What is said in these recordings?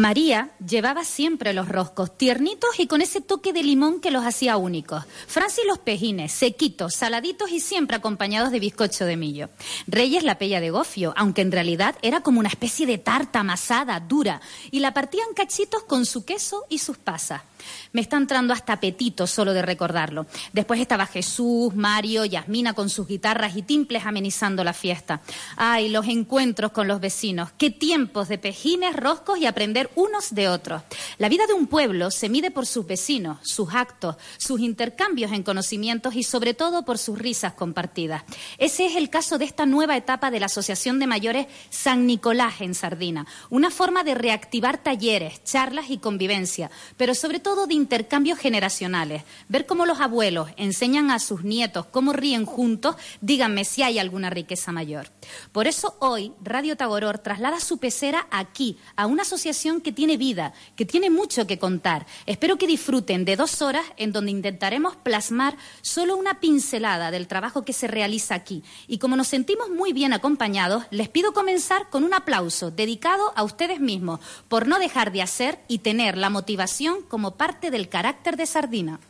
María llevaba siempre los roscos, tiernitos y con ese toque de limón que los hacía únicos. Francis los pejines, sequitos, saladitos y siempre acompañados de bizcocho de millo. Reyes la pella de gofio, aunque en realidad era como una especie de tarta amasada, dura, y la partían cachitos con su queso y sus pasas. Me está entrando hasta apetito solo de recordarlo. Después estaba Jesús, Mario, Yasmina con sus guitarras y timples amenizando la fiesta. Ay, los encuentros con los vecinos. Qué tiempos de pejines, roscos y aprender unos de otros. La vida de un pueblo se mide por sus vecinos, sus actos, sus intercambios en conocimientos y sobre todo por sus risas compartidas. Ese es el caso de esta nueva etapa de la Asociación de Mayores San Nicolás en Sardina. Una forma de reactivar talleres, charlas y convivencia, pero sobre todo todo de intercambios generacionales. Ver cómo los abuelos enseñan a sus nietos cómo ríen juntos, díganme si hay alguna riqueza mayor. Por eso hoy Radio Tagoror traslada su pecera aquí, a una asociación que tiene vida, que tiene mucho que contar. Espero que disfruten de dos horas en donde intentaremos plasmar solo una pincelada del trabajo que se realiza aquí. Y como nos sentimos muy bien acompañados, les pido comenzar con un aplauso dedicado a ustedes mismos por no dejar de hacer y tener la motivación como parte del carácter de Sardina.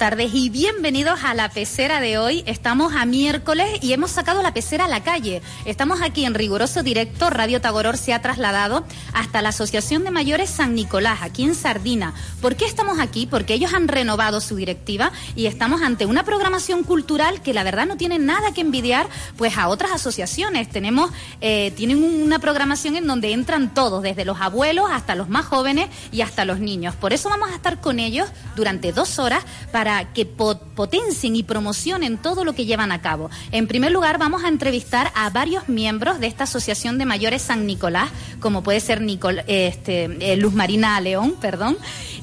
Tardes y bienvenidos a la pecera de hoy. Estamos a miércoles y hemos sacado la pecera a la calle. Estamos aquí en riguroso directo. Radio Tagoror se ha trasladado hasta la Asociación de Mayores San Nicolás, aquí en Sardina. ¿Por qué estamos aquí? Porque ellos han renovado su directiva y estamos ante una programación cultural que la verdad no tiene nada que envidiar pues a otras asociaciones. Tenemos, eh, tienen una programación en donde entran todos, desde los abuelos hasta los más jóvenes y hasta los niños. Por eso vamos a estar con ellos durante dos horas para que potencien y promocionen todo lo que llevan a cabo. En primer lugar, vamos a entrevistar a varios miembros de esta Asociación de Mayores San Nicolás, como puede ser este, eh, Luz Marina León, perdón.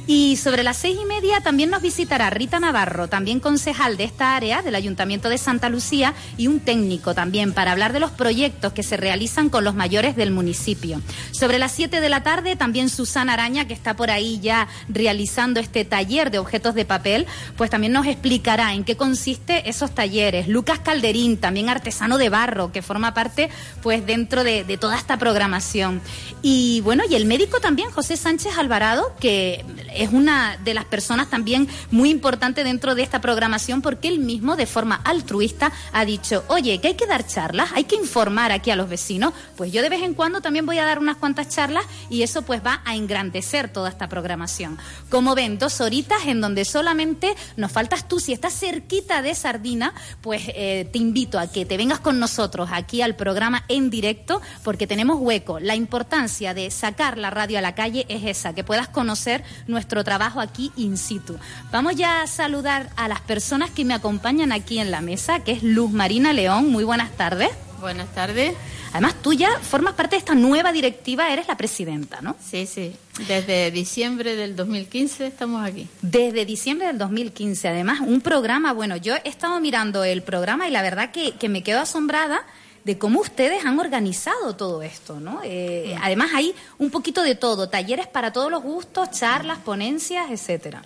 Y sobre las seis y media también nos visitará Rita Navarro, también concejal de esta área del Ayuntamiento de Santa Lucía y un técnico también para hablar de los proyectos que se realizan con los mayores del municipio. Sobre las siete de la tarde también Susana Araña, que está por ahí ya realizando este taller de objetos de papel, pues también nos explicará en qué consiste esos talleres. Lucas Calderín, también artesano de barro, que forma parte pues dentro de, de toda esta programación. Y bueno, y el médico también, José Sánchez Alvarado, que es una de las personas también muy importante dentro de esta programación porque él mismo de forma altruista ha dicho, oye, que hay que dar charlas, hay que informar aquí a los vecinos, pues yo de vez en cuando también voy a dar unas cuantas charlas y eso pues va a engrandecer toda esta programación. Como ven, dos horitas en donde solamente nos faltas tú. Si estás cerquita de Sardina, pues eh, te invito a que te vengas con nosotros aquí al programa en directo, porque tenemos hueco. La importancia de sacar la radio a la calle es esa, que puedas conocer nuestro trabajo aquí in situ. Vamos ya a saludar a las personas que me acompañan aquí en la mesa, que es Luz Marina León. Muy buenas tardes. Buenas tardes. Además, tú ya formas parte de esta nueva directiva, eres la presidenta, ¿no? Sí, sí. Desde diciembre del 2015 estamos aquí. Desde diciembre del 2015, además, un programa, bueno, yo he estado mirando el programa y la verdad que, me quedo asombrada de cómo ustedes han organizado todo esto, ¿no? Eh, además hay un poquito de todo, talleres para todos los gustos, charlas, ponencias, etcétera.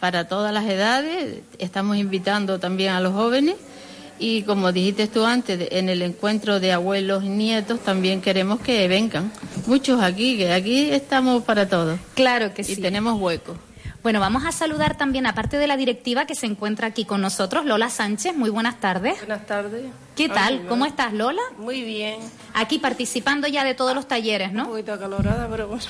Para todas las edades, estamos invitando también a los jóvenes y como dijiste tú antes, en el encuentro de abuelos y nietos también queremos que vengan. Muchos aquí, que aquí estamos para todos. Claro que sí. Y tenemos hueco. Bueno, vamos a saludar también, aparte de la directiva que se encuentra aquí con nosotros, Lola Sánchez. Muy buenas tardes. Buenas tardes. ¿Qué tal? ¿Cómo estás, Lola? Muy bien. Aquí participando ya de todos los talleres, ¿no? Un poquito acalorada, pero bueno.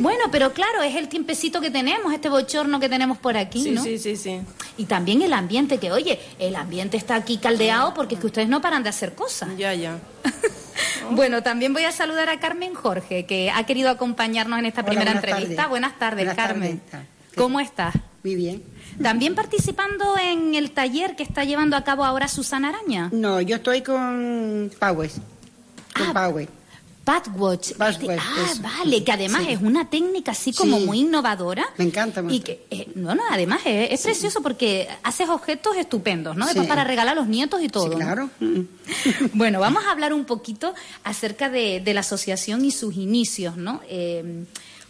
Bueno, pero claro, es el tiempecito que tenemos, este bochorno que tenemos por aquí, sí, ¿no? Sí, sí, sí. Y también el ambiente, que oye, el ambiente está aquí caldeado porque es que ustedes no paran de hacer cosas. Ya, ya. bueno, también voy a saludar a Carmen Jorge, que ha querido acompañarnos en esta primera entrevista. Buenas tardes, Carmen. ¿Cómo estás? Muy bien. ¿También participando en el taller que está llevando a cabo ahora Susana Araña? No, yo estoy con Powers. Con Ah, Powers. Patwatch. Patwatch, ah, eso. vale, que además Sí. es una técnica así como Sí. muy innovadora. Me encanta Y mucho. que, eh, no, no, además es, es precioso porque haces objetos estupendos, ¿no? Después Sí. para regalar a los nietos y todo. Sí, ¿no? claro. Bueno, vamos a hablar un poquito acerca de, de la asociación y sus inicios, ¿no? Eh,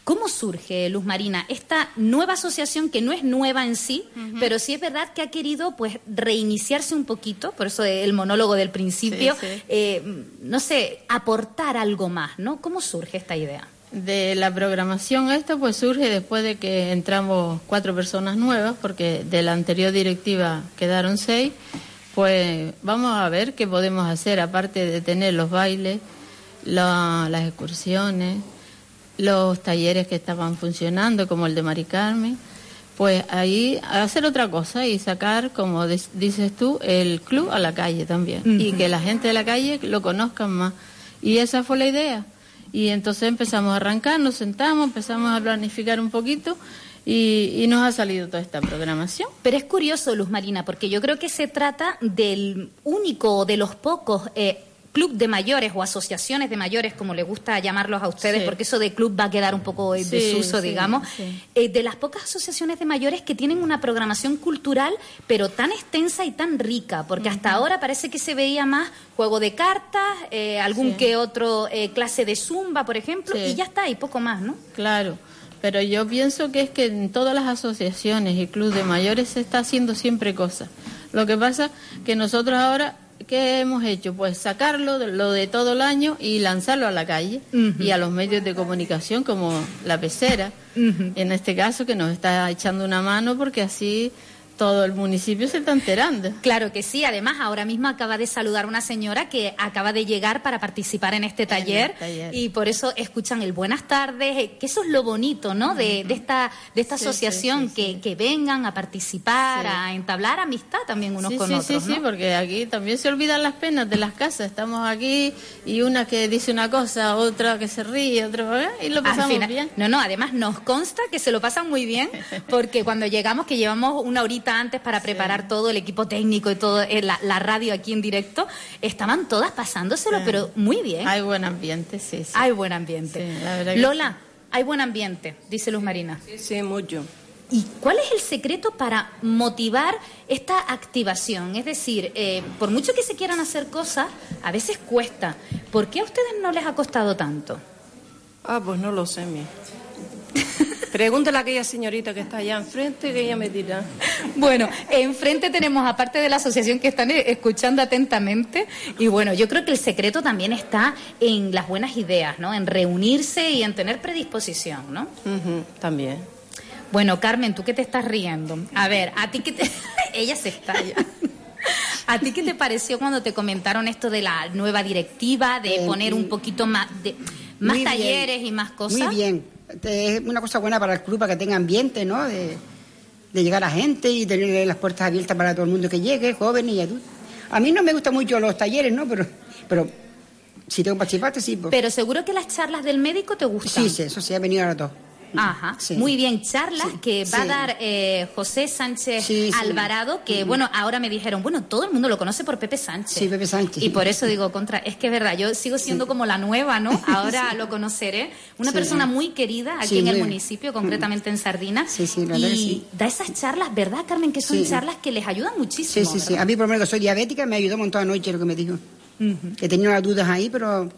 ¿Cómo surge Luz Marina esta nueva asociación que no es nueva en sí, pero sí es verdad que ha querido pues reiniciarse un poquito, por eso el monólogo del principio, Sí, sí. eh, no sé, aportar algo más, ¿no? ¿Cómo surge esta idea? De la programación esta pues surge después de que entramos cuatro personas nuevas, porque de la anterior directiva quedaron seis, pues vamos a ver qué podemos hacer, aparte de tener los bailes, la- las excursiones, los talleres que estaban funcionando, como el de Mari Carmen, pues ahí hacer otra cosa y sacar, como dices tú, el club a la calle también, y que la gente de la calle lo conozcan más. Y esa fue la idea. Y entonces empezamos a arrancar, nos sentamos, empezamos a planificar un poquito y, y nos ha salido toda esta programación. Pero es curioso, Luz Marina, porque yo creo que se trata del único o de los pocos eh, club de mayores o asociaciones de mayores, como le gusta llamarlos a ustedes, Sí. porque eso de club va a quedar un poco en Sí, desuso, sí, digamos, eh, de las pocas asociaciones de mayores que tienen una programación cultural, pero tan extensa y tan rica, porque hasta ahora parece que se veía más juego de cartas, eh, algún que otro eh, clase de zumba, por ejemplo, y ya está, y poco más, ¿no? Claro, pero yo pienso que es que en todas las asociaciones y clubes de mayores se está haciendo siempre cosas. Lo que pasa que nosotros ahora, ¿qué hemos hecho? Pues sacarlo, de- lo de todo el año y lanzarlo a la calle y a los medios de comunicación como la pecera, en este caso que nos está echando una mano porque así todo el municipio se está enterando. Claro que sí, además ahora mismo acaba de saludar una señora que acaba de llegar para participar en este taller, taller. y por eso escuchan el buenas tardes, eh, que eso es lo bonito, ¿no? De, de esta de esta Sí, asociación sí, sí, que, que vengan a participar, a entablar amistad también unos con otros, sí, ¿no? sí, porque aquí también se olvidan las penas de las casas. Estamos aquí y una que dice una cosa, otra que se ríe, otra y lo pasamos final- bien. No, no, además nos consta que se lo pasan muy bien, porque cuando llegamos, que llevamos una horita antes para preparar todo el equipo técnico y todo eh, la, la radio aquí en directo, estaban todas pasándoselo, Sí. pero muy bien. Hay buen ambiente, sí, sí. Hay buen ambiente. Sí, la verdad que Lola, hay buen ambiente, dice Luz Marina. Sí, sí, mucho. ¿Y cuál es el secreto para motivar esta activación? Es decir, eh, por mucho que se quieran hacer cosas, a veces cuesta. ¿Por qué a ustedes no les ha costado tanto? Ah, pues no lo sé, mi. Pregúntale a aquella señorita que está allá enfrente que ella me dirá. Bueno, enfrente tenemos, aparte de la asociación que están eh, escuchando atentamente, y bueno, yo creo que el secreto también está en las buenas ideas, ¿no? En reunirse y en tener predisposición, ¿no? Ujú, también. Bueno, Carmen, tú que te estás riendo. A ver, a ti que te... ella se estalla. ¿A ti qué te pareció cuando te comentaron esto de la nueva directiva, de Eh, poner un poquito más de más bien. talleres y más cosas? Muy bien. Es una cosa buena para el club, para que tenga ambiente, ¿no? De, de llegar a gente y tener las puertas abiertas para todo el mundo que llegue, jóvenes y adultos. A mí no me gustan mucho los talleres, ¿no? Pero, pero si tengo que participar, sí. pues. Pero seguro que las charlas del médico te gustan. Sí, sí, eso sí, ha venido a las dos. Ajá, Sí. muy bien, charlas Sí, que va a sí. dar eh, José Sánchez Sí, sí. Alvarado, que bueno, ahora me dijeron, bueno, todo el mundo lo conoce por Pepe Sánchez. Sí, Pepe Sánchez. Y por eso digo, contra, es que es verdad, yo sigo siendo como la nueva, ¿no? Ahora lo conoceré. Una Sí. persona muy querida aquí Sí, en el municipio, concretamente en Sardina. Sí, sí, la verdad y que sí. da esas charlas, ¿verdad, Carmen? Que son Sí. charlas que les ayudan Sí, muchísimo. sí, sí. ¿verdad? A mí, por lo menos, que soy diabética, me ayudó un montón anoche lo que me dijo. Que tenía unas dudas ahí, pero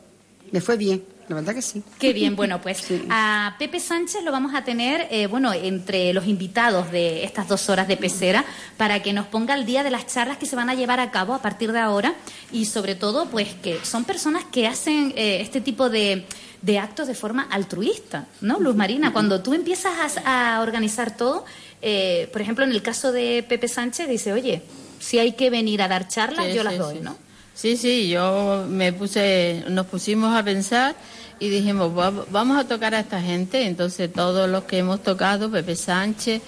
me fue bien. La verdad que sí. Qué bien, bueno, pues Sí. a Pepe Sánchez lo vamos a tener, eh, bueno, entre los invitados de estas dos horas de pecera para que nos ponga al día de las charlas que se van a llevar a cabo a partir de ahora y sobre todo, pues que son personas que hacen eh, este tipo de, de actos de forma altruista, ¿no, Luz Marina? Cuando tú empiezas a, a organizar todo, eh, por ejemplo, en el caso de Pepe Sánchez, dice, oye, si hay que venir a dar charlas, Sí, yo las sí, doy, sí. ¿no? Sí, sí, yo me puse, nos pusimos a pensar y dijimos, "Va- vamos a tocar a esta gente. Entonces todos los que hemos tocado, Pepe Sánchez,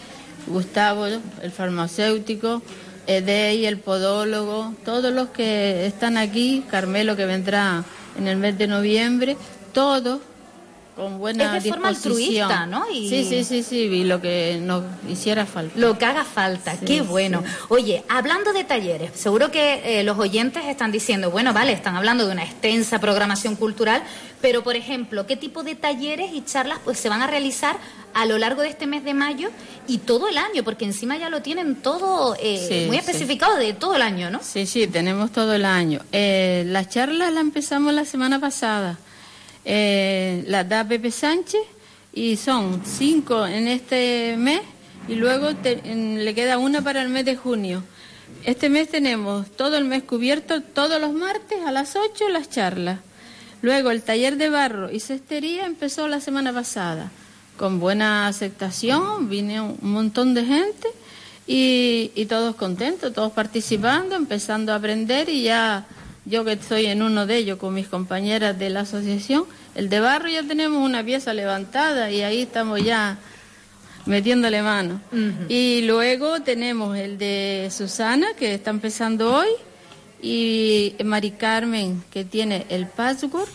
Gustavo, el farmacéutico, Edey, el podólogo, todos los que están aquí, Carmelo que vendrá en el mes de noviembre, todos con buena Es de forma disposición. altruista, ¿no? Y- Sí, sí, sí, sí, y lo que nos hiciera falta. Lo que haga falta, Sí, qué bueno. sí. Oye, hablando de talleres, seguro que eh, los oyentes están diciendo, bueno, vale, están hablando de una extensa programación cultural, pero por ejemplo, ¿qué tipo de talleres y charlas pues se van a realizar a lo largo de este mes de mayo y todo el año? Porque encima ya lo tienen todo eh, Sí, muy especificado de todo el año, ¿no? Sí, sí, tenemos todo el año. Eh, las charlas las empezamos la semana pasada. Eh, las da Pepe Sánchez y son cinco en este mes y luego le queda una para el mes de junio. Este mes tenemos todo el mes cubierto, todos los martes a las 8 las charlas. Luego el taller de barro y cestería empezó la semana pasada, con buena aceptación, vine un montón de gente y todos contentos, todos participando, empezando a aprender y ya yo que estoy en uno de ellos con mis compañeras de la asociación, el de barro ya tenemos una pieza levantada y ahí estamos ya metiéndole mano. Y luego tenemos el de Susana, que está empezando hoy, y Mari Carmen, que tiene el password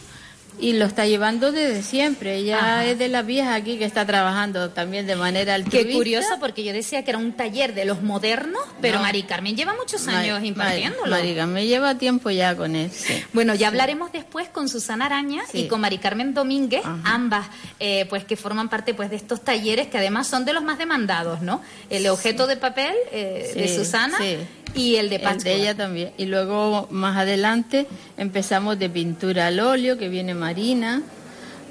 y lo está llevando desde siempre. Ella Ajá. es de las viejas aquí que está trabajando también de manera altruista. Qué curioso, porque yo decía que era un taller de los modernos, pero No. Mari Carmen lleva muchos Mari- años Mari- impartiéndolo. Mari Carmen lleva tiempo ya con él. sí. Bueno, ya hablaremos después con Susana Araña Sí. y con Mari Carmen Domínguez, Ajá. ambas, eh, pues que forman parte pues de estos talleres que además son de los más demandados, ¿no? El objeto de papel eh, de Susana y el de El patchwork. de ella también. Y luego más adelante empezamos de pintura al óleo, que viene Marina.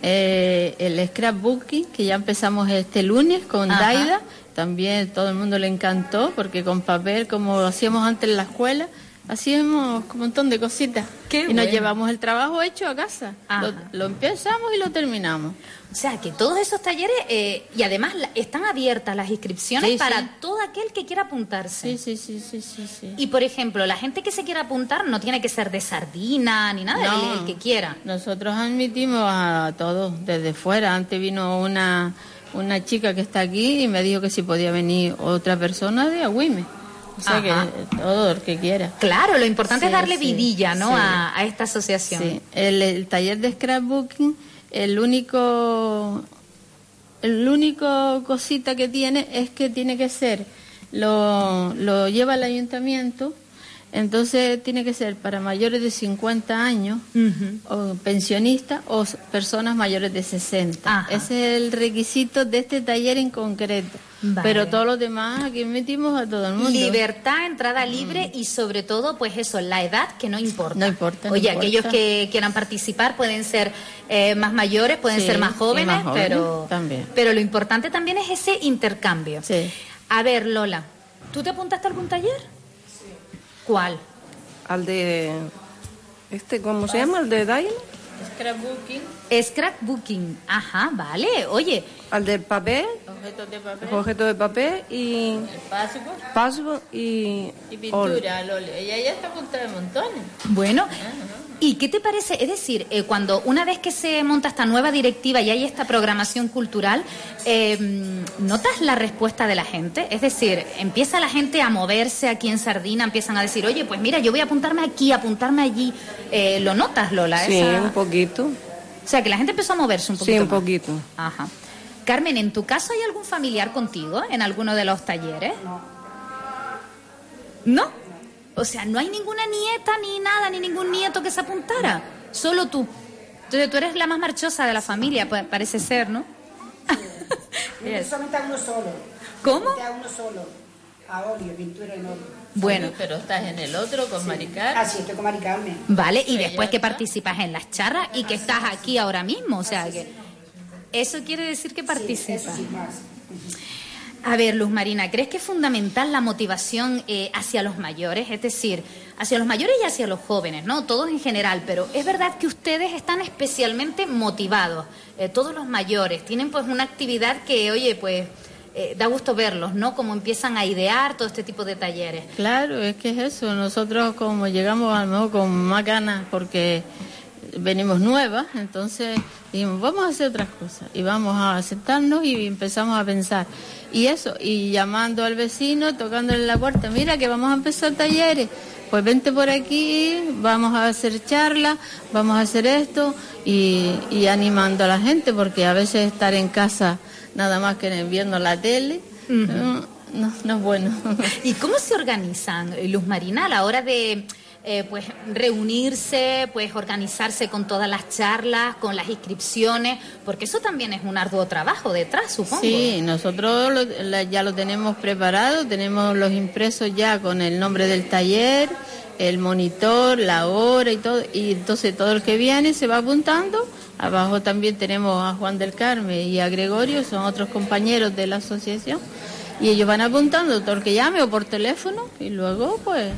eh, el scrapbooking, que ya empezamos este lunes con Ajá. Daida. También todo el mundo le encantó, porque con papel, como hacíamos antes en la escuela, hacíamos un montón de cositas. Qué y nos llevamos el trabajo hecho a casa. Lo, lo empezamos y lo terminamos. O sea, que todos esos talleres, eh, y además la- están abiertas las inscripciones Sí, para sí. todo aquel que quiera apuntarse. Sí, sí, sí, sí, sí. sí. Y por ejemplo, la gente que se quiera apuntar no tiene que ser de sardina ni nada, No. el, el que quiera. Nosotros admitimos a todos desde fuera. Antes vino una, una chica que está aquí y me dijo que si podía venir otra persona de Agüime. O sea Ajá. que todo el que quiera. Claro, lo importante Sí, es darle sí, vidilla, ¿no? sí. A, a esta asociación. Sí. El, el taller de scrapbooking, el único, el único cosita que tiene es que tiene que ser, lo, lo lleva el ayuntamiento, entonces tiene que ser para mayores de 50 años o pensionistas o personas mayores de 60. Ajá. Ese es el requisito de este taller en concreto. Vale. Pero todos los demás aquí metimos a todo el mundo. Libertad, entrada libre y sobre todo, pues eso, la edad que no importa. No importa, no Oye, importa. aquellos que quieran participar pueden ser eh, más mayores, pueden Sí, ser más y jóvenes, más jóvenes pero también. pero lo importante también es ese intercambio. Sí. A ver, Lola, ¿tú te apuntaste a algún taller? ¿Cuál? Al de. Este, ¿Cómo se llama? ¿El de Daila? Scrapbooking, Scrapbooking. Ajá, vale. Oye, Al del papel, objetos de papel, objeto de papel y. el password Password y. y pintura al. Ella ya está apuntada de montones. Bueno, ¿y qué te parece? Es decir, eh, cuando una vez que se monta esta nueva directiva y hay esta programación cultural, eh, ¿notas la respuesta de la gente? Es decir, empieza la gente a moverse aquí en Sardina, empiezan a decir, oye, pues mira, yo voy a apuntarme aquí, apuntarme allí. Eh, ¿Lo notas, Lola? Sí, Esa- un poquito. O sea, que la gente empezó a moverse un poquito. Sí, un más. poquito. Ajá. Carmen, ¿en tu caso hay algún familiar contigo en alguno de los talleres? No. ¿No? O sea, no hay ninguna nieta ni nada, ni ningún nieto que se apuntara. Solo tú. Entonces tú eres la más marchosa de la familia, pa- parece ser, ¿no? Yes. Solamente a uno solo. ¿Cómo? A uno solo. A óleo, pintura en óleo. Bueno, Pero estás en el otro con Maricar. Así estoy con Mari Carmen. vale, y Sí, después que participas en las charlas y que estás aquí ahora mismo, o sea que eso quiere decir que participas. Eso sí, más. A ver, Luz Marina, ¿crees que es fundamental la motivación eh, hacia los mayores? Es decir, hacia los mayores y hacia los jóvenes, ¿no? Todos en general, pero es verdad que ustedes están especialmente motivados, eh, todos los mayores. Tienen pues una actividad que, oye, pues eh, da gusto verlos, ¿no? Como empiezan a idear todo este tipo de talleres. Claro, es que es eso. Nosotros como llegamos a lo con más ganas porque venimos nuevas, entonces dijimos, vamos a hacer otras cosas y vamos a aceptarnos y empezamos a pensar. Y eso, y llamando al vecino, tocándole la puerta, mira que vamos a empezar talleres, pues vente por aquí, vamos a hacer charlas, vamos a hacer esto y, y animando a la gente, porque a veces estar en casa nada más que viendo la tele, no, no, no es bueno. ¿Y cómo se organizan, Luz Marina, a la hora de eh, pues reunirse, pues organizarse con todas las charlas, con las inscripciones, porque eso también es un arduo trabajo detrás, supongo. Sí, nosotros lo- ya lo tenemos preparado, tenemos los impresos ya con el nombre del taller, el monitor, la hora y todo, y entonces todo el que viene se va apuntando. Abajo también tenemos a Juan del Carmen y a Gregorio, son otros compañeros de la asociación, y ellos van apuntando todo el que llame o por teléfono, y luego pues,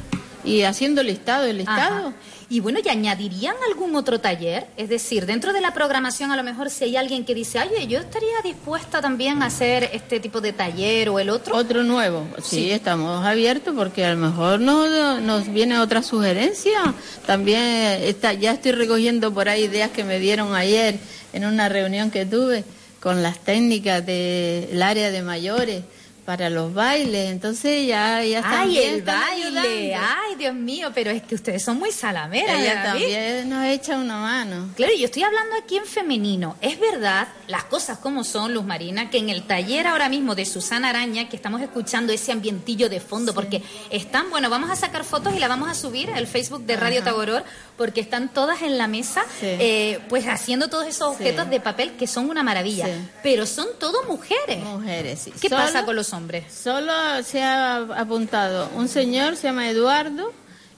y haciendo listado, el listado. Ajá. Y bueno, ¿y añadirían algún otro taller? Es decir, dentro de la programación, a lo mejor si hay alguien que dice, oye, yo estaría dispuesta también a hacer este tipo de taller o el otro. Otro nuevo, sí, Sí. estamos abiertos porque a lo mejor nos, nos viene otra sugerencia. También está, ya estoy recogiendo por ahí ideas que me dieron ayer en una reunión que tuve con las técnicas del área de mayores para los bailes. Entonces ya, ya están Ay, bien, el están baile. ayudando. Ay, Dios mío, pero es que ustedes son muy salameras. Ella David. también nos echa una mano. Claro, yo estoy hablando aquí en femenino. Es verdad, las cosas como son, Luz Marina, que en el taller ahora mismo de Susana Araña, que estamos escuchando ese ambientillo de fondo, porque están, bueno, vamos a sacar fotos y la vamos a subir al Facebook de Radio Tagoror, porque están todas en la mesa, Sí. eh, pues haciendo todos esos Sí. objetos de papel que son una maravilla. Sí. Pero son todo mujeres. Mujeres, sí. ¿Qué Solo- pasa con los hombres? Solo se ha apuntado un señor, se llama Eduardo,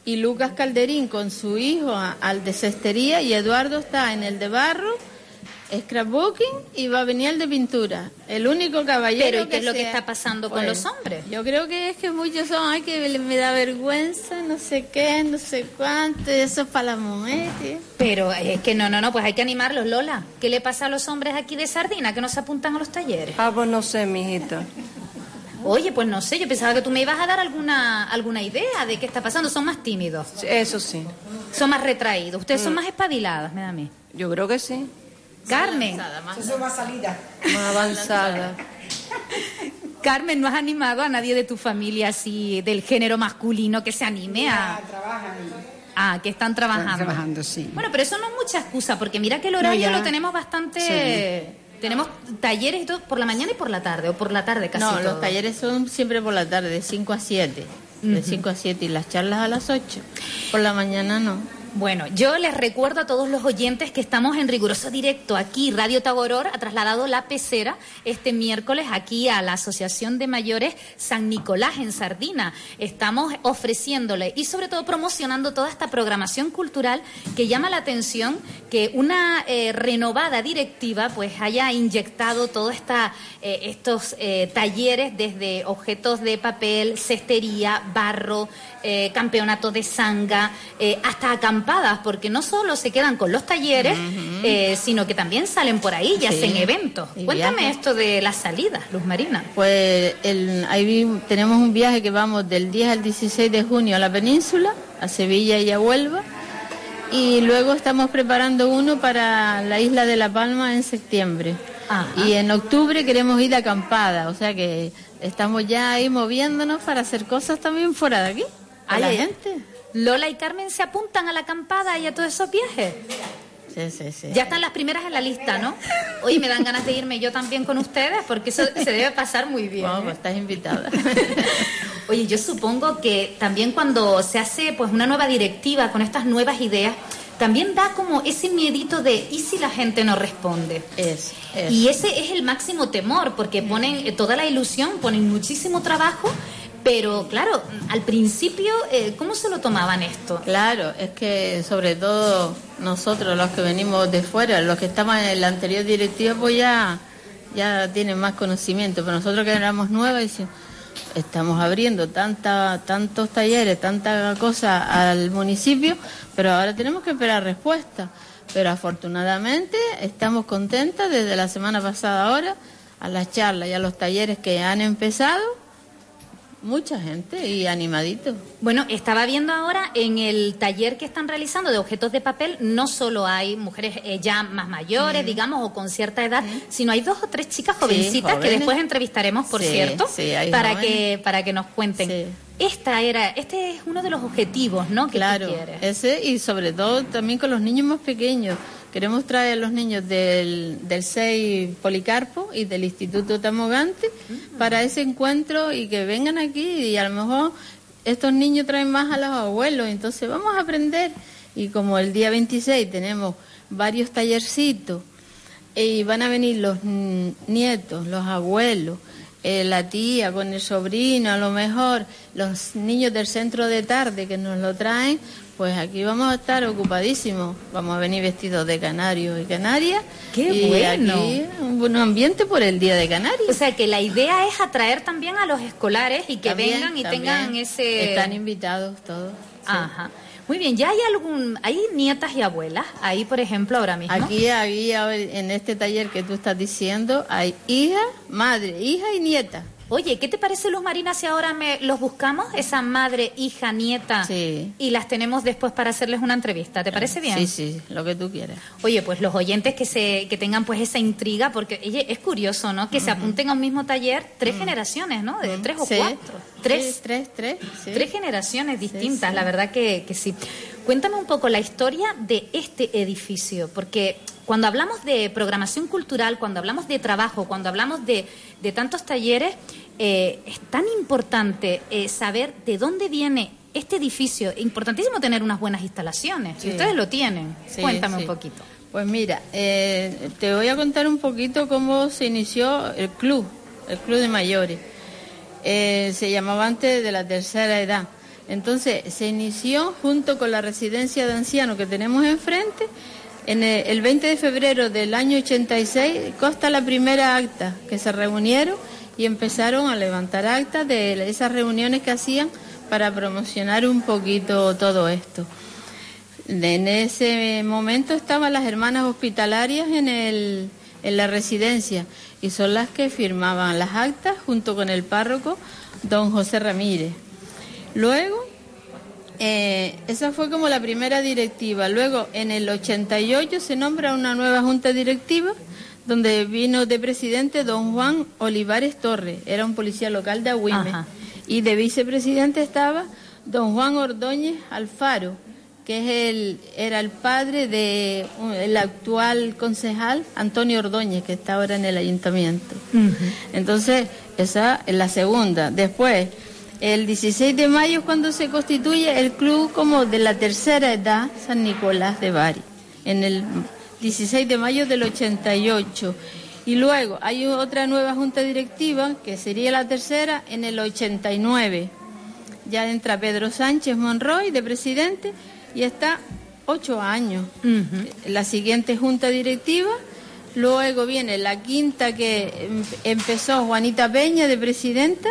y Lucas Calderín con su hijo a- al de cestería, y Eduardo está en el de barro, scrapbooking, y va a venir el de pintura. El único caballero. Pero, ¿y qué es lo que está pasando con los hombres? Yo creo que es que muchos son, ay, que me da vergüenza, no sé qué, no sé cuánto, eso es para las mujeres. Pero eh, es que no, no, no, pues hay que animarlos, Lola. ¿Qué le pasa a los hombres aquí de Sardina que no se apuntan a los talleres? Ah, pues no sé, mijita. Oye, pues no sé, yo pensaba que tú me ibas a dar alguna, alguna idea de qué está pasando. Son más tímidos, Sí, Eso sí. son más retraídos. Ustedes son más espabiladas, me da a mí. Yo creo que sí. Carmen. Eso es más salida. Más avanzada. Carmen, ¿no has animado a nadie de tu familia así del género masculino que se anime a... Trabajan Ah, que están trabajando. Están trabajando, sí. Bueno, pero eso no es mucha excusa, porque mira que el horario No, ya. lo tenemos bastante... Tenemos talleres y todo por la mañana y por la tarde, o por la tarde casi No, todo. los talleres son siempre por la tarde, de 5 a 7. De 5 a 7 y las charlas a las 8. Por la mañana no. Bueno, yo les recuerdo a todos los oyentes que estamos en riguroso directo aquí. Radio Tagoror ha trasladado la pecera este miércoles aquí a la Asociación de Mayores San Nicolás en Sardina. Estamos ofreciéndole y sobre todo promocionando toda esta programación cultural que llama la atención que una eh, renovada directiva pues haya inyectado todos eh, estos eh, talleres desde objetos de papel, cestería, barro, eh, campeonato de sanga, eh, hasta acampadas, porque no solo se quedan con los talleres, eh, sino que también salen por ahí y Sí. hacen eventos. Y Cuéntame esto de las salidas, Luz Marina. Pues el, ahí tenemos un viaje que vamos del 10 al 16 de junio a la península, a Sevilla y a Huelva. Y luego estamos preparando uno para la isla de La Palma en septiembre. Ajá. Y en octubre queremos ir de acampada, o sea que estamos ya ahí moviéndonos para hacer cosas también fuera de aquí. A Ay, la gente. Lola y Carmen se apuntan a la acampada y a todos esos viajes. Sí, sí, sí. Ya están las primeras en la lista, ¿no? Oye, me dan ganas de irme yo también con ustedes porque eso se debe pasar muy bien. Bueno, ¿eh? pues estás invitada. Oye, yo supongo que también cuando se hace pues una nueva directiva con estas nuevas ideas, también da como ese miedito de ¿y si la gente no responde? Es, es. Y ese es el máximo temor, porque ponen eh, toda la ilusión, ponen muchísimo trabajo, pero claro, al principio, eh, ¿cómo se lo tomaban esto? Claro, es que sobre todo nosotros los que venimos de fuera, los que estaban en la anterior directiva, pues ya, ya tienen más conocimiento, pero nosotros que éramos nuevas, decimos, estamos abriendo tanta, tantos talleres, tanta cosa al municipio, pero ahora tenemos que esperar respuesta. Pero afortunadamente estamos contentas desde la semana pasada ahora a las charlas y a los talleres que han empezado Mucha gente y animadito. Bueno, estaba viendo ahora en el taller que están realizando de objetos de papel, no solo hay mujeres eh, ya más mayores, digamos, o con cierta edad, sino hay dos o tres chicas jovencitas que después entrevistaremos, por cierto, para que para que nos cuenten. Esta era, este es uno de los objetivos, ¿no? Que claro, ese y sobre todo también con los niños más pequeños. Queremos traer a los niños del, del 6 Policarpo y del Instituto Tamogante para ese encuentro y que vengan aquí y a lo mejor estos niños traen más a los abuelos, entonces vamos a aprender. Y como el día 26 tenemos varios tallercitos y van a venir los nietos, los abuelos, eh, la tía con el sobrino, a lo mejor los niños del centro de tarde que nos lo traen, pues aquí vamos a estar ocupadísimos. Vamos a venir vestidos de canarios y canarias. ¡Qué y bueno! Aquí un buen ambiente por el Día de Canarias. O sea que la idea es atraer también a los escolares y que vengan y tengan ese... Están invitados todos. Ajá. Muy bien, ¿ya hay algún, hay nietas y abuelas ahí, por ejemplo, ahora mismo? Aquí, aquí, en este taller que tú estás diciendo, hay hija, madre, hija y nieta. Oye, ¿qué te parece, Luz Marina, si ahora me los buscamos, esa madre, hija, nieta, y las tenemos después para hacerles una entrevista? ¿Te parece bien? Sí, sí, lo que tú quieras. Oye, pues los oyentes que se que tengan pues esa intriga, porque es curioso, ¿no? Que se apunten a un mismo taller tres generaciones, ¿no? De tres o cuatro. Tres, tres, tres. Tres generaciones distintas, la verdad que, que sí. Cuéntame un poco la historia de este edificio, porque cuando hablamos de programación cultural, cuando hablamos de trabajo, cuando hablamos de, de tantos talleres, eh, es tan importante eh, saber de dónde viene este edificio. Es importantísimo tener unas buenas instalaciones. Y ustedes lo tienen. Cuéntame un poquito. Pues mira, eh, te voy a contar un poquito cómo se inició el club, el club de mayores. se llamaba antes de la tercera edad. Entonces se inició junto con la residencia de ancianos que tenemos enfrente en el, 20 de febrero del año 86 consta la primera acta que se reunieron y empezaron a levantar actas de esas reuniones que hacían para promocionar un poquito todo esto. En ese momento estaban las hermanas hospitalarias en, en la residencia y son las que firmaban las actas junto con el párroco don José Ramírez. Luego eh, esa fue como la primera directiva. Luego, en el 88 se nombra una nueva junta directiva donde vino de presidente don Juan Olivares Torres, era un policía local de Agüime. Y de vicepresidente estaba don Juan Ordóñez Alfaro, que es el, era el padre del el actual concejal Antonio Ordóñez, que está ahora en el ayuntamiento. Entonces, esa es la segunda. Después, el 16 de mayo es cuando se constituye el club como de la tercera edad San Nicolás de Bari, en el 16 de mayo del 88. Y luego hay otra nueva junta directiva, que sería la tercera, en el 89. Ya entra Pedro Sánchez Monroy de presidente y está ocho años. La siguiente junta directiva, luego viene la quinta que em, empezó Juanita Peña de presidenta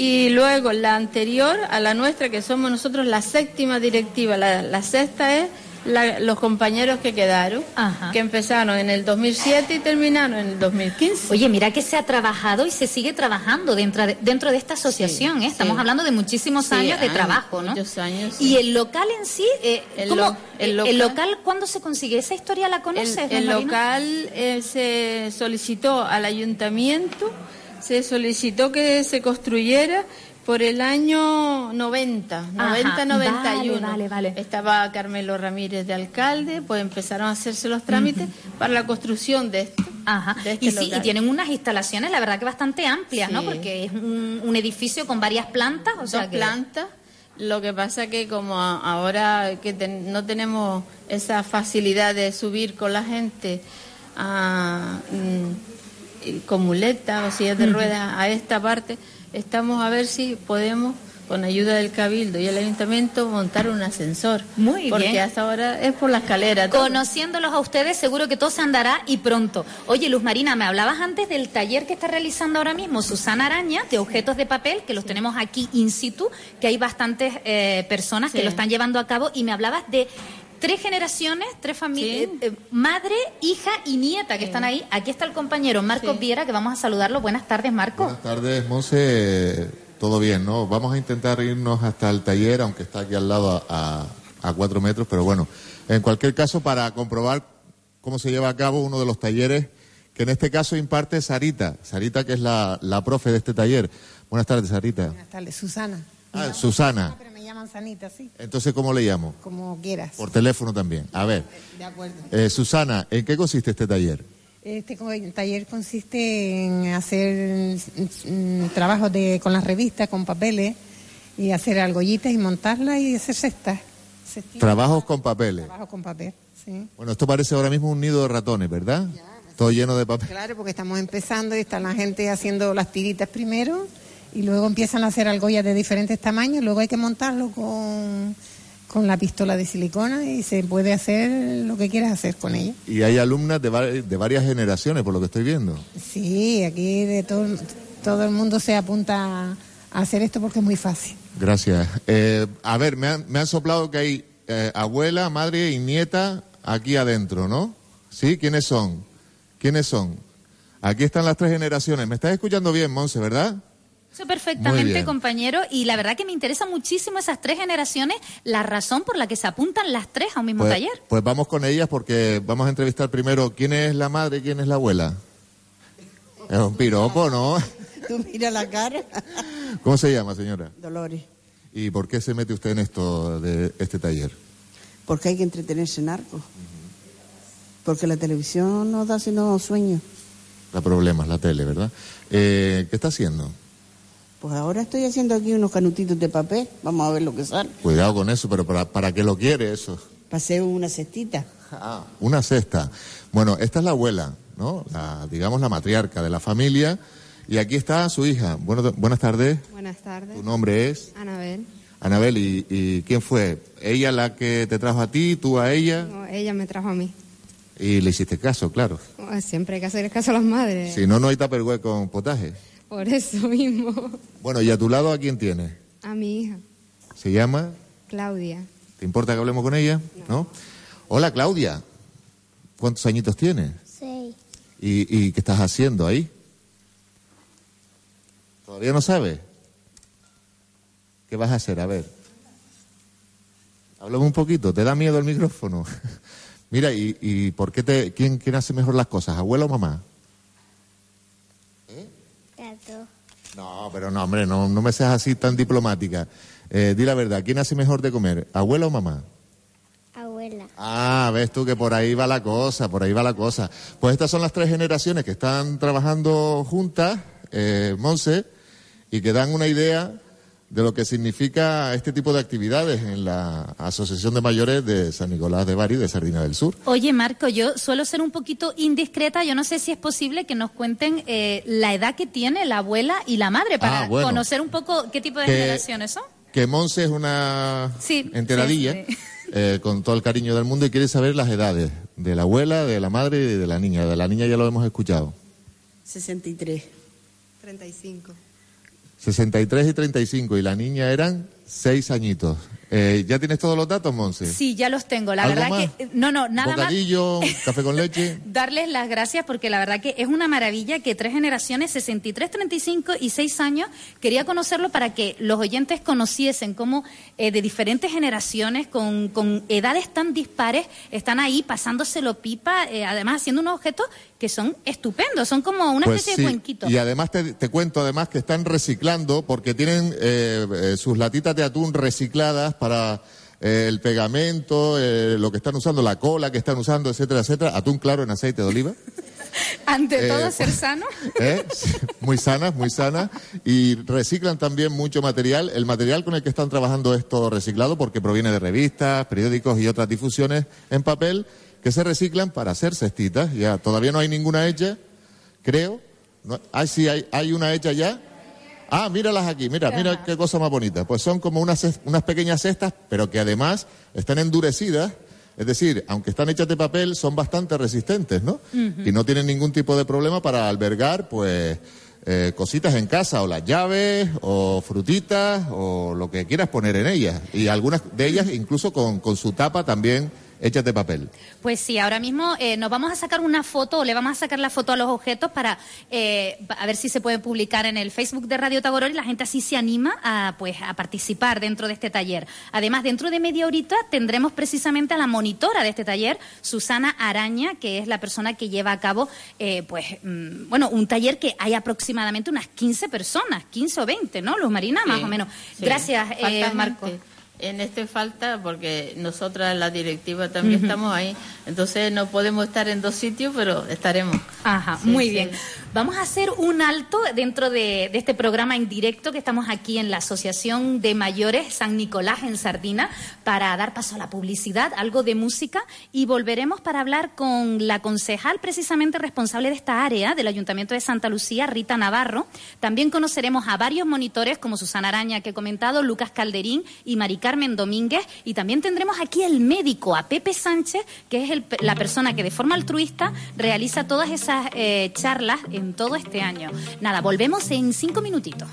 y luego la anterior a la nuestra, que somos nosotros la séptima directiva, la, sexta es los compañeros que quedaron, que empezaron en el 2007 y terminaron en el 2015. Oye, mira que se ha trabajado y se sigue trabajando dentro de, dentro de esta asociación. ¿eh? Estamos hablando de muchísimos años de trabajo, ¿no? Muchos años. Y el local en sí, eh, el, local, ¿cuándo se consigue? ¿Esa historia la conoces? El, local eh, se solicitó al ayuntamiento se solicitó que se construyera por el año 90, 90-91. Vale, vale, Estaba Carmelo Ramírez de alcalde, pues empezaron a hacerse los trámites para la construcción de esto. Ajá. Este y sí, y tienen unas instalaciones, la verdad que bastante amplias, ¿no? Porque es un, edificio con varias plantas, o sea Dos plantas. Lo que pasa que como ahora que no tenemos esa facilidad de subir con la gente a... Mm, con muletas o sillas de ruedas a esta parte, estamos a ver si podemos con ayuda del Cabildo y el Ayuntamiento montar un ascensor. Muy bien. Porque hasta ahora es por la escalera. Conociéndolos a ustedes, seguro que todo se andará y pronto. Oye, Luz Marina, me hablabas antes del taller que está realizando ahora mismo Susana Araña de objetos de papel, que los tenemos aquí in situ, que hay bastantes eh, personas que lo están llevando a cabo, y me hablabas de tres generaciones, tres familias, eh, eh, madre, hija y nieta que están ahí. Aquí está el compañero Marcos Viera, que vamos a saludarlo. Buenas tardes, Marcos. Buenas tardes, Monse. todo bien, ¿no? Vamos a intentar irnos hasta el taller, aunque está aquí al lado a, a cuatro metros, pero bueno, en cualquier caso, para comprobar cómo se lleva a cabo uno de los talleres que en este caso imparte Sarita, Sarita que es la, la profe de este taller. Buenas tardes, Sarita. Buenas tardes, Susana. Ah, Susana. Me llaman Sanita, sí. Entonces, ¿cómo le llamo? Como quieras. Por teléfono también. A ver, De acuerdo. eh, Susana, ¿en qué consiste este taller? Este taller consiste en hacer mm, trabajos de, con las revistas, con papeles, y hacer argollitas y montarlas y hacer cestas. Trabajos con papeles. Trabajo con papel, sí. Bueno, esto parece ahora mismo un nido de ratones, ¿verdad? Todo lleno de papel. Claro, porque estamos empezando y está la gente haciendo las tiritas primero y luego empiezan a hacer argollas de diferentes tamaños, luego hay que montarlo con, con la pistola de silicona y se puede hacer lo que quieras hacer con ella. Y hay alumnas de, de varias generaciones, por lo que estoy viendo. Sí, aquí de todo, todo el mundo se apunta a hacer esto porque es muy fácil. Gracias. Eh, a ver, me han, me han soplado que hay eh, abuela, madre y nieta aquí adentro, ¿no? ¿Sí? ¿Quiénes son? ¿Quiénes son? Aquí están las tres generaciones. ¿Me estás escuchando bien, Monse, verdad? Eso perfectamente, compañero, y la verdad que me interesa muchísimo esas tres generaciones, la razón por la que se apuntan las tres a un mismo Pues, taller. pues vamos con ellas porque vamos a entrevistar primero quién es la madre y quién es la abuela. Es un piropo, ¿no? Tú mira la cara. ¿Cómo se llama, señora? Dolores. ¿Y por qué se mete usted en esto de este taller? Porque hay que entretenerse en algo. Porque la televisión no da sino sueño. Da problemas, la tele, ¿verdad? Eh, ¿Qué está haciendo? Pues ahora estoy haciendo aquí unos canutitos de papel. Vamos a ver lo que sale. Cuidado con eso, pero ¿para, para qué lo quiere eso? Pasé una cestita. Ah, una cesta. Bueno, esta es la abuela, ¿no? La, digamos la matriarca de la familia. Y aquí está su hija. Bueno, buenas tardes. Buenas tardes. Tu nombre es Anabel. Anabel. ¿y, y quién fue? ¿Ella la que te trajo a ti, tú a ella? No, ella me trajo a mí. Y le hiciste caso, claro. Siempre hay que hacer caso a las madres. Si no, no hay tupperware con potaje. Por eso mismo. Bueno, y a tu lado, ¿a quién tienes? A mi hija, ¿Se llama? Claudia. ¿Te importa que hablemos con ella? ¿No? Hola, Claudia. ¿Cuántos añitos tienes? Sí, ¿Y, y qué estás haciendo ahí? ¿Todavía no sabes? ¿Qué vas a hacer? A ver. Háblame un poquito. ¿Te da miedo el micrófono? Mira, ¿y, y por qué te, quién, quién hace mejor las cosas, abuela o mamá? No, pero no, hombre, no, no me seas así tan diplomática. Eh, di la verdad, ¿quién hace mejor de comer, abuela o mamá? abuela, Ah, ves tú que por ahí va la cosa, por ahí va la cosa. Pues estas son las tres generaciones que están trabajando juntas, eh, Monse, y que dan una idea de lo que significa este tipo de actividades en la Asociación de Mayores de San Nicolás de Bari de Sardina del Sur. Oye, Marco, yo suelo ser un poquito indiscreta. Yo no sé si es posible que nos cuenten eh, la edad que tiene la abuela y la madre para Ah, bueno. conocer un poco qué tipo de Que- generaciones son. Que Monse es una Sí, enteradilla, sí, sí. eh, con todo el cariño del mundo, y quiere saber las edades de la abuela, de la madre y de la niña. De la niña ya lo hemos escuchado. 63. 35. 63 y 35, y la niña eran seis añitos. Eh, ¿Ya tienes todos los datos, Monse? Sí, ya los tengo. La ¿Algo verdad más? que no, no, nada más. Bocadillo, café con leche. Darles las gracias porque la verdad que es una maravilla que tres generaciones, 63, 35 y 6 años, quería conocerlo para que los oyentes conociesen cómo eh, de diferentes generaciones, con, con edades tan dispares, están ahí pasándoselo pipa, eh, además haciendo unos objetos que son estupendos, son como una Pues especie sí, de cuenquito. Y además te, te cuento además que están reciclando porque tienen eh, eh, sus latitas de atún recicladas para eh, el pegamento, eh, lo que están usando, la cola que están usando, etcétera, etcétera. Atún claro en aceite de oliva. Ante eh, todo, ser sano. ¿eh? Muy sanas, muy sanas. Y reciclan también mucho material. El material con el que están trabajando esto reciclado, porque proviene de revistas, periódicos y otras difusiones en papel, que se reciclan para hacer cestitas. Ya todavía no hay ninguna hecha, creo. No, ah, sí, hay, hay una hecha ya. Ah, míralas aquí, mira, mira qué cosa más bonita. Pues son como unas, unas pequeñas cestas, pero que además están endurecidas. Es decir, aunque están hechas de papel, son bastante resistentes, ¿no? Y no tienen ningún tipo de problema para albergar, pues, eh, cositas en casa, o las llaves, o frutitas, o lo que quieras poner en ellas. Y algunas de ellas incluso con, con su tapa también échate papel. Pues sí, ahora mismo eh, nos vamos a sacar una foto, o le vamos a sacar la foto a los objetos para eh, a ver si se puede publicar en el Facebook de Radio Tagoror y la gente así se anima a, pues, a participar dentro de este taller. Además, dentro de media horita tendremos precisamente a la monitora de este taller, Susana Araña, que es la persona que lleva a cabo, eh, pues, mm, bueno, un taller que hay aproximadamente unas 15 personas, 15 o 20, ¿no, Luz Marina? Más Sí, o menos. sí. Gracias, eh, Marco. En este falta porque nosotras, la directiva, también estamos ahí. Entonces no podemos estar en dos sitios, pero estaremos. Ajá, Sí, muy sí. bien. Vamos a hacer un alto dentro de, este programa en directo que estamos aquí en la Asociación de Mayores San Nicolás en Sardina para dar paso a la publicidad, algo de música y volveremos para hablar con la concejal precisamente responsable de esta área del Ayuntamiento de Santa Lucía, Rita Navarro. También conoceremos a varios monitores como Susana Araña que he comentado, Lucas Calderín y Mari Carmen Domínguez y también tendremos aquí al médico, a Pepe Sánchez, que es el- la persona que de forma altruista realiza todas esas eh, charlas en todo este año. Nada, volvemos en cinco minutitos.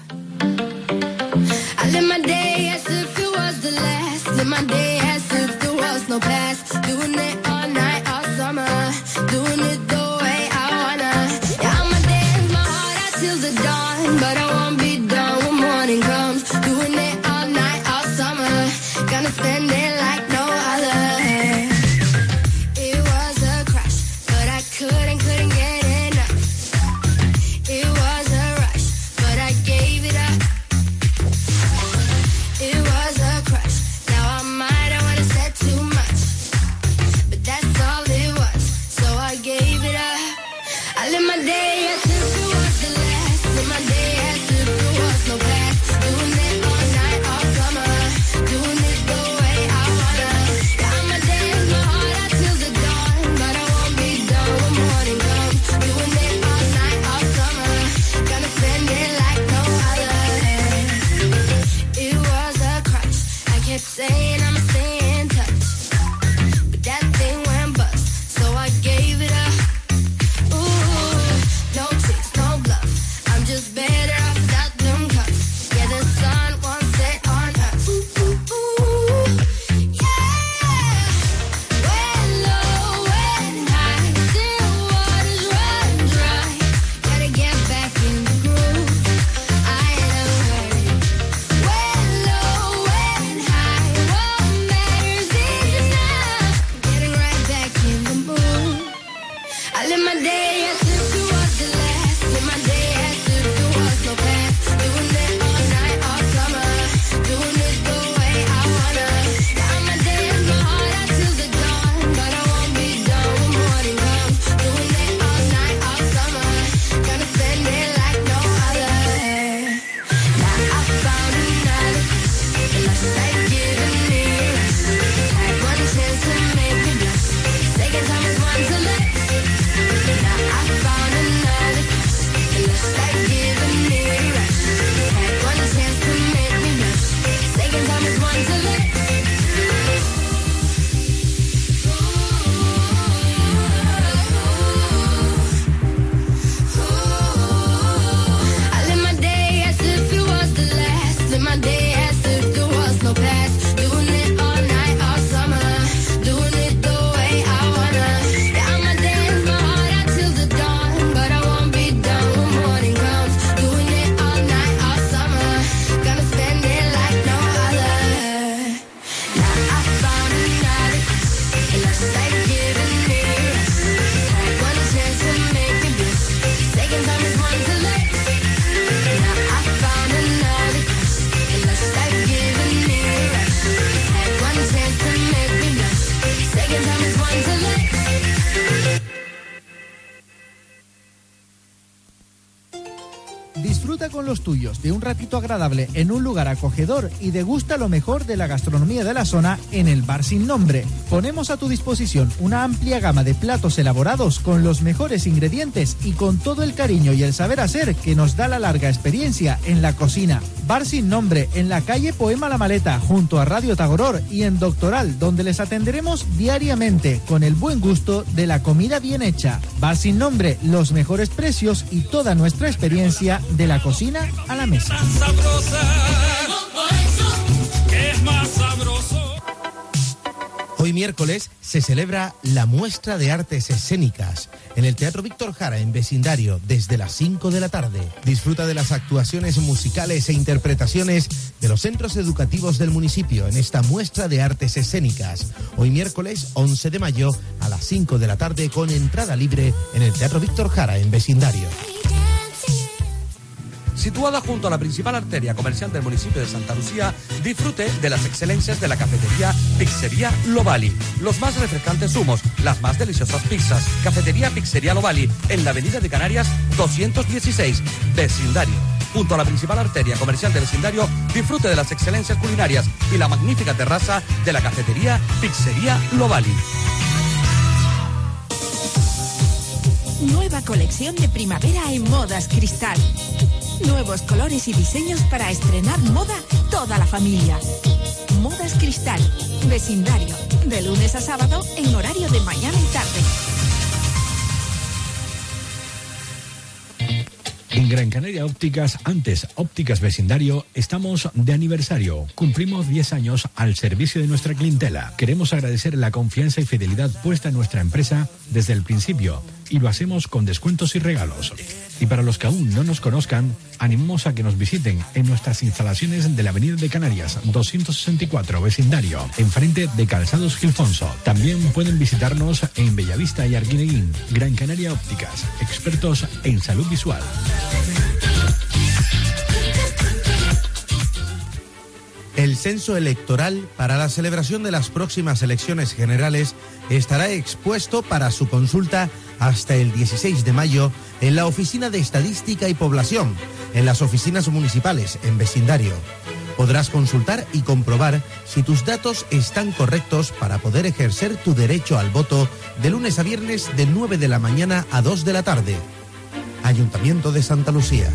Ratito agradable en un lugar acogedor y degusta lo mejor de la gastronomía de la zona en el bar sin nombre. Ponemos a tu disposición una amplia gama de platos elaborados con los mejores ingredientes y con todo el cariño y el saber hacer que nos da la larga experiencia en la cocina. Bar sin nombre en la calle Poema La Maleta junto a Radio Tagoror y en Doctoral donde les atenderemos diariamente con el buen gusto de la comida bien hecha. Bar sin nombre, los mejores precios y toda nuestra experiencia de la cocina a la mesa. Hoy miércoles se celebra la muestra de artes escénicas en el Teatro Víctor Jara en vecindario desde las 5 de la tarde. Disfruta de las actuaciones musicales e interpretaciones de los centros educativos del municipio en esta muestra de artes escénicas. Hoy miércoles 11 de mayo a las 5 de la tarde con entrada libre en el Teatro Víctor Jara en vecindario. Situada junto a la principal arteria comercial del municipio de Santa Lucía, disfrute de las excelencias de la cafetería Pizzería Lovali. Los más refrescantes humos, las más deliciosas pizzas. Cafetería Pizzería Lovali, en la avenida de Canarias 216, vecindario. Junto a la principal arteria comercial del vecindario, disfrute de las excelencias culinarias y la magnífica terraza de la cafetería Pizzería Lovali. Nueva colección de primavera en Modas Cristal. Nuevos colores y diseños para estrenar moda toda la familia. Modas Cristal, vecindario, de lunes a sábado en horario de mañana y tarde. En Gran Canaria Ópticas, antes Ópticas Vecindario, estamos de aniversario. Cumplimos 10 años al servicio de nuestra clientela. Queremos agradecer la confianza y fidelidad puesta en nuestra empresa desde el principio y lo hacemos con descuentos y regalos. Y para los que aún no nos conozcan, animamos a que nos visiten en nuestras instalaciones de la Avenida de Canarias 264 vecindario, enfrente de Calzados Gilfonso. También pueden visitarnos en Bellavista y Arguineguín, Gran Canaria Ópticas, expertos en salud visual. El censo electoral para la celebración de las próximas elecciones generales estará expuesto para su consulta hasta el 16 de mayo en la Oficina de Estadística y Población, en las oficinas municipales, en vecindario. Podrás consultar y comprobar si tus datos están correctos para poder ejercer tu derecho al voto de lunes a viernes de 9 de la mañana a 2 de la tarde. Ayuntamiento de Santa Lucía.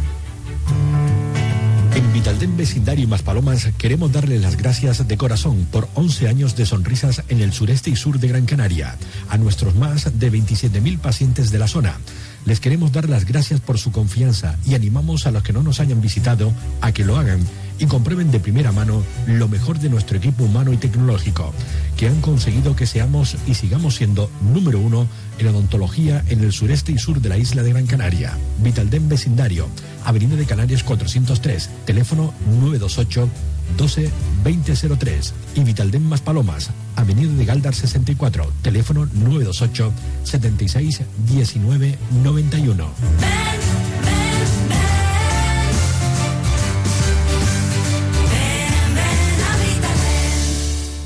En Vitaldem Vecindario y Maspalomas queremos darle las gracias de corazón por 11 años de sonrisas en el sureste y sur de Gran Canaria, a nuestros más de 27.000 pacientes de la zona. Les queremos dar las gracias por su confianza y animamos a los que no nos hayan visitado a que lo hagan y comprueben de primera mano lo mejor de nuestro equipo humano y tecnológico, que han conseguido que seamos y sigamos siendo número uno en odontología en el sureste y sur de la isla de Gran Canaria. Vitaldem Vecindario, Avenida de Canarias 403, teléfono 928 12 2003 y Vitaldem Más Palomas, Avenida de Galdar 64, teléfono 928 76 19 91.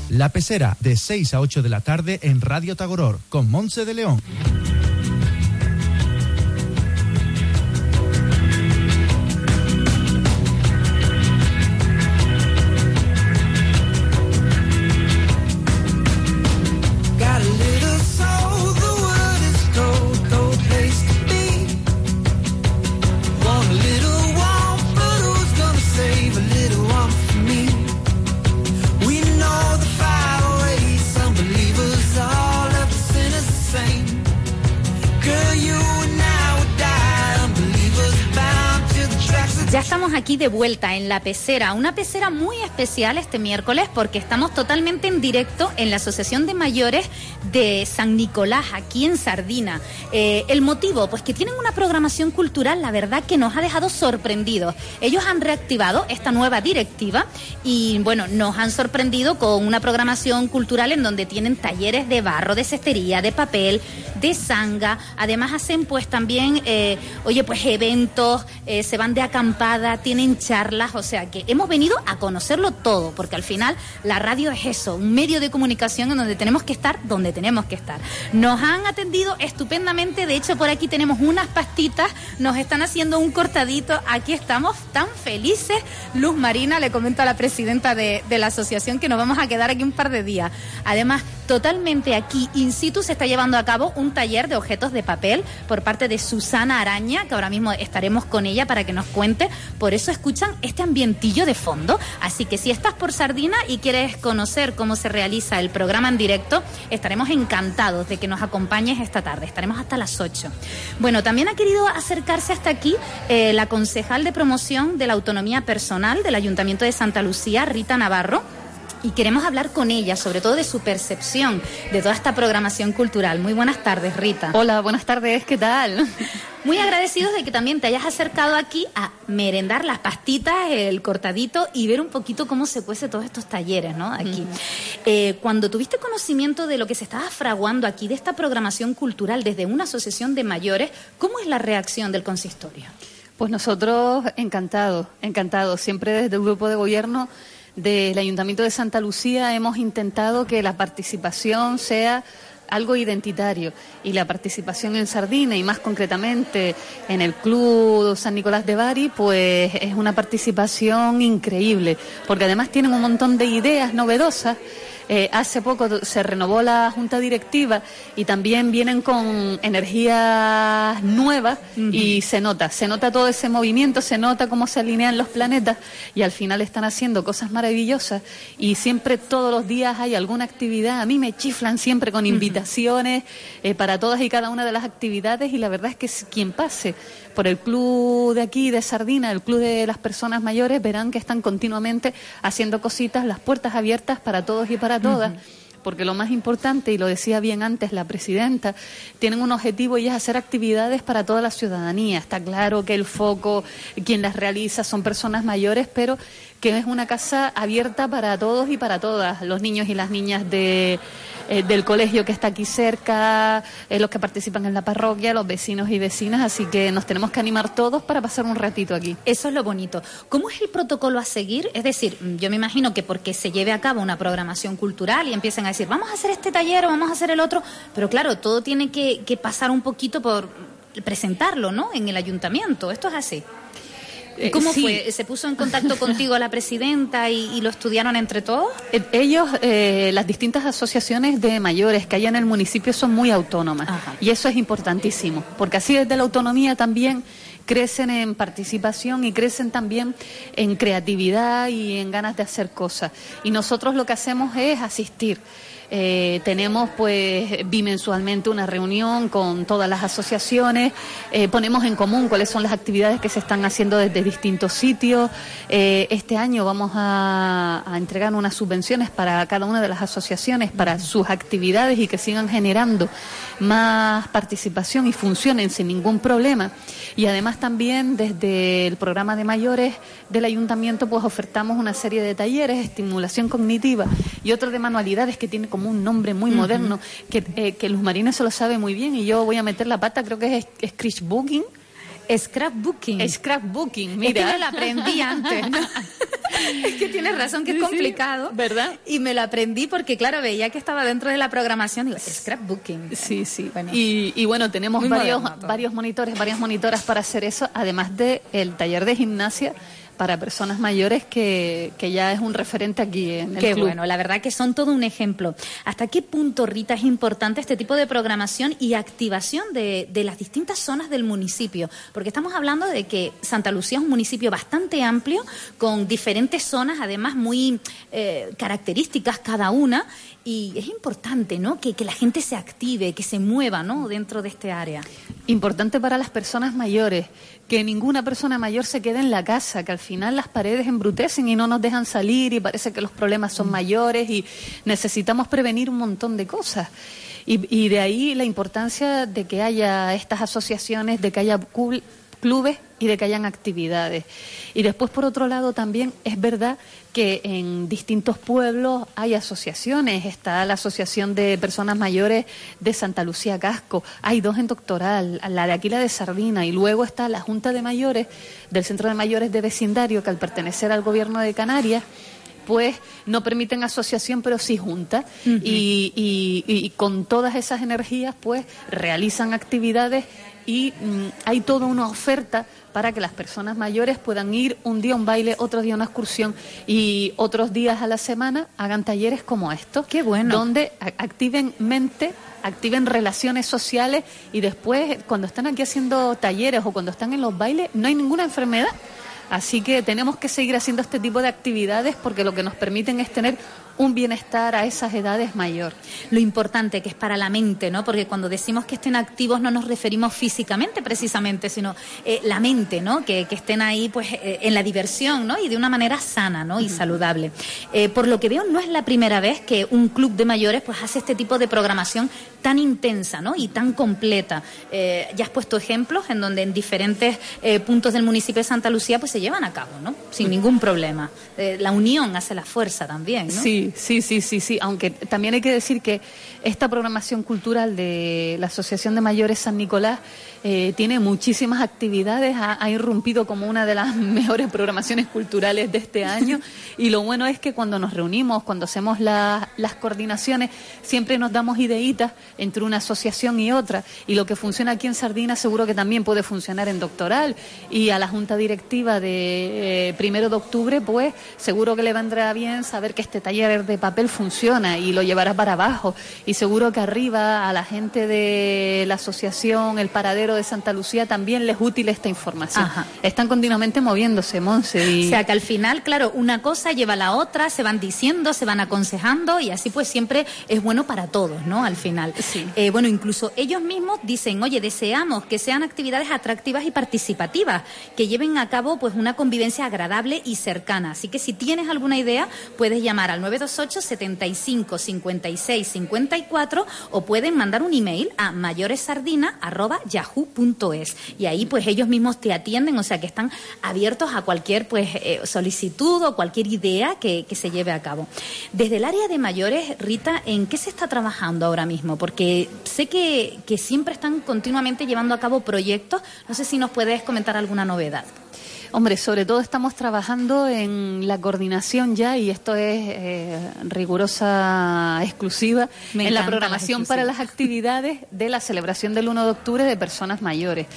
La pecera de 6 a 8 de la tarde en Radio Tagoror con Monse de León. En la pecera, una pecera muy especial este miércoles porque estamos totalmente en directo en la Asociación de Mayores de San Nicolás, aquí en Sardina. Eh, el motivo, pues que tienen una programación cultural, la verdad que nos ha dejado sorprendidos. Ellos han reactivado esta nueva directiva y bueno, nos han sorprendido con una programación cultural en donde tienen talleres de barro, de cestería, de papel, de sanga. Además hacen pues también, eh, oye, pues eventos, eh, se van de acampada, tienen charlas, o sea que hemos venido a conocerlo todo, porque al final la radio es eso, un medio de comunicación en donde tenemos que estar donde tenemos que estar. Nos han atendido estupendamente, de hecho por aquí tenemos unas pastitas, nos están haciendo un cortadito, aquí estamos tan felices. Luz Marina, le comento a la presidenta de, de la asociación que nos vamos a quedar aquí un par de días. Además, totalmente aquí, in situ, se está llevando a cabo un taller de objetos de papel por parte de Susana Araña, que ahora mismo estaremos con ella para que nos cuente. Por eso escuchan este ambientillo de fondo. Así que si estás por Sardina y quieres conocer cómo se realiza el programa en directo, estaremos encantados de que nos acompañes esta tarde. Estaremos hasta las 8. Bueno, también ha querido acercarse hasta aquí eh, la concejal de promoción de la autonomía personal del Ayuntamiento de Santa Lucía, Rita Navarro. Y queremos hablar con ella, sobre todo de su percepción de toda esta programación cultural. Muy buenas tardes, Rita. Hola, buenas tardes, ¿qué tal? Muy agradecidos de que también te hayas acercado aquí a merendar las pastitas, el cortadito y ver un poquito cómo se cuece todos estos talleres, ¿no? Aquí. Eh, cuando tuviste conocimiento de lo que se estaba fraguando aquí, de esta programación cultural desde una asociación de mayores, ¿cómo es la reacción del consistorio? Pues nosotros encantados, encantados. Siempre desde el grupo de gobierno del Ayuntamiento de Santa Lucía hemos intentado que la participación sea algo identitario y la participación en Sardina y más concretamente en el Club San Nicolás de Bari pues es una participación increíble porque además tienen un montón de ideas novedosas eh, hace poco se renovó la junta directiva y también vienen con energías nuevas y se nota, se nota todo ese movimiento, se nota cómo se alinean los planetas y al final están haciendo cosas maravillosas y siempre todos los días hay alguna actividad. A mí me chiflan siempre con invitaciones eh, para todas y cada una de las actividades y la verdad es que quien pase por el club de aquí de Sardina, el club de las personas mayores, verán que están continuamente haciendo cositas, las puertas abiertas para todos y para todas. Porque lo más importante, y lo decía bien antes la presidenta, tienen un objetivo y es hacer actividades para toda la ciudadanía. Está claro que el foco, quien las realiza son personas mayores, pero que es una casa abierta para todos y para todas, los niños y las niñas de, eh, del colegio que está aquí cerca, eh, los que participan en la parroquia, los vecinos y vecinas, así que nos tenemos que animar todos para pasar un ratito aquí. Eso es lo bonito. ¿Cómo es el protocolo a seguir? Es decir, mm, yo me imagino que porque se lleve a cabo una programación cultural y empiecen a decir, vamos a hacer este taller o vamos a hacer el otro, pero claro, todo tiene que, que pasar un poquito por presentarlo, ¿no? En el ayuntamiento. Esto es así. Eh, ¿Cómo sí. fue? ¿Se puso en contacto contigo la presidenta y, y lo estudiaron entre todos? Eh, Ellos, eh, las distintas asociaciones de mayores que hay en el municipio son muy autónomas y eso es importantísimo, porque así desde la autonomía también crecen en participación y crecen también en creatividad y en ganas de hacer cosas. Y nosotros lo que hacemos es asistir. Eh, tenemos pues bimensualmente una reunión con todas las asociaciones, eh, ponemos en común cuáles son las actividades que se están haciendo desde distintos sitios. Eh, este año vamos a, a entregar unas subvenciones para cada una de las asociaciones para sus actividades y que sigan generando más participación y funcionen sin ningún problema. Y además también desde el programa de mayores del ayuntamiento pues ofertamos una serie de talleres, estimulación cognitiva y otro de manualidades que tiene como un nombre muy moderno que, eh, que Luz Marina se lo sabe muy bien y yo voy a meter la pata, creo que es scratchbooking. Scrapbooking. Scrapbooking, Es que mira. me la aprendí antes. ¿no? es que tienes razón que es sí. complicado. ¿Verdad? Y me la aprendí porque, claro, veía que estaba dentro de la programación. Digo, scrapbooking. Sí, sí. Bueno. Y, y bueno, tenemos varios, monitores, varias monitoras para hacer eso, además de el taller de gimnasia para personas mayores que, que ya es un referente aquí en el Qué club. bueno, la verdad que son todo un ejemplo. ¿Hasta qué punto, Rita, es importante este tipo de programación y activación de, de las distintas zonas del municipio? Porque estamos hablando de que Santa Lucía es un municipio bastante amplio, con diferentes zonas, además muy eh, características cada una, y es importante, ¿no? Que, que la gente se active, que se mueva, ¿no? Dentro de este área. Importante para las personas mayores, que ninguna persona mayor se quede en la casa, que al final las paredes embrutecen y no nos dejan salir y parece que los problemas son mayores y necesitamos prevenir un montón de cosas. Y, y de ahí la importancia de que haya estas asociaciones, de que haya clubes y de que hayan actividades. Y después, por otro lado, también es verdad que en distintos pueblos hay asociaciones. Está la Asociación de Personas Mayores de Santa Lucía Casco, hay dos en Doctoral, la de aquí la de Sardina, y luego está la Junta de Mayores del Centro de Mayores de Vecindario, que al pertenecer al Gobierno de Canarias, pues no permiten asociación, pero sí junta. y, y- y con todas esas energías, pues realizan actividades y mm, hay toda una oferta para que las personas mayores puedan ir un día a un baile, otro día a una excursión y otros días a la semana hagan talleres como estos. Qué bueno. Donde activen mente, activen relaciones sociales y después, cuando están aquí haciendo talleres o cuando están en los bailes, no hay ninguna enfermedad. Así que tenemos que seguir haciendo este tipo de actividades porque lo que nos permiten es tener un bienestar a esas edades mayor. Lo importante que es para la mente, ¿no? Porque cuando decimos que estén activos no nos referimos físicamente precisamente, sino eh, la mente, ¿no? Que, que estén ahí pues eh, en la diversión, ¿no? Y de una manera sana, ¿no? Y saludable. Eh, por lo que veo, no es la primera vez que un club de mayores pues hace este tipo de programación tan intensa, ¿no? Y tan completa. Eh, ya has puesto ejemplos en donde en diferentes puntos del municipio de Santa Lucía pues se llevan a cabo, ¿no? Sin ningún problema. La unión hace la fuerza también, ¿no? Sí, sí, sí, sí, sí. Aunque también hay que decir que esta programación cultural de la Asociación de Mayores San Nicolás eh, tiene muchísimas actividades, ha, ha irrumpido como una de las mejores programaciones culturales de este año. y lo bueno es que cuando nos reunimos, cuando hacemos la- las coordinaciones, siempre nos damos ideitas entre una asociación y otra. Y lo que funciona aquí en Sardina seguro que también puede funcionar en Doctoral. Y a la Junta Directiva de eh, primero de octubre, pues seguro que le vendrá bien saber que este taller de papel funciona y lo llevará para abajo. Y seguro que arriba a la gente de la asociación, el paradero de Santa Lucía, también les es útil esta información. Ajá. Están continuamente moviéndose, Monse. Y... O sea que al final, claro, una cosa lleva a la otra, se van diciendo, se van aconsejando y así pues siempre es bueno para todos, ¿no? Al final. Eh, bueno, incluso ellos mismos dicen, oye, deseamos que sean actividades atractivas y participativas, que lleven a cabo pues una convivencia agradable y cercana. Así que si tienes alguna idea, puedes llamar al 928 75 56 54 o pueden mandar un email a y ahí pues ellos mismos te atienden, o sea que están abiertos a cualquier pues eh, solicitud o cualquier idea que, que se lleve a cabo. Desde el área de mayores, Rita, ¿en qué se está trabajando ahora mismo? Porque sé que, que siempre están continuamente llevando a cabo proyectos. No sé si nos puedes comentar alguna novedad. Hombre, sobre todo estamos trabajando en la coordinación ya, y esto es eh, rigurosa exclusiva, Me en la programación las para las actividades de la celebración del 1 de octubre de personas mayores.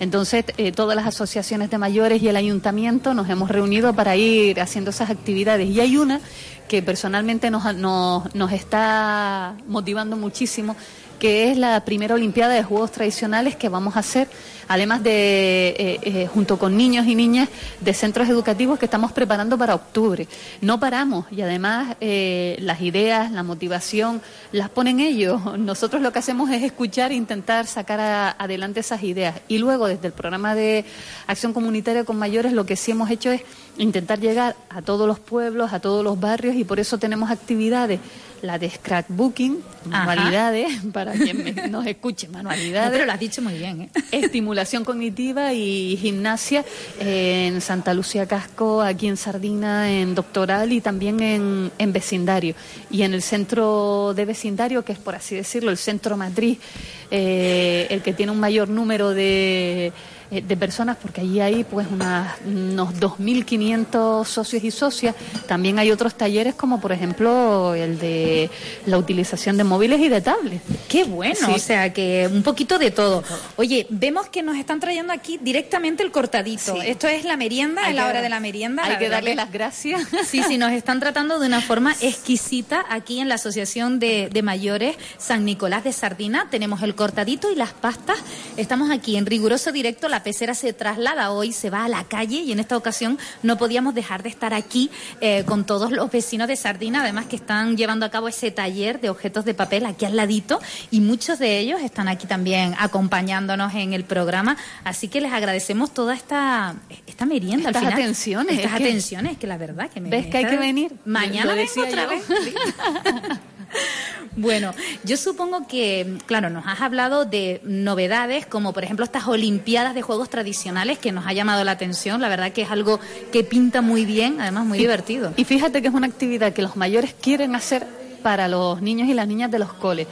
Entonces, eh, todas las asociaciones de mayores y el ayuntamiento nos hemos reunido para ir haciendo esas actividades. Y hay una que personalmente nos, nos, nos está motivando muchísimo, que es la primera Olimpiada de Juegos Tradicionales que vamos a hacer, además de, eh, eh, junto con niños y niñas de centros educativos que estamos preparando para octubre. No paramos y además eh, las ideas, la motivación, las ponen ellos. Nosotros lo que hacemos es escuchar e intentar sacar a- adelante esas ideas. Y luego, desde el programa de acción comunitaria con mayores, lo que sí hemos hecho es intentar llegar a todos los pueblos, a todos los barrios y por eso tenemos actividades, la de scrapbooking, Ajá. manualidades, para quien me- nos escuche, manualidades. No, pero lo has dicho muy bien, ¿eh? Cognitiva y gimnasia en Santa Lucía Casco, aquí en Sardina, en Doctoral y también en, en vecindario. Y en el centro de vecindario, que es por así decirlo, el centro matriz, eh, el que tiene un mayor número de, eh, de personas, porque allí hay pues unas, unos 2.500 socios y socias. También hay otros talleres como por ejemplo el de la utilización de móviles y de tablets. Qué bueno, o sea que un poquito de todo. Oye, vemos que nos están trayendo aquí directamente el cortadito. Sí. Esto es la merienda, Hay es la hora de la merienda. hay la que darle las gracias. Sí, sí, nos están tratando de una forma exquisita aquí en la Asociación de, de Mayores San Nicolás de Sardina. Tenemos el cortadito y las pastas. Estamos aquí en riguroso directo. La pecera se traslada hoy, se va a la calle y en esta ocasión no podíamos dejar de estar aquí eh, con todos los vecinos de Sardina, además que están llevando a cabo ese taller de objetos de papel aquí al ladito y muchos de ellos están aquí también acompañándonos en el programa. Así que les agradecemos toda esta, esta merienda Estas al final. atenciones, Estas es atenciones, que la verdad que me ¿Ves que hay que venir? Mañana vengo otra yo. vez. Bueno, yo supongo que, claro, nos has hablado de novedades como por ejemplo estas Olimpiadas de Juegos Tradicionales que nos ha llamado la atención. La verdad que es algo que pinta muy bien, además muy Y- divertido. Y fíjate que es una actividad que los mayores quieren hacer para los niños y las niñas de los coles.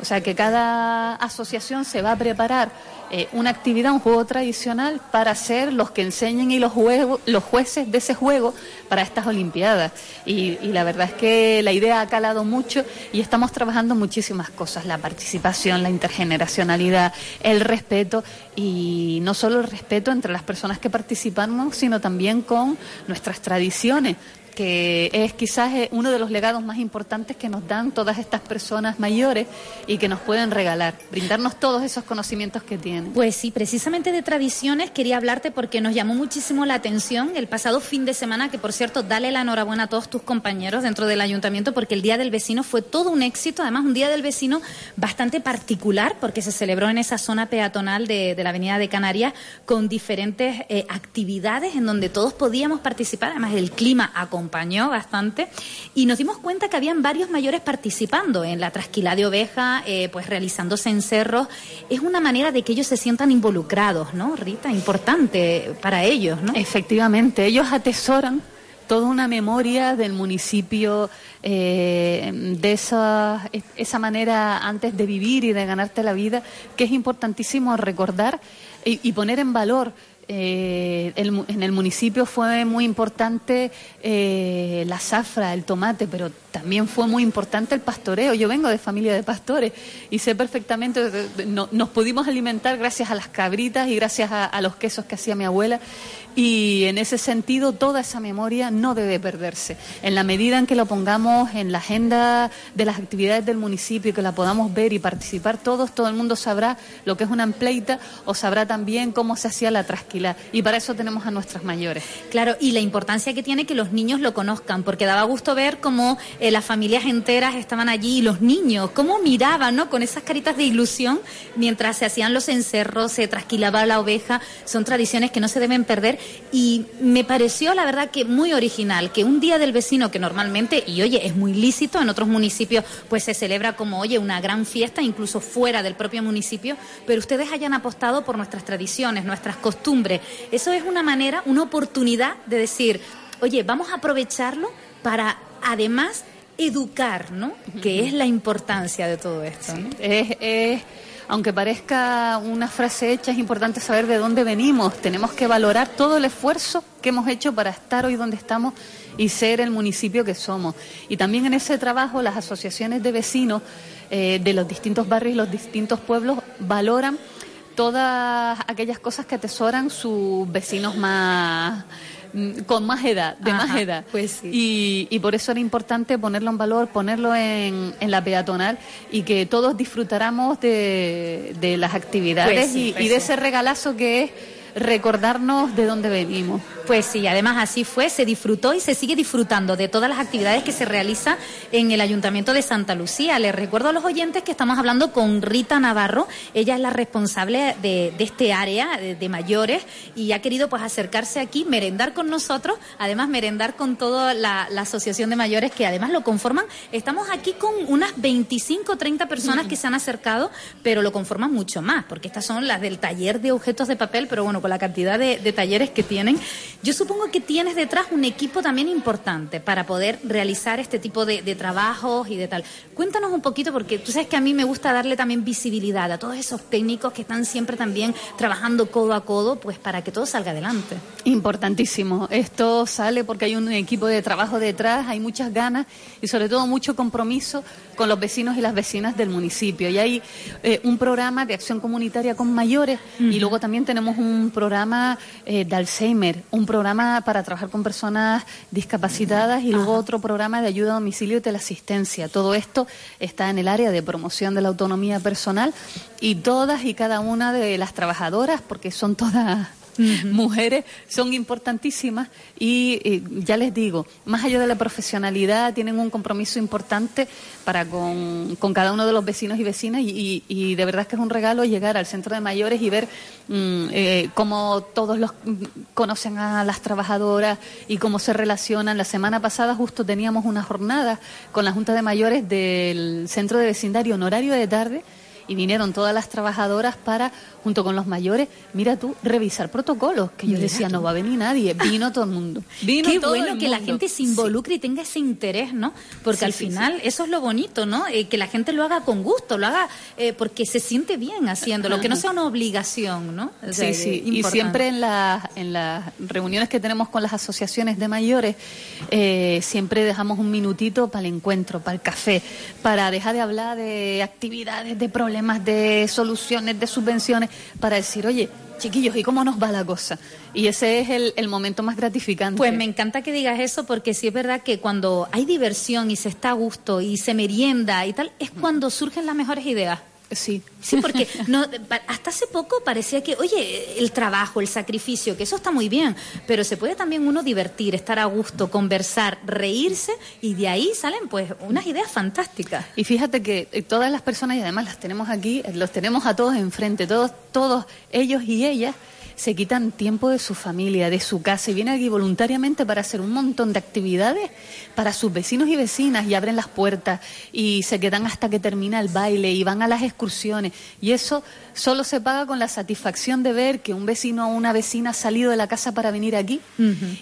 O sea que cada asociación se va a preparar eh, una actividad, un juego tradicional para ser los que enseñen y los, juego- los jueces de ese juego para estas Olimpiadas. Y, y la verdad es que la idea ha calado mucho y estamos trabajando muchísimas cosas, la participación, la intergeneracionalidad, el respeto y no solo el respeto entre las personas que participamos, sino también con nuestras tradiciones. Que es quizás eh, uno de los legados más importantes que nos dan todas estas personas mayores y que nos pueden regalar, brindarnos todos esos conocimientos que tienen. Pues sí, precisamente de tradiciones quería hablarte porque nos llamó muchísimo la atención el pasado fin de semana, que por cierto, dale la enhorabuena a todos tus compañeros dentro del ayuntamiento porque el Día del Vecino fue todo un éxito, además un Día del Vecino bastante particular porque se celebró en esa zona peatonal de, la Avenida de Canarias con diferentes eh, actividades en donde todos podíamos participar, además el clima acompañó bastante y nos dimos cuenta que habían varios mayores participando en la trasquila de oveja, eh, pues realizándose en cerros. Es una manera de que ellos se sientan involucrados, ¿no, Rita? Importante para ellos, ¿no? Efectivamente, ellos atesoran toda una memoria del municipio, eh, de esa, esa manera antes de vivir y de ganarte la vida, que es importantísimo recordar y, y poner en valor. Eh, el en el municipio fue muy importante eh, la zafra, el tomate, pero también fue muy importante el pastoreo. Yo vengo de familia de pastores y sé perfectamente, de- no- nos pudimos alimentar gracias a las cabritas y gracias a los quesos que hacía mi abuela. Y en ese sentido, toda esa memoria no debe perderse. En la medida en que lo pongamos en la agenda de las actividades del municipio, que la podamos ver y participar todos, todo el mundo sabrá lo que es una empleita o sabrá también cómo se hacía la trasquila. Y para eso tenemos a nuestras mayores. Claro, y la importancia que tiene que los niños lo conozcan, porque daba gusto ver cómo eh, las familias enteras estaban allí y los niños, cómo miraban, ¿no? Con esas caritas de ilusión mientras se hacían los encerros, se trasquilaba la oveja. Son tradiciones que no se deben perder y me pareció, la verdad, que muy original, que un día del vecino que normalmente, y oye, es muy lícito, en otros municipios pues se celebra como, oye, una gran fiesta, incluso fuera del propio municipio, pero ustedes hayan apostado por nuestras tradiciones, nuestras costumbres. Eso es una manera, una oportunidad de decir, oye, vamos a aprovecharlo para además educar, ¿no? Que es la importancia de todo esto. ¿no? Es, es- aunque parezca una frase hecha, es importante saber de dónde venimos. Tenemos que valorar todo el esfuerzo que hemos hecho para estar hoy donde estamos y ser el municipio que somos. Y también en ese trabajo las asociaciones de vecinos eh, de los distintos barrios y los distintos pueblos valoran todas aquellas cosas que atesoran sus vecinos más con más edad, de más edad. pues y, y por eso era importante ponerlo en valor, ponerlo en, en la peatonal y que todos disfrutáramos de, de las actividades Pues sí, y, pues y de sí. ese regalazo que es recordarnos de dónde venimos. Pues sí, además así fue, se disfrutó y se sigue disfrutando de todas las actividades que se realizan en el Ayuntamiento de Santa Lucía. Les recuerdo a los oyentes que estamos hablando con Rita Navarro, ella es la responsable de, este área de, mayores y ha querido pues acercarse aquí, merendar con nosotros, además merendar con toda la, Asociación de Mayores que además lo conforman. Estamos aquí con unas 25 o 30 personas que se han acercado, pero lo conforman mucho más, porque estas son las del taller de objetos de papel, pero bueno, con la cantidad de talleres que tienen, yo supongo que tienes detrás un equipo también importante para poder realizar este tipo de, trabajos y de tal. Cuéntanos un poquito, porque tú sabes que a mí me gusta darle también visibilidad a todos esos técnicos que están siempre también trabajando codo a codo, pues para que todo salga adelante. Importantísimo. Esto sale porque hay un equipo de trabajo detrás, hay muchas ganas y sobre todo mucho compromiso con los vecinos y las vecinas del municipio. Y hay eh, un programa de acción comunitaria con mayores y luego también tenemos un programa eh, de Alzheimer, un programa para trabajar con personas discapacitadas y luego otro programa de ayuda a domicilio y teleasistencia. Todo esto está en el área de promoción de la autonomía personal y todas y cada una de las trabajadoras, porque son todas mujeres son importantísimas y eh, ya les digo, más allá de la profesionalidad, tienen un compromiso importante para con, cada uno de los vecinos y vecinas y, y- y de verdad que es un regalo llegar al centro de mayores y ver mm, eh, cómo todos los mm, conocen a las trabajadoras y cómo se relacionan. La semana pasada justo teníamos una jornada con la Junta de Mayores del centro de vecindario en horario de tarde y vinieron todas las trabajadoras para, junto con los mayores, mira tú, revisar protocolos, que yo Mira decía, tú. no va a venir nadie, vino todo el mundo. Vino Qué todo bueno el que la gente se involucre y tenga ese interés, ¿no? Porque Sí, al sí, final eso es lo bonito, ¿no? Eh, que la gente lo haga con gusto, lo haga eh, porque se siente bien haciéndolo, que no sea una obligación, ¿no? O sea, Sí, sí, y siempre en, la- en las reuniones que tenemos con las asociaciones de mayores, eh, siempre dejamos un minutito para el encuentro, para el café, para dejar de hablar de actividades, de problemas, de soluciones, de subvenciones, para decir, oye, chiquillos, ¿y cómo nos va la cosa? Y ese es el, el momento más gratificante. Pues me encanta que digas eso porque sí es verdad que cuando hay diversión y se está a gusto y se merienda y tal, es cuando surgen las mejores ideas. Sí. Sí, porque no, hasta hace poco parecía que, oye, el trabajo, el sacrificio, que eso está muy bien, pero se puede también uno divertir, estar a gusto, conversar, reírse y de ahí salen pues unas ideas fantásticas. Y fíjate que eh, todas las personas, y además las tenemos aquí, eh, los tenemos a todos enfrente, todos, todos ellos y ellas se quitan tiempo de su familia, de su casa y vienen aquí voluntariamente para hacer un montón de actividades para sus vecinos y vecinas y abren las puertas y se quedan hasta que termina el baile y van a las excursiones. Y eso solo se paga con la satisfacción de ver que un vecino o una vecina ha salido de la casa para venir aquí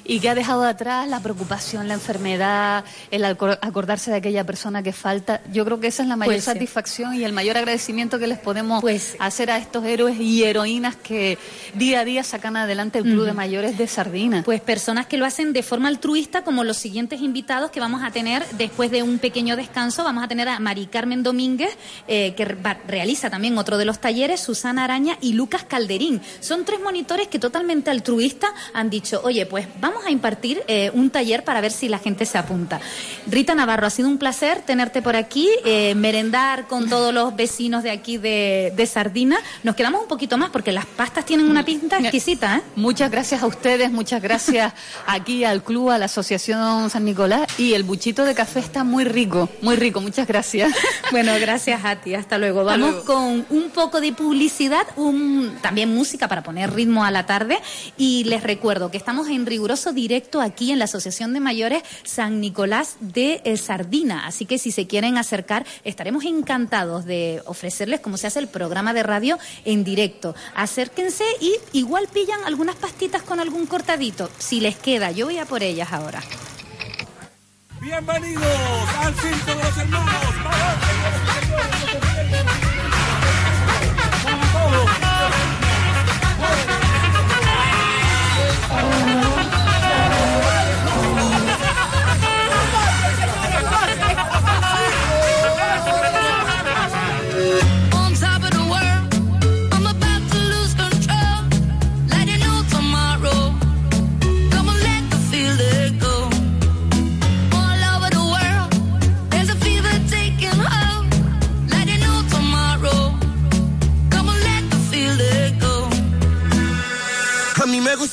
y que ha dejado atrás la preocupación, la enfermedad, el acor- acordarse de aquella persona que falta. Yo creo que esa es la mayor Pues satisfacción y el mayor agradecimiento que les podemos hacer a estos héroes y heroínas que día a día sacan adelante el Club de. Mayores de Sardina. Pues personas que lo hacen de forma altruista, como los siguientes invitados que vamos a tener después de un pequeño descanso. Vamos a tener a Mari Carmen Domínguez, eh, que va- realiza también otro de los talleres, Susana Araña y Lucas Calderín. Son tres monitores que totalmente altruistas han dicho, oye, pues vamos a impartir eh, un taller para ver si la gente se apunta. Rita Navarro, ha sido un placer tenerte por aquí, eh, merendar con todos los vecinos de aquí de, de Sardina. Nos quedamos un poquito más porque las pastas tienen una pinta exquisita, ¿eh? Muchas gracias a ustedes, muchas gracias aquí al club, a la Asociación San Nicolás y el buchito de café está muy rico, muy rico, muchas gracias. Bueno, gracias a ti. Hasta luego. Vamos luego. con un poco de publicidad, un, también música para poner ritmo a la tarde. Y les recuerdo que estamos en riguroso directo aquí en la Asociación de Mayores San Nicolás de eh, Sardina. Así que si se quieren acercar, estaremos encantados de ofrecerles cómo se hace el programa de radio en directo. Acérquense y igual pillan algunas pastitas con algún cortadito. Si les queda, yo voy a por ellas ahora. Bienvenidos al Circo de los Hermanos.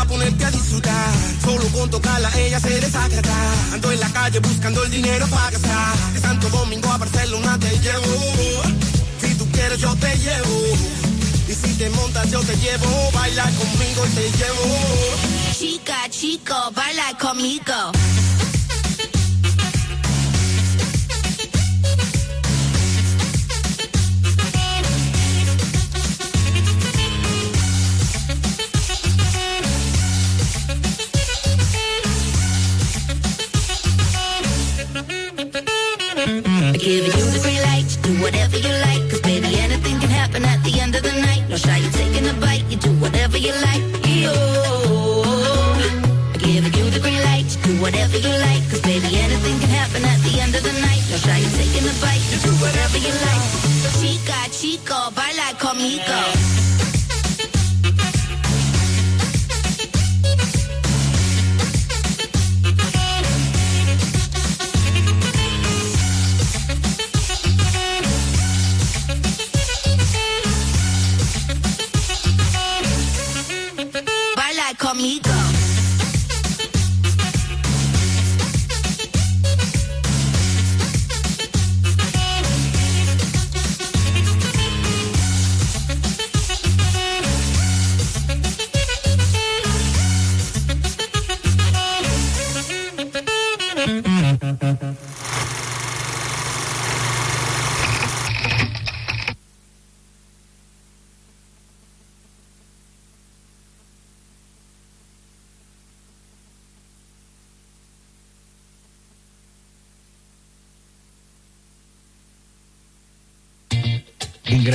pa' ponerte a disfrutar. Solo con tocarla ella se desacata. Ando en la calle buscando el dinero para gastar. De Santo Domingo a Barcelona te llevo. Si tú quieres yo te llevo. Y si te montas yo te llevo. Baila conmigo y te llevo. Chica, chico, baila conmigo. Give you the green light do whatever you like. Cause baby, anything can happen at the end of the night. No shy, you taking a bite, you do whatever you like. Yo. Give you the green light do whatever you like. Cause baby, anything can happen at the end of the night. No shy, you taking a bite, you do whatever you like. Chica, chico, baila conmigo.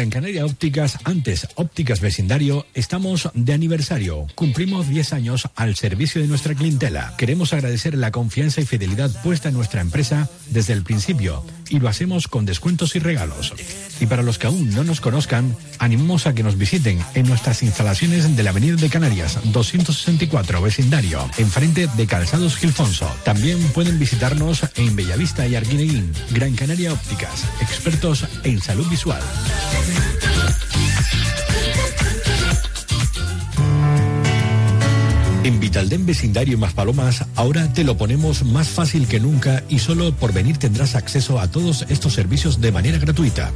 En Canaria Ópticas, antes Ópticas Vecindario, estamos de aniversario. Cumplimos 10 años al servicio de nuestra clientela. Queremos agradecer la confianza y fidelidad puesta en nuestra empresa desde el principio y lo hacemos con descuentos y regalos. Y para los que aún no nos conozcan, animamos a que nos visiten en nuestras instalaciones de la Avenida de Canarias 264 Vecindario, enfrente de Calzados Gilfonso. También pueden visitarnos en Bellavista y Arguineguín. Gran Canaria Ópticas, expertos en salud visual. En Vitaldem Vecindario Más Palomas ahora te lo ponemos más fácil que nunca y solo por venir tendrás acceso a todos estos servicios de manera gratuita.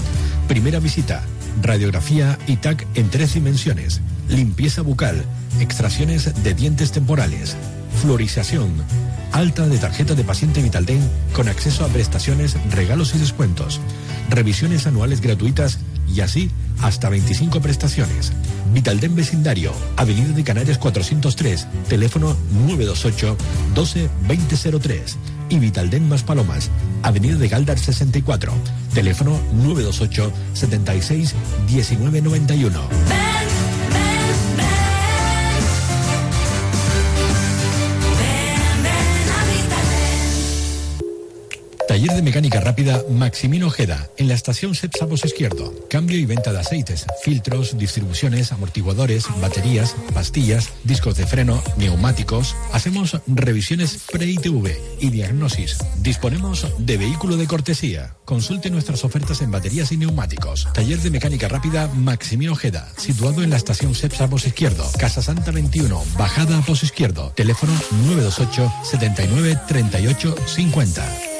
Primera visita, radiografía y TAC en tres dimensiones, limpieza bucal, extracciones de dientes temporales, fluorización, alta de tarjeta de paciente Vitaldem con acceso a prestaciones, regalos y descuentos, revisiones anuales gratuitas y así hasta 25 prestaciones. Vitaldem Vecindario, Avenida de Canarias 403, teléfono 928 12 2003 y Vitaldem Más Palomas, Avenida de Galdar 64, teléfono 928 76 1991. Taller de mecánica rápida Maximino Ojeda, en la estación Sepsapos Izquierdo. Cambio y venta de aceites, filtros, distribuciones, amortiguadores, baterías, pastillas, discos de freno, neumáticos. Hacemos revisiones pre-ITV y diagnosis. Disponemos de vehículo de cortesía. Consulte nuestras ofertas en baterías y neumáticos. Taller de mecánica rápida Maximino Ojeda, situado en la estación Sepsapos Izquierdo. Casa Santa 21, bajada a Pozo Izquierdo. Teléfono 928 79 38 50.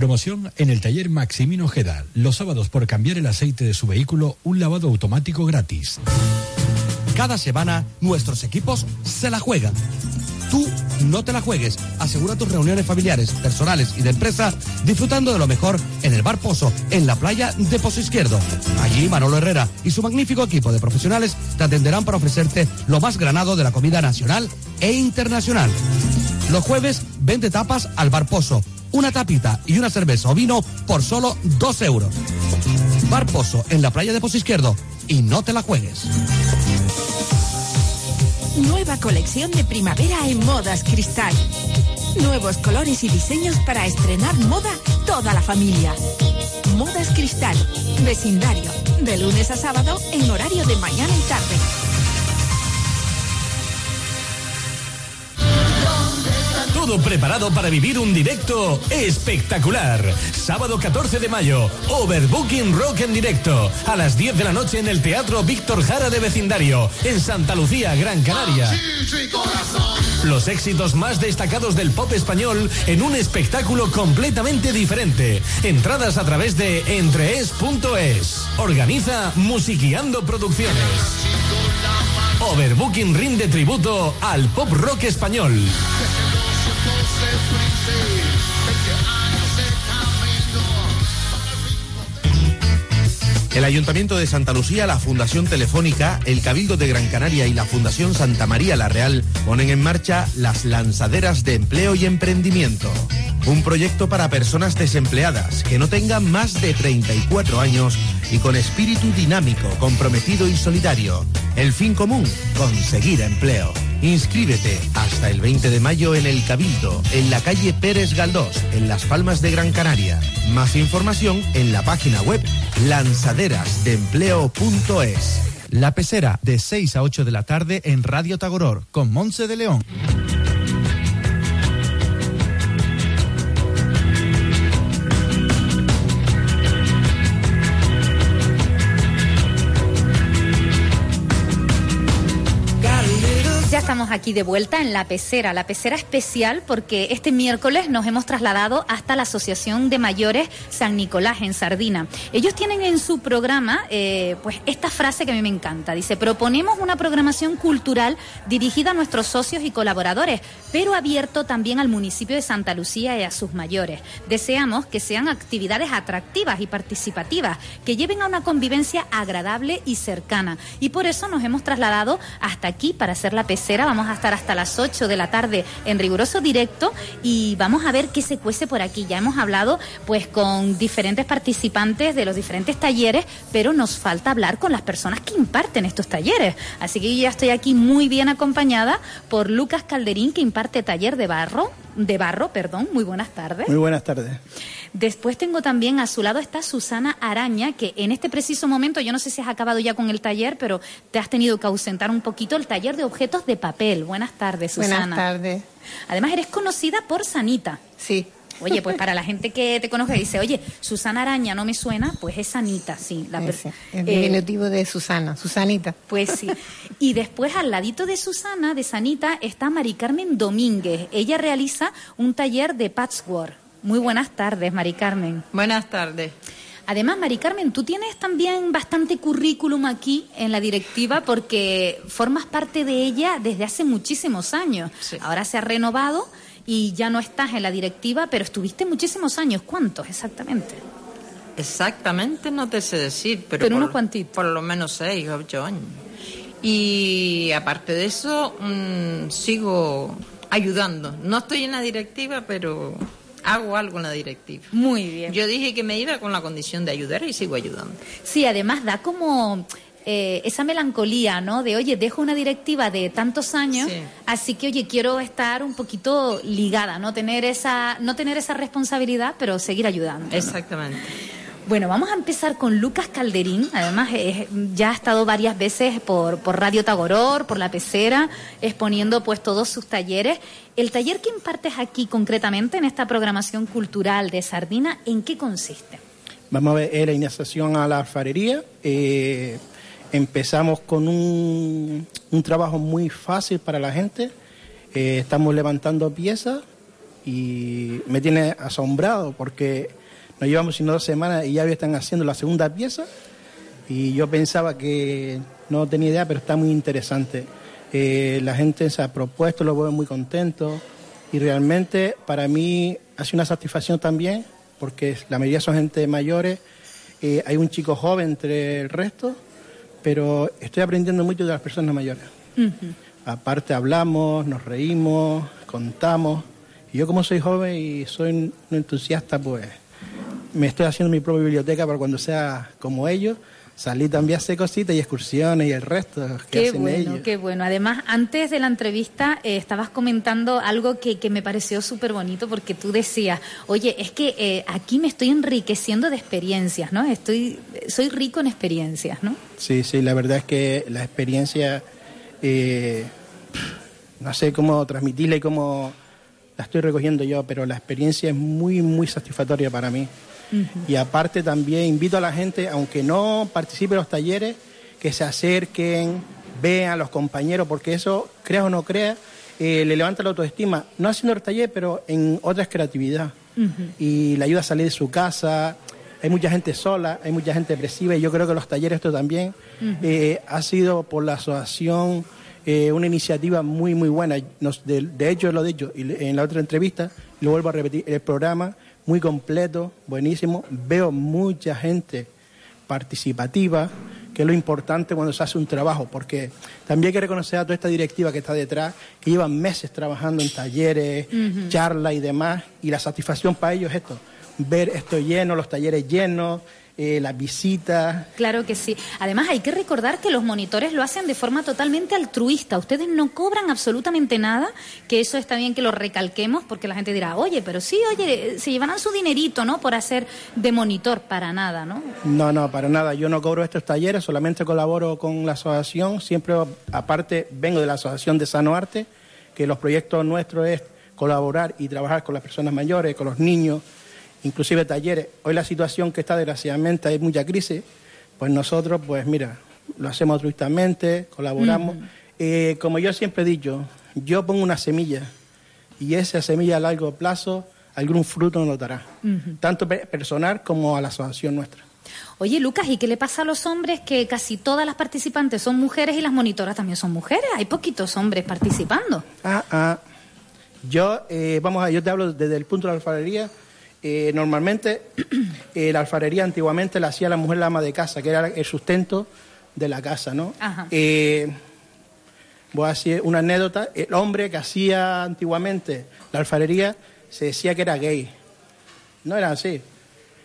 Promoción en el taller Maximino Ojeda. Los sábados por cambiar el aceite de su vehículo, un lavado automático gratis. Cada semana nuestros equipos se la juegan. Tú no te la juegues. Asegura tus reuniones familiares, personales y de empresa disfrutando de lo mejor en el Bar Pozo, en la playa de Pozo Izquierdo. Allí Manolo Herrera y su magnífico equipo de profesionales te atenderán para ofrecerte lo más granado de la comida nacional e internacional. Los jueves vende tapas al Bar Pozo. Una tapita y una cerveza o vino por solo dos euros. Bar Pozo en la playa de Pozo Izquierdo. Y no te la juegues. Nueva colección de primavera en Modas Cristal. Nuevos colores y diseños para estrenar moda toda la familia. Modas Cristal, vecindario, de lunes a sábado en horario de mañana y tarde. Todo preparado para vivir un directo espectacular. Sábado 14 de mayo, Overbooking Rock en directo. A las 10 de la noche en el Teatro Víctor Jara de Vecindario, en Santa Lucía, Gran Canaria. Los éxitos más destacados del pop español en un espectáculo completamente diferente. Entradas a través de entrees.es. Organiza Musiqueando Producciones. Overbooking rinde tributo al pop rock español. El Ayuntamiento de Santa Lucía, la Fundación Telefónica, el Cabildo de Gran Canaria y la Fundación Santa María La Real ponen en marcha las lanzaderas de empleo y emprendimiento. Un proyecto para personas desempleadas que no tengan más de 34 años y con espíritu dinámico, comprometido y solidario. El fin común, conseguir empleo. Inscríbete hasta el 20 de mayo en el Cabildo, en la calle Pérez Galdós, en Las Palmas de Gran Canaria. Más información en la página web lanzaderasdeempleo.es. La pecera de 6 a 8 de la tarde en Radio Tagoror con Monse de León. Aquí de vuelta en la pecera, la pecera especial porque este miércoles nos hemos trasladado hasta la Asociación de Mayores San Nicolás en Sardina. Ellos tienen en su programa eh, pues esta frase que a mí me encanta. Dice, proponemos una programación cultural dirigida a nuestros socios y colaboradores, pero abierto también al municipio de Santa Lucía y a sus mayores. Deseamos que sean actividades atractivas y participativas, que lleven a una convivencia agradable y cercana. Y por eso nos hemos trasladado hasta aquí para hacer la pecera. A estar hasta las 8 de la tarde en riguroso directo y vamos a ver qué se cuece por aquí. Ya hemos hablado pues con diferentes participantes de los diferentes talleres, pero nos falta hablar con las personas que imparten estos talleres. Así que yo ya estoy aquí muy bien acompañada por Lucas Calderín, que imparte taller de barro, de barro, perdón. Muy buenas tardes. Muy buenas tardes. Después tengo también a su lado está Susana Araña, que en este preciso momento, yo no sé si has acabado ya con el taller, pero te has tenido que ausentar un poquito el taller de objetos de papel. Buenas tardes, Susana. Buenas tardes. Además, eres conocida por Sanita. Sí. Oye, pues para la gente que te conoce y dice, oye, Susana Araña no me suena, pues es Sanita, sí. La Ese, el Eh, diminutivo de Susana, Susanita. pues sí. Y después al ladito de Susana, de Sanita, está Mari Carmen Domínguez. Ella realiza un taller de patchwork. Muy buenas tardes, Mari Carmen. Buenas tardes. Además, Mari Carmen, tú tienes también bastante currículum aquí en la directiva porque formas parte de ella desde hace muchísimos años. Ahora se ha renovado y ya no estás en la directiva, pero estuviste muchísimos años. ¿Cuántos exactamente? Exactamente no te sé decir, pero, Pero por, unos cuantitos. por lo menos seis, ocho años. Y aparte de eso, mm, sigo ayudando. No estoy en la directiva, pero hago algo en la directiva. Muy bien. Yo dije que me iba con la condición de ayudar y sigo ayudando. Sí, además da como eh, esa melancolía, ¿no? De, oye, dejo una directiva de tantos años, Sí. así que, oye, quiero estar un poquito ligada, no tener esa, no tener esa responsabilidad, pero seguir ayudando. ¿no? Exactamente. Bueno, vamos a empezar con Lucas Calderín. Además, ya ha estado varias veces por, Radio Tagoror, por La Pecera, exponiendo pues todos sus talleres. El taller que impartes aquí concretamente en esta programación cultural de Sardina, ¿en qué consiste? Vamos a ver eh, la iniciación a la alfarería. Eh, empezamos con un, un trabajo muy fácil para la gente. Eh, estamos levantando piezas y me tiene asombrado porque no llevamos sino dos semanas y ya están haciendo la segunda pieza y yo pensaba que no tenía idea, pero está muy interesante. Eh, la gente se ha propuesto, lo veo muy contento y realmente para mí ha sido una satisfacción también porque la mayoría son gente mayores, eh, hay un chico joven entre el resto, pero estoy aprendiendo mucho de las personas mayores. Aparte hablamos, nos reímos, contamos. Y yo como soy joven y soy un entusiasta, pues me estoy haciendo mi propia biblioteca para cuando sea como ellos, salir también a hacer cositas y excursiones y el resto que Qué hacen bueno, ellos. qué bueno. Además, antes de la entrevista eh, estabas comentando algo que, que me pareció súper bonito porque tú decías, oye, es que eh, aquí me estoy enriqueciendo de experiencias, ¿no? Estoy, soy rico en experiencias, ¿no? Sí, sí, la verdad es que la experiencia, eh, no sé cómo transmitirla y cómo la estoy recogiendo yo, pero la experiencia es muy, muy satisfactoria para mí. Y aparte también invito a la gente, aunque no participe en los talleres, que se acerquen, vean a los compañeros, porque eso, creas o no creas, eh, le levanta la autoestima, no haciendo el taller, pero en otras creatividad. Y le ayuda a salir de su casa. Hay mucha gente sola, hay mucha gente depresiva, y yo creo que los talleres, esto también, eh, ha sido por la asociación eh, una iniciativa muy, muy buena. Nos- de, de hecho, lo he dicho en la otra entrevista, lo vuelvo a repetir, el programa muy completo, buenísimo. Veo mucha gente participativa, que es lo importante cuando se hace un trabajo, porque también hay que reconocer a toda esta directiva que está detrás, que llevan meses trabajando en talleres, Ujú. charlas y demás, y la satisfacción para ellos es esto, ver esto lleno, los talleres llenos, eh, las visitas, Claro que sí. Además, hay que recordar que los monitores lo hacen de forma totalmente altruista. Ustedes no cobran absolutamente nada, que eso está bien que lo recalquemos, porque la gente dirá, oye, pero sí, oye, se llevarán su dinerito, ¿no? Por hacer de monitor, para nada, ¿no? No, no, para nada. Yo no cobro estos talleres, solamente colaboro con la asociación. Siempre, aparte, vengo de la asociación de Sano Arte, que los proyectos nuestros es colaborar y trabajar con las personas mayores, con los niños, inclusive talleres. Hoy la situación que está, desgraciadamente, hay mucha crisis. Pues nosotros, pues mira, lo hacemos altruistamente, colaboramos. Eh, como yo siempre he dicho, yo pongo una semilla y esa semilla a largo plazo algún fruto nos dará, tanto pe- personal como a la asociación nuestra. Oye, Lucas, ¿y qué le pasa a los hombres que casi todas las participantes son mujeres y las monitoras también son mujeres? Hay poquitos hombres participando. Ah, ah. Yo, eh, vamos a, yo te hablo desde el punto de la alfarería. Eh, normalmente, eh, la alfarería antiguamente la hacía la mujer la ama de casa, que era el sustento de la casa, ¿no? Ajá. Eh, Voy a decir una anécdota. El hombre que hacía antiguamente la alfarería se decía que era gay. No era así.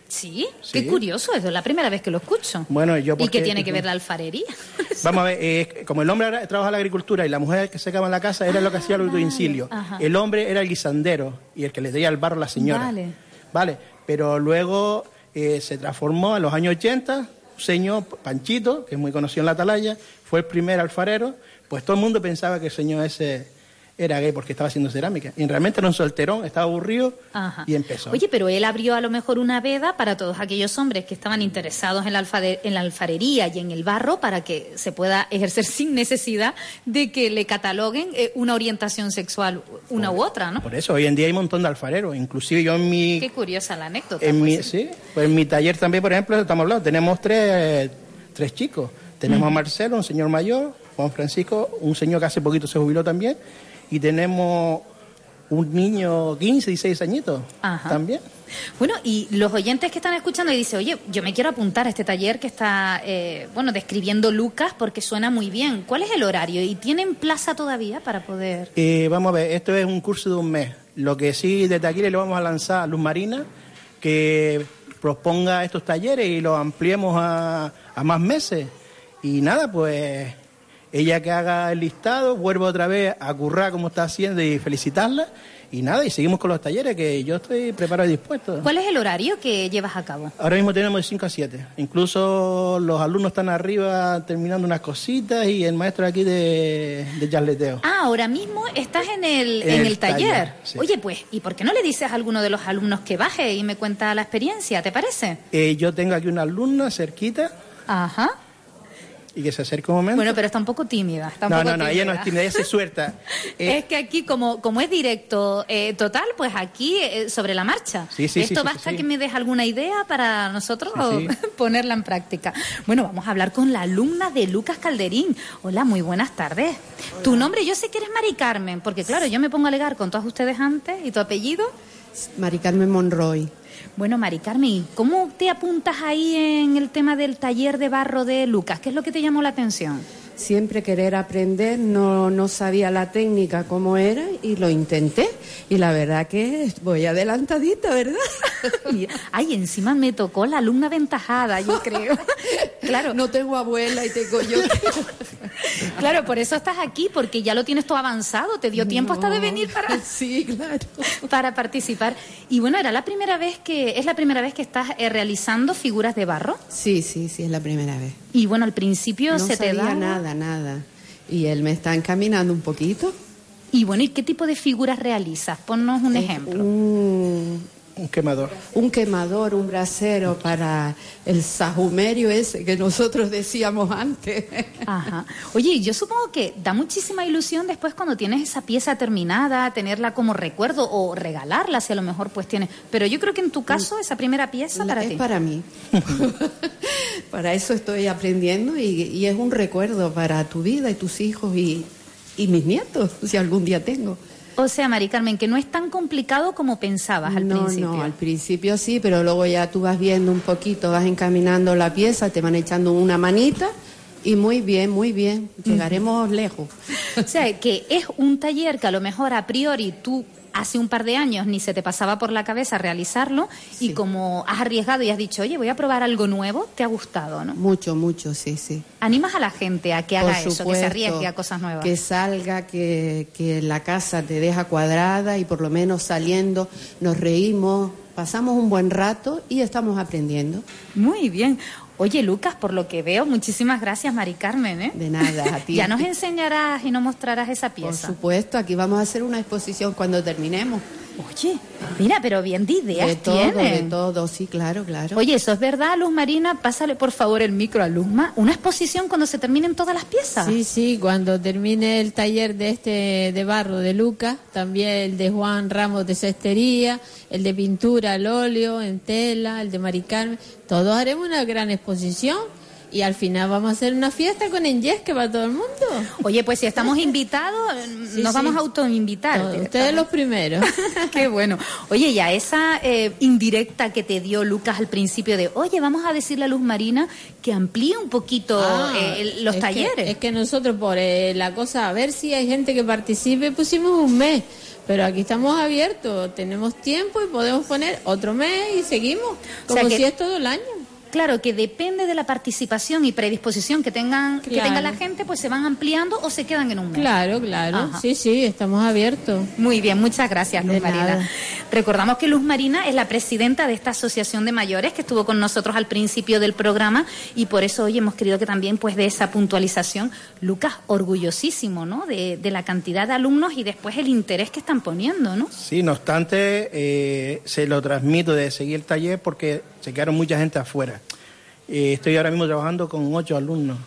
¿Sí? Sí. Qué curioso, eso es la primera vez que lo escucho. Bueno, yo ¿Y qué tiene que ver la alfarería? Vamos a ver, eh, como el hombre ahora trabaja en la agricultura y la mujer que se quedaba en la casa era lo que hacía los utensilios. Ajá. El hombre era el guisandero y el que le daría el barro a la señora. Vale. Vale, pero luego eh, se transformó en los años 80, un señor Panchito, que es muy conocido en la atalaya, fue el primer alfarero, pues todo el mundo pensaba que el señor ese era gay porque estaba haciendo cerámica. Y realmente era un solterón, estaba aburrido Ajá. y empezó. Oye, pero él abrió a lo mejor una veda para todos aquellos hombres que estaban interesados en la, en la alfarería y en el barro para que se pueda ejercer sin necesidad de que le cataloguen eh, una orientación sexual, una u otra, ¿no? Por eso, hoy en día hay un montón de alfareros. Inclusive yo en mi, Qué curiosa la anécdota. En pues, mi, sí. sí, pues en mi taller también, por ejemplo, estamos hablando, tenemos tres, tres chicos. Tenemos a. Marcelo, un señor mayor, Juan Francisco, un señor que hace poquito se jubiló también, y tenemos un niño 15, 16 añitos Ajá. también. Bueno, y los oyentes que están escuchando y dicen, oye, yo me quiero apuntar a este taller que está, eh, bueno, describiendo Lucas porque suena muy bien. ¿Cuál es el horario? ¿Y tienen plaza todavía para poder...? Eh, vamos a ver, esto es un curso de un mes. Lo que sí, desde aquí le vamos a lanzar a Luz Marina, que proponga estos talleres y los ampliemos a, a más meses. Y nada, pues ella que haga el listado, vuelvo otra vez a currar como está haciendo y felicitarla. Y nada, y seguimos con los talleres, que yo estoy preparado y dispuesto. ¿Cuál es el horario que llevas a cabo? Ahora mismo tenemos de 5 a 7. Incluso los alumnos están arriba terminando unas cositas y el maestro aquí de, de charleteo. Ah, ahora mismo estás en el, En en el el taller. taller, sí. Oye, pues, ¿y por qué no le dices a alguno de los alumnos que baje y me cuenta la experiencia? ¿Te parece? Eh, yo tengo aquí una alumna cerquita Ajá. Y que se acerque un momento. Bueno, pero está un poco tímida. Está un no, poco no, no, ella no es tímida, ella se suelta. Eh, Es que aquí, como, como es directo eh, total, pues aquí eh, sobre la marcha. Sí, sí, sí, Esto sí, basta sí. que me des alguna idea para nosotros Sí, sí. ponerla en práctica. Bueno, vamos a hablar con la alumna de Lucas Calderín. Hola, muy buenas tardes. Tu nombre, yo sé que eres Mari Carmen, porque claro, yo me pongo a alegar con todas ustedes antes. ¿Y tu apellido? Mari Carmen Monroy. Bueno, Mari Carmen, ¿y ¿cómo te apuntas ahí en el tema del taller de barro de Lucas? ¿Qué es lo que te llamó la atención? Siempre querer aprender, no, no sabía la técnica cómo era y lo intenté. Y la verdad que voy adelantadita, ¿verdad? Ay, encima me tocó la alumna aventajada, yo creo. Claro. No tengo abuela y tengo yo. Claro, por eso estás aquí, porque ya lo tienes todo avanzado. Te dio tiempo hasta de venir para, sí, claro. para participar. Y bueno, era la primera vez que, es la primera vez que estás eh, realizando figuras de barro. Sí, sí, sí, es la primera vez. Y bueno, al principio No se te sabía da. nada, nada. Y él me está encaminando un poquito. Y bueno, ¿y qué tipo de figuras realizas? Ponnos un ejemplo. Un, un quemador. Un quemador, un brasero para el sajumerio ese que nosotros decíamos antes. Ajá. Oye, yo supongo que da muchísima ilusión después cuando tienes esa pieza terminada, tenerla como recuerdo o regalarla si a lo mejor pues tienes. Pero yo creo que en tu caso esa primera pieza para es ti. para mí. para eso estoy aprendiendo y, y es un recuerdo para tu vida y tus hijos y, y mis nietos, si algún día tengo. O sea, Mari Carmen, que no es tan complicado como pensabas al no, principio. no, al principio sí, pero luego ya tú vas viendo un poquito, vas encaminando la pieza, te van echando una manita y muy bien, muy bien, llegaremos lejos. O sea, que es un taller que a lo mejor a priori tú hace un par de años ni se te pasaba por la cabeza realizarlo y como has arriesgado y has dicho, oye, voy a probar algo nuevo, te ha gustado, ¿no? Mucho, mucho, sí, sí. Animas a la gente a que Por haga eso, que se arriesgue a cosas nuevas. Que salga, que, que la casa te deja cuadrada y por lo menos saliendo nos reímos, pasamos un buen rato y estamos aprendiendo. Muy bien. Oye, Lucas, por lo que veo, muchísimas gracias, Mari Carmen. ¿eh? De nada, a ti. Ya nos enseñarás y nos mostrarás esa Por pieza. supuesto, aquí vamos a hacer una exposición cuando terminemos. Oye, mira, pero bien de ideas De todo, tiene. de todo, sí, claro, claro. Oye, eso es verdad, Luz Marina. Pásale por favor el micro a Luzma. Una exposición cuando se terminen todas las piezas. Sí, sí, cuando termine el taller de este de barro de Lucas, también el de Juan Ramos de cestería, el de pintura al óleo, en tela, el de Mari Carmen, todos haremos una gran exposición y al final vamos a hacer una fiesta con Enyesque para todo el mundo. Oye, pues si estamos invitados, Sí, nos sí. vamos a autoinvitar. Ustedes los primeros. Qué bueno. Oye, ya esa eh, indirecta que te dio Lucas al principio de, oye, vamos a decirle a Luz Marina que amplíe un poquito Ah, eh, los es que- talleres. es que nosotros por eh, la cosa, a ver si hay gente que participe, pusimos un mes. Pero aquí estamos abiertos, tenemos tiempo y podemos poner otro mes y seguimos, O sea como que- si es todo el año. Claro, que depende de la participación y predisposición que tengan que tenga la gente, pues se van ampliando o se quedan en un mes. Claro, claro. Ajá. Sí, sí, estamos abiertos. Muy bien, muchas gracias, Luz De Marina. nada. Recordamos que Luz Marina es la presidenta de esta asociación de mayores que estuvo con nosotros al principio del programa y por eso hoy hemos querido que también pues de esa puntualización, Lucas, orgullosísimo, ¿no? De, de la cantidad de alumnos y después el interés que están poniendo, ¿no? Sí, no obstante, eh, se lo transmito de seguir el taller porque se quedaron mucha gente afuera. Eh, estoy ahora mismo trabajando con ocho alumnos.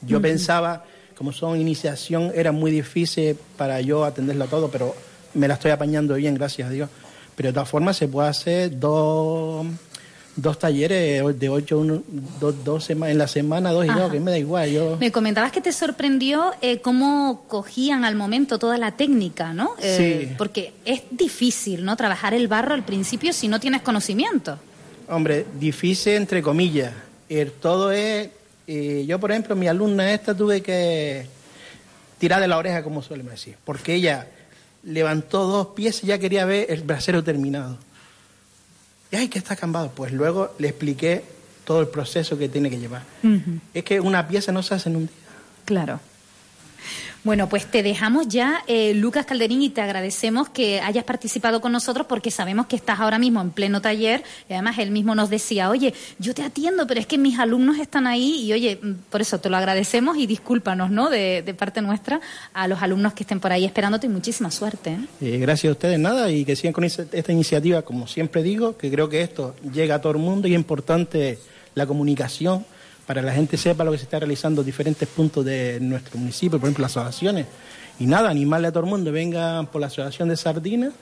Yo pensaba, como son iniciación, era muy difícil para yo atenderlo todo, pero me la estoy apañando bien, gracias a Dios. Pero de todas formas se puede hacer dos, dos talleres de ocho, uno, dos, dos en la semana, dos y Ajá. dos, que me da igual. Yo, Me comentabas que te sorprendió eh, cómo cogían al momento toda la técnica, ¿no? Eh, Sí. Porque es difícil, ¿no? Trabajar el barro al principio si no tienes conocimiento. Hombre, difícil entre comillas. El todo es, eh, yo por ejemplo, mi alumna esta tuve que tirar de la oreja, como suele decir, porque ella levantó dos pies y ya quería ver el brasero terminado. Y ay, que está acambado. Pues luego le expliqué todo el proceso que tiene que llevar. Es que una pieza no se hace en un día. Claro. Bueno, pues te dejamos ya, eh, Lucas Calderín, y te agradecemos que hayas participado con nosotros porque sabemos que estás ahora mismo en pleno taller y además él mismo nos decía, oye, yo te atiendo, pero es que mis alumnos están ahí y oye, mm, por eso te lo agradecemos y discúlpanos, ¿no? De, parte nuestra a los alumnos que estén por ahí esperándote y muchísima suerte. ¿eh? Eh, gracias a ustedes, nada, y que sigan con esta iniciativa, como siempre digo, que creo que esto llega a todo el mundo y es importante la comunicación para que la gente sepa lo que se está realizando en diferentes puntos de nuestro municipio, por ejemplo, las asociaciones. Y nada, animarle a todo el mundo, vengan por la Asociación de Sardinas,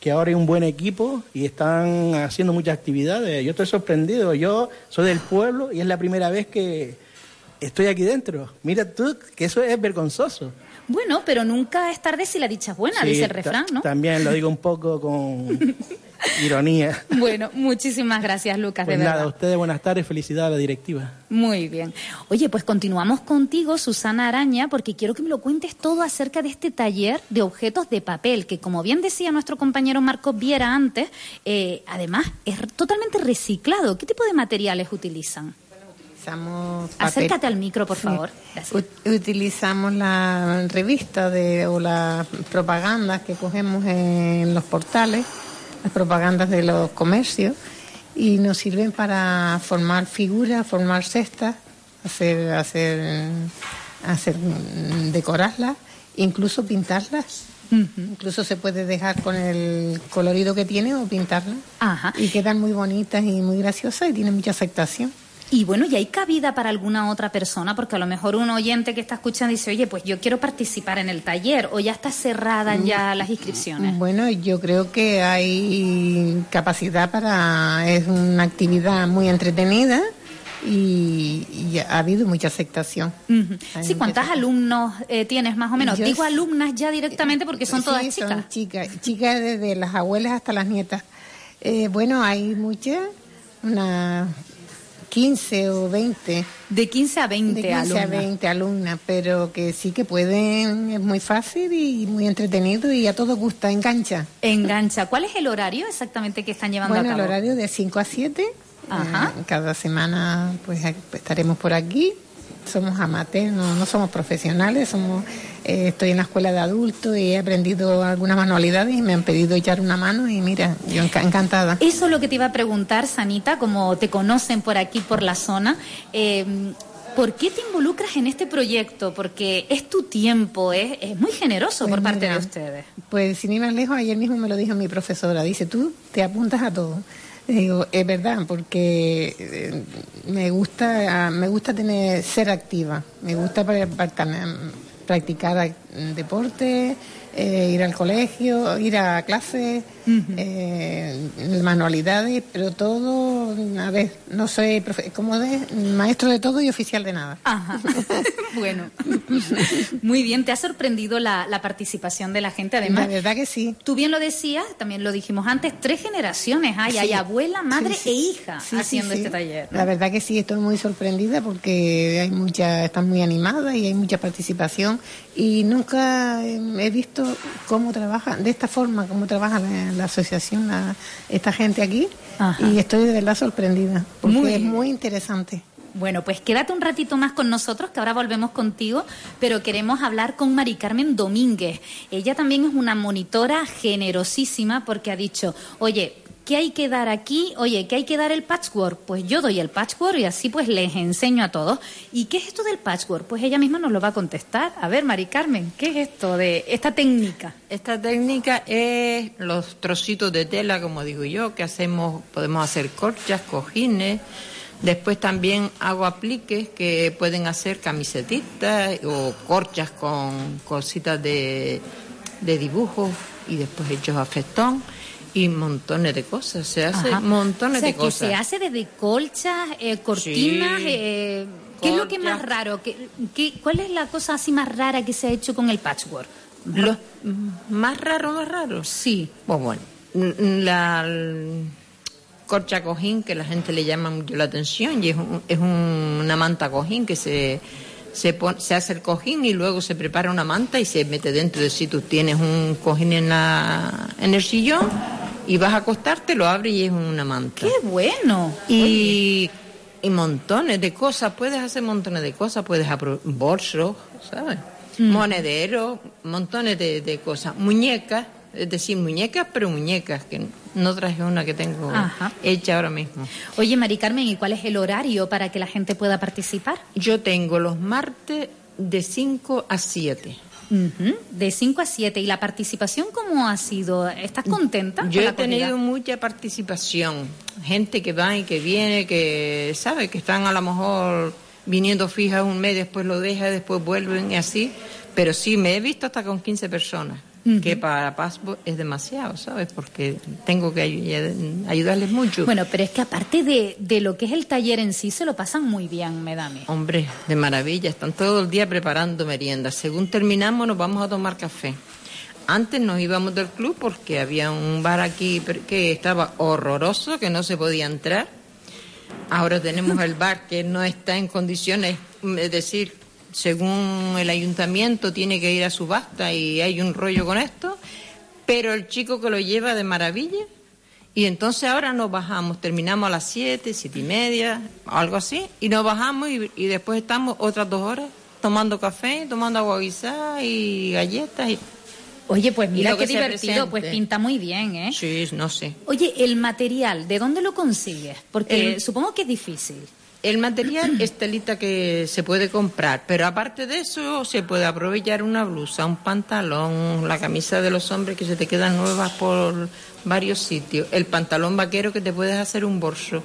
que ahora hay un buen equipo y están haciendo muchas actividades. Yo estoy sorprendido, yo soy del pueblo y es la primera vez que estoy aquí dentro. Mira tú, que eso es vergonzoso. Bueno, pero nunca es tarde si la dicha es buena, Sí, dice el refrán, ¿no? También lo digo un poco con ironía. Bueno, muchísimas gracias, Lucas, Pues de nada, verdad. a ustedes buenas tardes, felicidades a la directiva. Muy bien. Oye, pues continuamos contigo, Susana Araña, porque quiero que me lo cuentes todo acerca de este taller de objetos de papel, que como bien decía nuestro compañero Marcos Viera antes, eh, además es totalmente reciclado. ¿Qué tipo de materiales utilizan? Utilizamos papel. Acércate al micro, por favor. Ut- Utilizamos la revista de, o las propagandas que cogemos en los portales, las propagandas de los comercios, y nos sirven para formar figuras, formar cestas, hacer, hacer, hacer mm, decorarlas, incluso pintarlas. Incluso se puede dejar con el colorido que tiene o pintarlas. Y quedan muy bonitas y muy graciosas y tienen mucha aceptación. Y bueno, ¿y hay cabida para alguna otra persona? Porque a lo mejor un oyente que está escuchando dice, oye, pues yo quiero participar en el taller, o ya está cerrada ya las inscripciones. Bueno, yo creo que hay capacidad para. Es una actividad muy entretenida y, y ha habido mucha aceptación. Sí, ¿cuántas alumnos eh, tienes más o menos? Yo Digo alumnas ya directamente porque son Sí, todas son chicas. chicas, chicas desde las abuelas hasta las nietas. Eh, bueno, hay muchas, unas 15 o 20. De 15 a 20 De 15 a alumnas. 20 alumnas, pero que sí que pueden, es muy fácil y muy entretenido y a todos gusta, engancha. Engancha. ¿Cuál es el horario exactamente que están llevando Bueno, a el cabo? horario de 5 a 7. Ajá. Eh, cada semana pues estaremos por aquí. Somos amateurs, no, no somos profesionales. Somos, eh, estoy en la escuela de adultos y he aprendido algunas manualidades y me han pedido echar una mano y mira, yo enca- encantada. Eso es lo que te iba a preguntar, Sanita, como te conocen por aquí, por la zona. eh, ¿Por qué te involucras en este proyecto? Porque es tu tiempo, es, es muy generoso Pues por parte mira, de ustedes. Pues sin ir más lejos, ayer mismo me lo dijo mi profesora. Dice, tú te apuntas a todo. Digo, es verdad, porque eh, me gusta, me gusta tener, ser activa. Me gusta pra- tam- practicar ac- deporte, eh, ir al colegio, ir a clases, eh, manualidades, pero todo, a ver, no soy, profe- como de maestro de todo y oficial de nada. Ajá. bueno, muy bien. ¿Te ha sorprendido la, la participación de la gente? Además, La verdad que sí. Tú bien lo decías, también lo dijimos antes, tres generaciones hay. Hay abuela, madre Sí, sí. e hija haciendo este taller. ¿no? La verdad que sí, estoy muy sorprendida porque hay mucha, están muy animadas y hay mucha participación y nunca he visto cómo trabaja, de esta forma, cómo trabaja la, la asociación, la- esta gente aquí Ajá. y estoy de verdad sorprendida porque Muy es muy interesante. Bueno, pues quédate un ratito más con nosotros, que ahora volvemos contigo, pero queremos hablar con Mari Carmen Domínguez. Ella también es una monitora generosísima porque ha dicho, oye, ¿qué hay que dar aquí? Oye, ¿qué hay que dar el patchwork? Pues yo doy el patchwork y así pues les enseño a todos. ¿Y qué es esto del patchwork? Pues ella misma nos lo va a contestar. A ver, Mari Carmen, ¿qué es esto de esta técnica? Esta técnica es los trocitos de tela, como digo yo, que hacemos, podemos hacer corchas, cojines. Después también hago apliques que pueden hacer camisetitas o corchas con cositas de, de dibujo y después hechos a festón y montones de cosas. Se hace Ajá. montones o sea, de que cosas. se hace desde colchas, eh, cortinas. Sí, eh, ¿Qué es lo que colchas. más raro? ¿Qué, qué- cuál es la cosa así más rara que se ha hecho con el patchwork? Los más raro, más raro. Sí. Pues bueno, la corcha cojín que la gente le llama mucho la atención y es, un- es un- una manta cojín que se se, pon- se hace el cojín y luego se prepara una manta y se mete dentro de si tú tienes un cojín en la en el sillón y vas a acostarte lo abres y es una manta. ¡Qué bueno! Y, y montones de cosas, puedes hacer montones de cosas, puedes bolsos, ¿sabes? Mm. Monederos, montones de, de cosas. Muñecas, es decir, muñecas, pero muñecas, que no traje una que tengo Ajá. hecha ahora mismo. Oye, Mari Carmen, ¿y cuál es el horario para que la gente pueda participar? Yo tengo los martes de 5 a 7. Ujú, De 5 a 7. ¿Y la participación cómo ha sido? ¿Estás contenta? Yo con he la tenido mucha participación, gente que va y que viene, que sabe que están a lo mejor viniendo fijas un mes, después lo deja, después vuelven y así, pero sí me he visto hasta con 15 personas, que para Pasbo es demasiado, ¿sabes? Porque tengo que ay- ayudarles mucho. Bueno, pero es que aparte de, de lo que es el taller en sí, se lo pasan muy bien, me da. Hombre, de maravilla, están todo el día preparando meriendas. Según terminamos nos vamos a tomar café. Antes nos íbamos del club porque había un bar aquí que estaba horroroso, que no se podía entrar. Ahora tenemos el bar que no está en condiciones, mm, es decir, según el ayuntamiento tiene que ir a subasta y hay un rollo con esto, pero el chico que lo lleva de maravilla y entonces ahora nos bajamos, terminamos a las siete, siete y media, algo así, y nos bajamos y, y después estamos otras dos horas tomando café, tomando agua guisada y galletas. Y, Oye, pues mira qué divertido, pues pinta muy bien, ¿eh? Sí, no sé. Oye, el material, ¿de dónde lo consigues? Porque El- supongo que es difícil. El material es telita que se puede comprar, pero aparte de eso se puede aprovechar una blusa, un pantalón, la camisa de los hombres que se te quedan nuevas por varios sitios, el pantalón vaquero que te puedes hacer un bolso.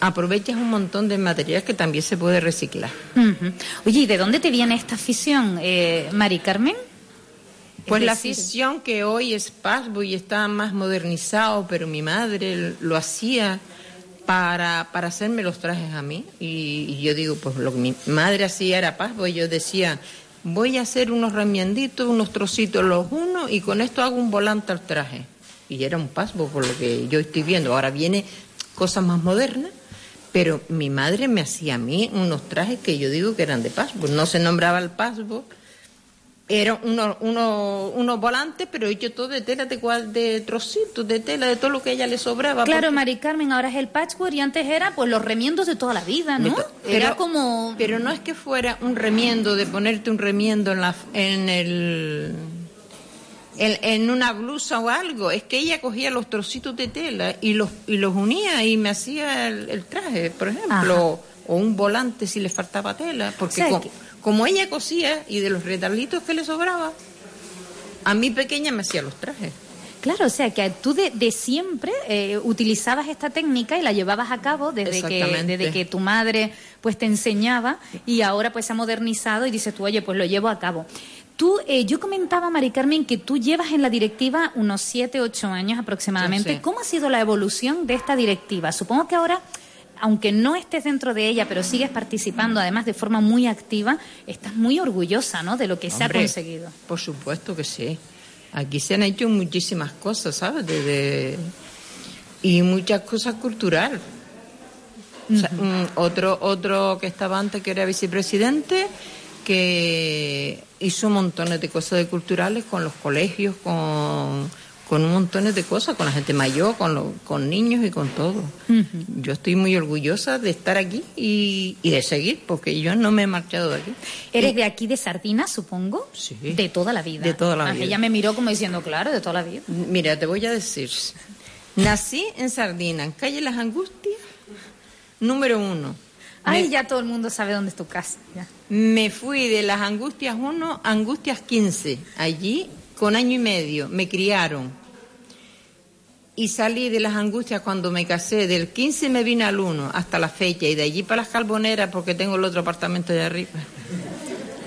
Aprovechas un montón de material que también se puede reciclar. Ujú. Oye, ¿y de dónde te viene esta afición, eh, Mari Carmen? Pues Es la afición que hoy es Pasbo y está más modernizado, pero mi madre lo hacía para, para hacerme los trajes a mí. Y, yo digo, pues lo que mi madre hacía era Pasbo y yo decía, voy a hacer unos remienditos, unos trocitos los unos y con esto hago un volante al traje. Y era un Pasbo por lo que yo estoy viendo. Ahora viene cosas más modernas. Pero mi madre me hacía a mí unos trajes que yo digo que eran de Pasbo. No se nombraba el Pasbo, eran unos unos unos volantes, pero hecho todo de tela, de, de trocitos, de tela, de todo lo que a ella le sobraba. Claro, porque- Mari Carmen, ahora es el patchwork y antes era pues los remiendos de toda la vida, ¿no? Pero- era como... Pero no es que fuera un remiendo, de ponerte un remiendo en, la, en el... En, en una blusa o algo, es que ella cogía los trocitos de tela y los, y los unía y me hacía el, el traje, por ejemplo, o un volante si le faltaba tela, porque O sea, co- que- como ella cosía y de los retarditos que le sobraba, a mí pequeña me hacía los trajes. Claro, o sea, que tú de, de siempre eh, utilizabas esta técnica y la llevabas a cabo desde que, desde que tu madre pues te enseñaba y ahora pues se ha modernizado y dices tú, oye, pues lo llevo a cabo. Tú, eh, yo comentaba, Mari Carmen, que tú llevas en la directiva unos 7, 8 años aproximadamente. Sí. ¿Cómo ha sido la evolución de esta directiva? Supongo que ahora, aunque no estés dentro de ella, pero sigues participando, además de forma muy activa, estás muy orgullosa, ¿no? De lo que se ha conseguido. Por supuesto que sí. Aquí se han hecho muchísimas cosas, ¿sabes? Desde- Y muchas cosas culturales. Mm, otro, otro que estaba antes, que era vicepresidente, que hizo montones de cosas de culturales con los colegios, con, con un montón de cosas, con la gente mayor, con, los- con niños y con todo. Yo estoy muy orgullosa de estar aquí y, y de seguir, porque yo no me he marchado de aquí. ¿Eres de aquí, de Sardina, supongo? Sí. De toda la vida. De toda la Ah, vida. Ella me miró como diciendo, claro, de toda la vida. Mira, te voy a decir. Nací en Sardina, en calle Las Angustias, número uno. Ay, Me- ya todo el mundo sabe dónde es tu casa. ya. Me fui de Las Angustias 1 a Angustias 15. Allí, con año y medio, me criaron. Y salí de Las Angustias cuando me casé. Del 15 me vine al 1 hasta la fecha. Y de allí para las Carboneras porque tengo el otro apartamento de arriba.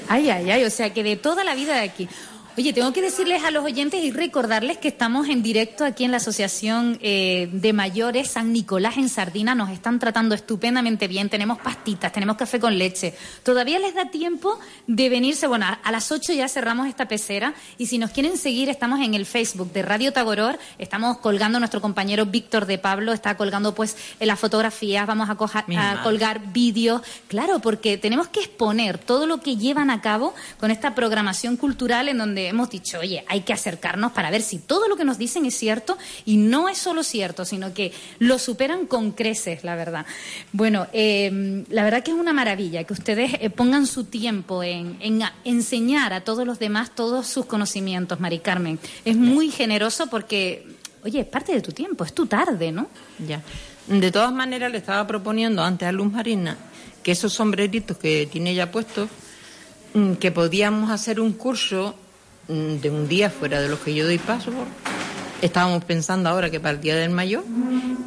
Ay, ay, ay, o sea que de toda la vida de aquí. Oye, tengo que decirles a los oyentes y recordarles que estamos en directo aquí en la Asociación eh, de Mayores San Nicolás en Sardina. Nos están tratando estupendamente bien. Tenemos pastitas, tenemos café con leche. Todavía les da tiempo de venirse. Bueno, a, las 8 ya cerramos esta pecera. Y si nos quieren seguir, estamos en el Facebook de Radio Tagoror. Estamos colgando, nuestro compañero Víctor de Pablo está colgando pues las fotografías. Vamos a, coja- a colgar vídeos. Claro, porque tenemos que exponer todo lo que llevan a cabo con esta programación cultural en donde hemos dicho, oye, hay que acercarnos para ver si todo lo que nos dicen es cierto y no es solo cierto, sino que lo superan con creces, la verdad. Bueno, eh, la verdad que es una maravilla que ustedes eh, pongan su tiempo en, en a- enseñar a todos los demás todos sus conocimientos, Mari Carmen. Es muy generoso porque, oye, es parte de tu tiempo, es tu tarde, ¿no? Ya. De todas maneras, le estaba proponiendo antes a Luz Marina que esos sombreritos que tiene ella puestos, mm, que podíamos hacer un curso de un día fuera de los que yo doy paso. Estábamos pensando ahora que para el Día del Mayor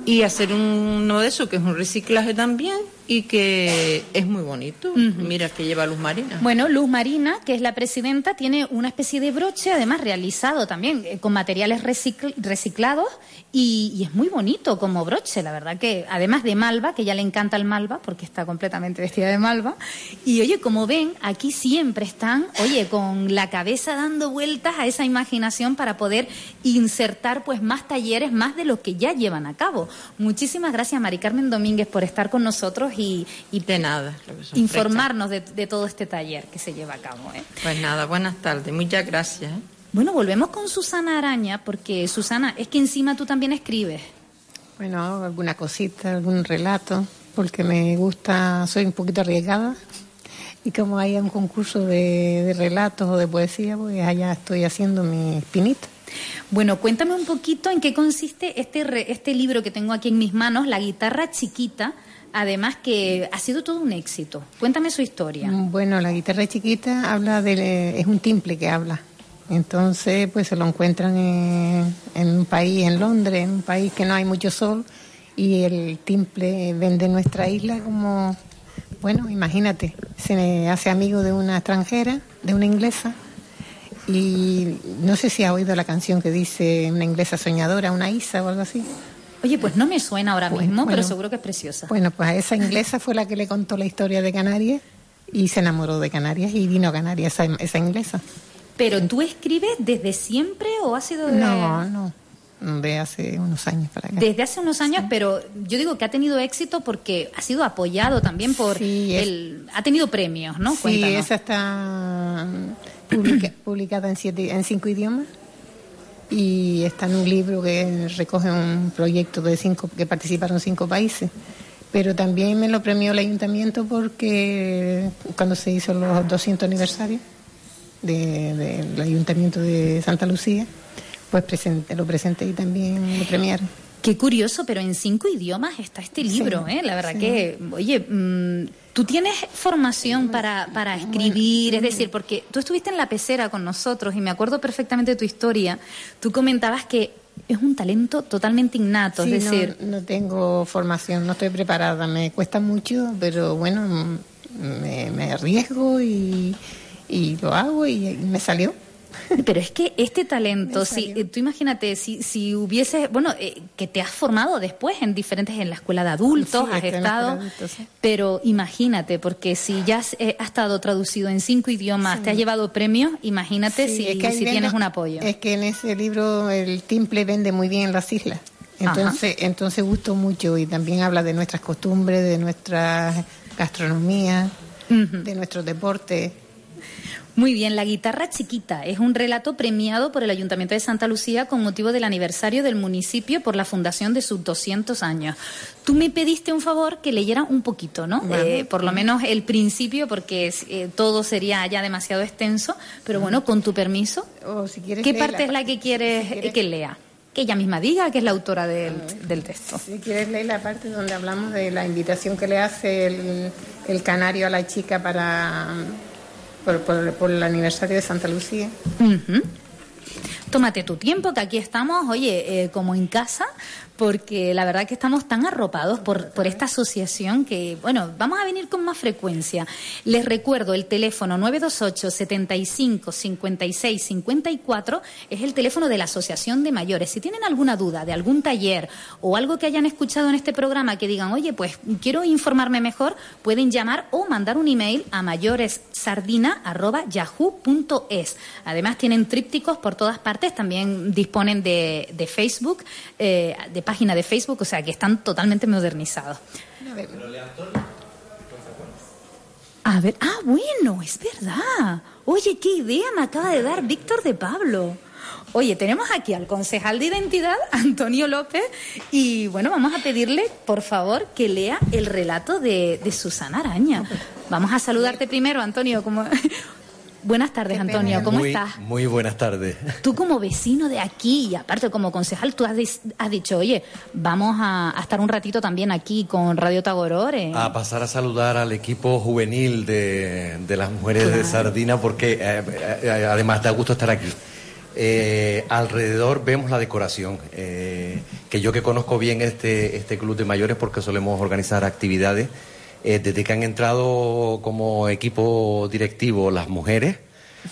y hacer uno de esos que es un reciclaje también y que es muy bonito. Mira que lleva Luz Marina. Bueno, Luz Marina, que es la presidenta, tiene una especie de broche, además realizado también eh, con materiales recicl- reciclados y, y es muy bonito como broche, la verdad que además de malva, que ya le encanta el malva porque está completamente vestida de malva. Y oye, como ven, aquí siempre están, oye, con la cabeza dando vueltas a esa imaginación para poder insertar pues más talleres, más de lo que ya llevan a cabo. Muchísimas gracias, Mari Carmen Domínguez, por estar con nosotros y, y de nada, informarnos de, de todo este taller que se lleva a cabo. ¿eh? Pues nada, buenas tardes, muchas gracias. ¿eh? Bueno, volvemos con Susana Araña, porque Susana, es que encima tú también escribes. Bueno, alguna cosita, algún relato, porque me gusta, soy un poquito arriesgada. Y como hay un concurso de, de relatos o de poesía, pues allá estoy haciendo mi espinita. Bueno, cuéntame un poquito en qué consiste este, re- este libro que tengo aquí en mis manos, La guitarra chiquita, además que ha sido todo un éxito. Cuéntame su historia. Bueno, la guitarra chiquita habla de, es un timple que habla. Entonces, pues se lo encuentran en, en un país, en Londres, en un país que no hay mucho sol, y el timple vende nuestra isla como, bueno, imagínate, se hace amigo de una extranjera, de una inglesa, y no sé si ha oído la canción que dice una inglesa soñadora, una Isa o algo así. Oye, pues no me suena ahora Bueno, mismo, pero seguro que es preciosa. Bueno, pues a esa inglesa fue la que le contó la historia de Canarias y se enamoró de Canarias y vino a Canarias esa, esa inglesa. ¿Pero tú escribes desde siempre o ha sido de... No, no, de hace unos años para acá. Desde hace unos años, pero yo digo que ha tenido éxito porque ha sido apoyado también por el... Ha tenido premios, ¿no? Sí, Cuéntanos. esa está publica- publicada en, siete, en cinco idiomas y está en un libro que recoge un proyecto de cinco que participaron cinco países. Pero también me lo premió el ayuntamiento porque cuando se hizo los 200 aniversarios de- del ayuntamiento de Santa Lucía, pues presenté, lo presenté y también lo premiaron. Qué curioso, pero en cinco idiomas está este libro, Sí, ¿eh? La verdad sí. que, oye, mm, tú tienes formación para, para escribir, es decir, porque tú estuviste en la pecera con nosotros y me acuerdo perfectamente de tu historia. Tú comentabas que es un talento totalmente innato, Sí, es decir, no, tengo formación, no estoy preparada, me cuesta mucho, pero bueno, me, me arriesgo y, y lo hago y, y me salió. Pero es que este talento, si, eh, tú imagínate, si, si hubiese, bueno, eh, que te has formado después en diferentes, en la escuela de adultos, Sí, has en estado, adultos, sí. pero imagínate, porque si ya has, eh, estado traducido en cinco idiomas, Sí. te has llevado premios, imagínate si, es que si tienes un apoyo. Es que en ese libro el timple vende muy bien las islas. Entonces, entonces gustó mucho y también habla de nuestras costumbres, de nuestra gastronomía, de nuestros deportes. Muy bien, La guitarra chiquita es un relato premiado por el Ayuntamiento de Santa Lucía con motivo del aniversario del municipio por la fundación de sus 200 años. Tú me pediste un favor que leyera un poquito, ¿no? Eh, por lo menos el principio, porque eh, todo sería ya demasiado extenso, pero bueno, con tu permiso. O si quieres ¿Qué parte es la que quieres que lea? Que ella misma diga que es la autora del, del texto. Si quieres leer la parte donde hablamos de la invitación que le hace el, el canario a la chica para por, por- por el aniversario de Santa Lucía. Tómate tu tiempo, que aquí estamos, oye, eh, como en casa, porque la verdad que estamos tan arropados por, por esta asociación que, bueno, vamos a venir con más frecuencia. Les recuerdo, el teléfono 928 75 56 54 es el teléfono de la Asociación de Mayores. Si tienen alguna duda de algún taller o algo que hayan escuchado en este programa que digan, oye, pues quiero informarme mejor, pueden llamar o mandar un email a mayoressardina.yahoo.es. Además, tienen trípticos por todas partes, también disponen de, de Facebook, eh, de página de Facebook, o sea que están totalmente modernizados. A ver, ah, bueno, es verdad. Oye, qué idea me acaba de dar Víctor de Pablo. Oye, tenemos aquí al concejal de identidad, Antonio López, y bueno, vamos a pedirle, por favor, que lea el relato de, de Susana Araña. Vamos a saludarte primero, Antonio. Como... Buenas tardes, Antonio, ¿cómo muy, estás? Muy buenas tardes. Tú como vecino de aquí y aparte como concejal, tú has, has dicho, oye, vamos a, a estar un ratito también aquí con Radio Tagoror. eh". A pasar a saludar al equipo juvenil de, de las mujeres de Sardina porque eh, eh, además da gusto estar aquí. Eh, alrededor vemos la decoración, eh, que yo que conozco bien este, este club de mayores porque solemos organizar actividades, eh, desde que han entrado como equipo directivo las mujeres,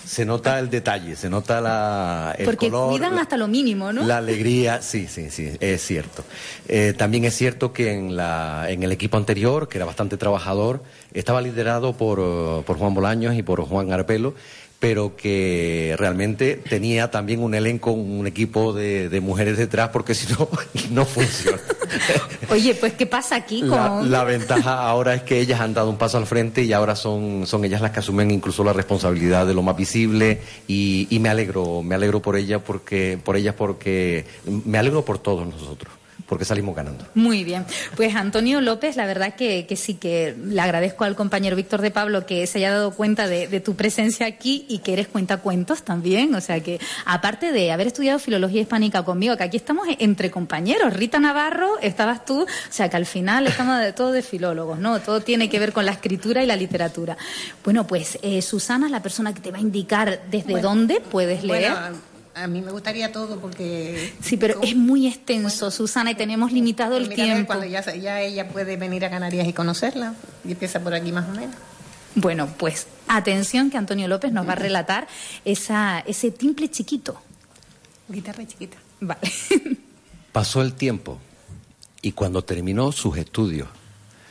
se nota el detalle, se nota la, el Porque color, cuidan hasta lo mínimo, ¿no? La alegría, sí, sí, sí, es cierto. Eh, también es cierto que en, la, en el equipo anterior, que era bastante trabajador, estaba liderado por, por Juan Bolaños y por Juan Arpelo, pero que realmente tenía también un elenco, un equipo de, de mujeres detrás, porque si no, no funciona. Oye, pues ¿qué pasa aquí La, con...? la ventaja ahora es que ellas han dado un paso al frente y ahora son, son ellas las que asumen incluso la responsabilidad de lo más visible y, y me alegro, me alegro por ellas porque, por ellas porque me alegro por todos nosotros, porque salimos ganando. Muy bien. Pues Antonio López, la verdad que, que sí que le agradezco al compañero Víctor de Pablo que se haya dado cuenta de, de tu presencia aquí y que eres cuentacuentos también. O sea que, aparte de haber estudiado filología hispánica conmigo, que aquí estamos entre compañeros. Rita Navarro, estabas tú. O sea que al final estamos de todo de filólogos, ¿no? Todo tiene que ver con la escritura y la literatura. Bueno, pues eh, Susana es la persona que te va a indicar desde Bueno. dónde puedes leer. Bueno, a, mí me gustaría todo porque... Sí, pero es muy extenso, Susana, y tenemos limitado el tiempo. cuando ya, ya ella puede venir a Canarias y conocerla, y empieza por aquí más o menos. Bueno, pues atención que Antonio López nos va a relatar esa, ese timple chiquito. Guitarra chiquita. Vale. Pasó el tiempo y cuando terminó sus estudios,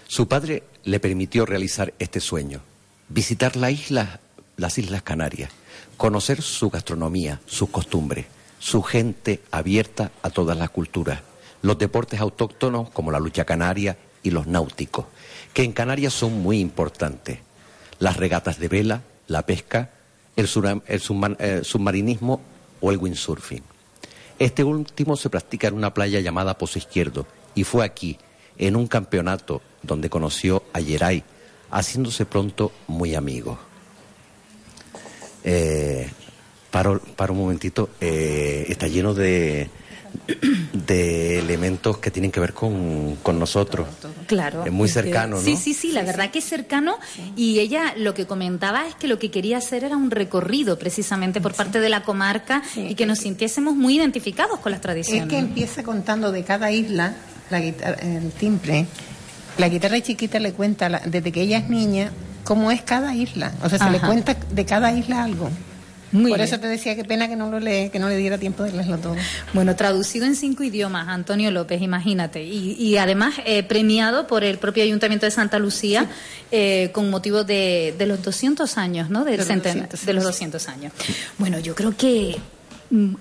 su padre le permitió realizar este sueño, visitar la isla, las Islas Canarias, conocer su gastronomía, sus costumbres, su gente abierta a todas las culturas, los deportes autóctonos como la lucha canaria y los náuticos, que en Canarias son muy importantes, las regatas de vela, la pesca, el, el eh, submarinismo o el windsurfing. Este último se practica en una playa llamada Pozo Izquierdo y fue aquí, en un campeonato donde conoció a Yeray, haciéndose pronto muy amigos. Eh, paro, paro un momentito, eh, está lleno de, de elementos que tienen que ver con, con nosotros. Claro. Es muy cercano, ¿no? Sí, sí, sí, la verdad que es cercano. Y ella lo que comentaba es que lo que quería hacer era un recorrido precisamente por parte de la comarca y que nos sintiésemos muy identificados con las tradiciones. Es que empieza contando de cada isla la guitarra, el timbre. La guitarra chiquita le cuenta la- desde que ella es niña cómo es cada isla. O sea, se le cuenta de cada isla algo. Muy Por bien. eso te decía, qué pena que no lo le, que no le diera tiempo de leerlo todo. Bueno, traducido en cinco idiomas, Antonio López, imagínate. Y, y además eh, premiado por el propio Ayuntamiento de Santa Lucía eh, con motivo de, de los 200 años, ¿no? Del De los centena- 200, de los sí. 200 años. Bueno, yo creo que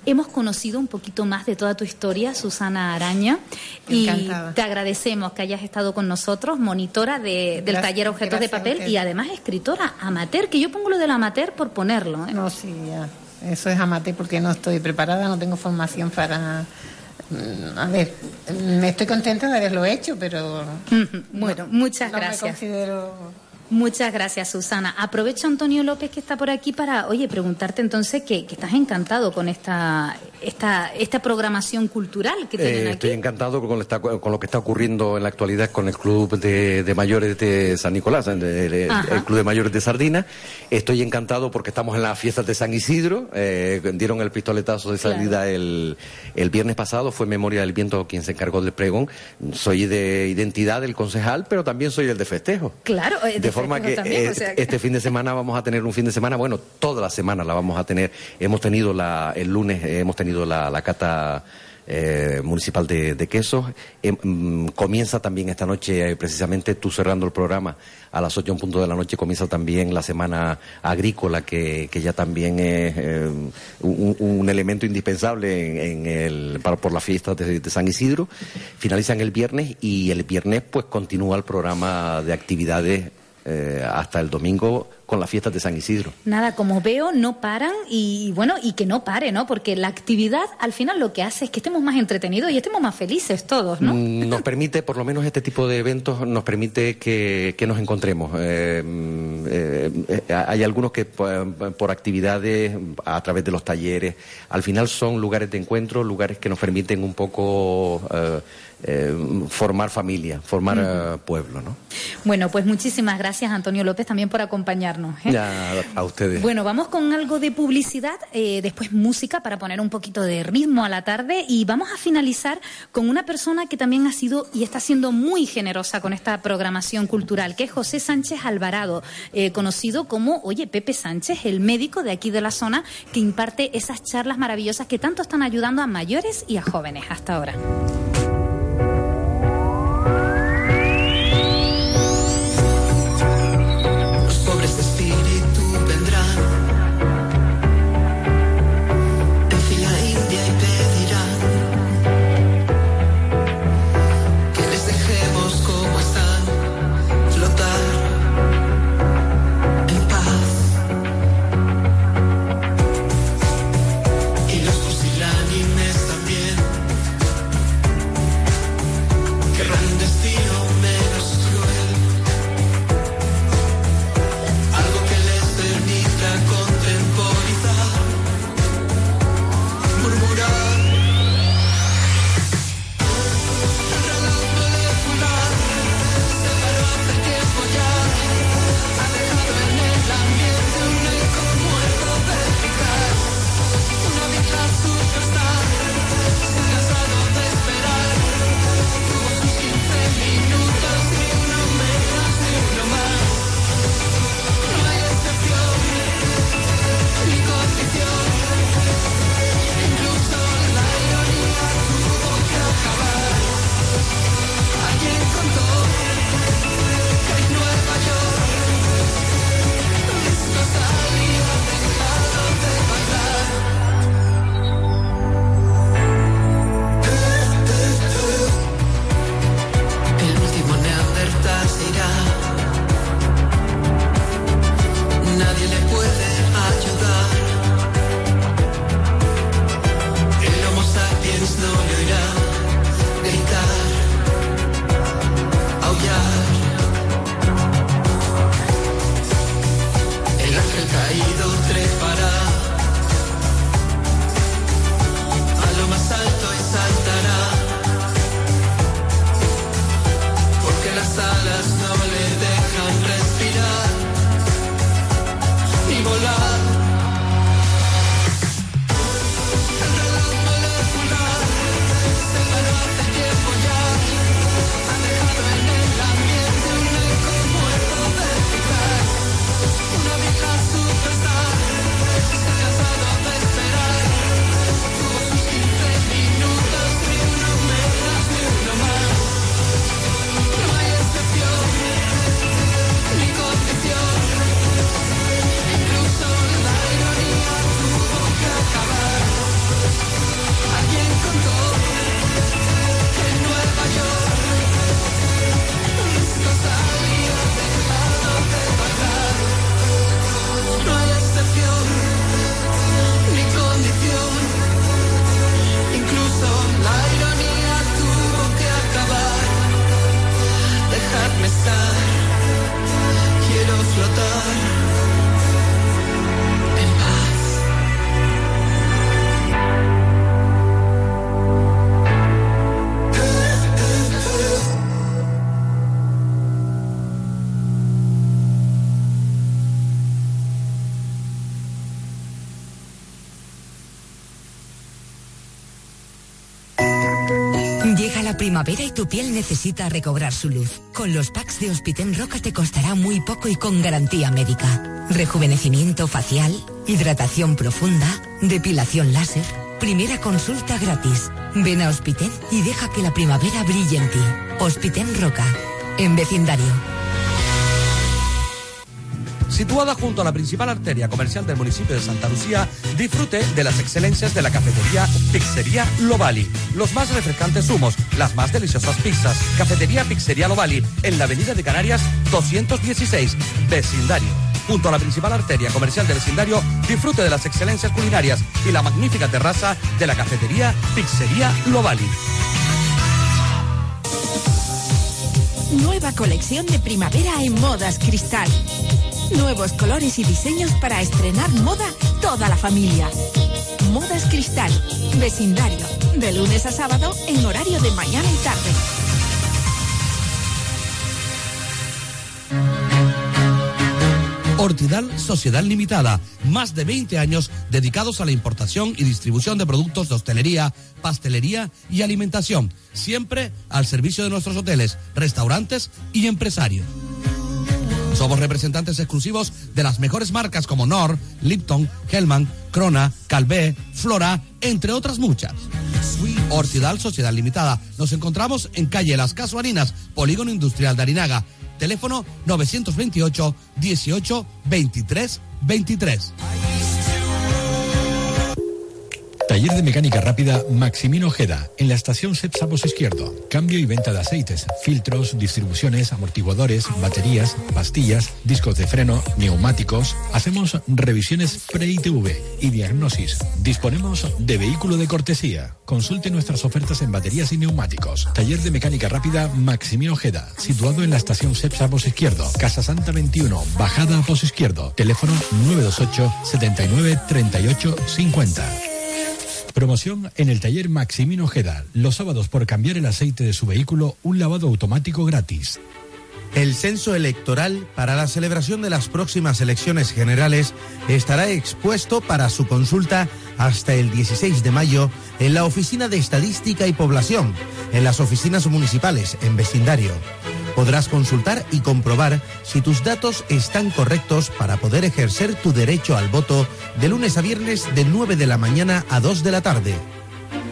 hemos conocido un poquito más de toda tu historia, Susana Araña. Y te agradecemos que hayas estado con nosotros, monitora de- del Gracias, taller Objetos de gracias Papel y además escritora amateur, que yo pongo lo del amateur por ponerlo. ¿eh? No, sí, ya. Eso es amate porque no estoy preparada, no tengo formación para... mm, A ver, me estoy contenta de haberlo hecho, pero... Bueno, muchas no me gracias. considero... Muchas gracias, Susana. Aprovecho, Antonio López, que está por aquí, para, oye, preguntarte entonces que, que estás encantado con esta, esta, esta programación cultural que tienen Eh, aquí. estoy encantado con, esta- con lo que está ocurriendo en la actualidad con el Club de, de Mayores de San Nicolás, el, el Club de Mayores de Sardina. Estoy encantado porque estamos en las fiestas de San Isidro. eh, dieron el pistoletazo de salida el, el viernes pasado. Fue Memoria del Viento quien se encargó del pregón. Soy de identidad del concejal, pero también soy el de festejo. Claro, eh, De forma que, festejo también, o sea que- este fin de semana vamos a tener un fin de semana, bueno, toda la semana la vamos a tener. Hemos tenido la, el lunes, eh, hemos tenido la, la cata eh, municipal de, de quesos. Eh, mm, comienza también esta noche, eh, precisamente tú cerrando el programa a las ocho en punto de la noche, comienza también la semana agrícola, que, que ya también es un, un elemento indispensable en, en el, para, por las fiestas de, de San Isidro. Finalizan el viernes y el viernes pues continúa el programa de actividades eh, hasta el domingo con las fiestas de San Isidro. Nada, como veo, no paran y bueno, y que no pare, ¿no? Porque la actividad al final lo que hace es que estemos más entretenidos y estemos más felices todos, ¿no? Mm, Nos permite, por lo menos este tipo de eventos, nos permite que, que nos encontremos. Eh, mm, eh, eh, hay algunos que por, por actividades, a través de los talleres, al final son lugares de encuentro, lugares que nos permiten un poco eh, formar familia, formar eh, pueblo, ¿no? Bueno, pues muchísimas gracias, Antonio López, también por acompañarnos. ¿eh? Ya, a ustedes. Bueno, vamos con algo de publicidad, eh, después música para poner un poquito de ritmo a la tarde y vamos a finalizar con una persona que también ha sido y está siendo muy generosa con esta programación cultural, que es José Sánchez Alvarado, conocido como, oye, Pepe Sánchez, el médico de aquí de la zona que imparte esas charlas maravillosas que tanto están ayudando a mayores y a jóvenes hasta ahora. Piel necesita recobrar su luz. Con los packs de Hospiten Roca te costará muy poco y con garantía médica. Rejuvenecimiento facial, hidratación profunda, depilación láser, primera consulta gratis. Ven a Hospiten y deja que la primavera brille en ti. Hospiten Roca, en vecindario. Situada junto a la principal arteria comercial del municipio de Santa Lucía, disfrute de las excelencias de la cafetería Pizzería Lovali. Los más refrescantes zumos, las más deliciosas pizzas. Cafetería Pizzería Lovali, en la avenida de Canarias 216, vecindario. Junto a la principal arteria comercial del vecindario, disfrute de las excelencias culinarias y la magnífica terraza de la cafetería Pizzería Lovali. Nueva colección de primavera en Modas Cristal. Nuevos colores y diseños para estrenar moda toda la familia. Modas Cristal, vecindario, de lunes a sábado en horario de mañana y tarde. Hortidal Sociedad Limitada, más de 20 años dedicados a la importación y distribución de productos de hostelería, pastelería y alimentación, siempre al servicio de nuestros hoteles, restaurantes y empresarios. Somos representantes exclusivos de las mejores marcas como Nor, Lipton, Hellman, Crona, Calvé, Flora, entre otras muchas. Hortidal Sociedad Limitada. Nos encontramos en calle Las Casuarinas, Polígono Industrial de Arinaga. Teléfono 928 18 23 23. Taller de mecánica rápida Maximino Ojeda, en la estación Cepsa Bos Izquierdo. Cambio y venta de aceites, filtros, distribuciones, amortiguadores, baterías, pastillas, discos de freno, neumáticos. Hacemos revisiones pre-ITV y diagnosis. Disponemos de vehículo de cortesía. Consulte nuestras ofertas en baterías y neumáticos. Taller de mecánica rápida Maximino Ojeda, situado en la estación Cepsa Bos Izquierdo. Casa Santa 21, bajada a Bos Izquierdo. Teléfono 928 79 38 50. Promoción en el taller Maximino Ojeda. Los sábados por cambiar el aceite de su vehículo, un lavado automático gratis. El censo electoral para la celebración de las próximas elecciones generales estará expuesto para su consulta hasta el 16 de mayo en la Oficina de Estadística y Población, en las oficinas municipales, en vecindario. Podrás consultar y comprobar si tus datos están correctos para poder ejercer tu derecho al voto de lunes a viernes de 9 de la mañana a 2 de la tarde.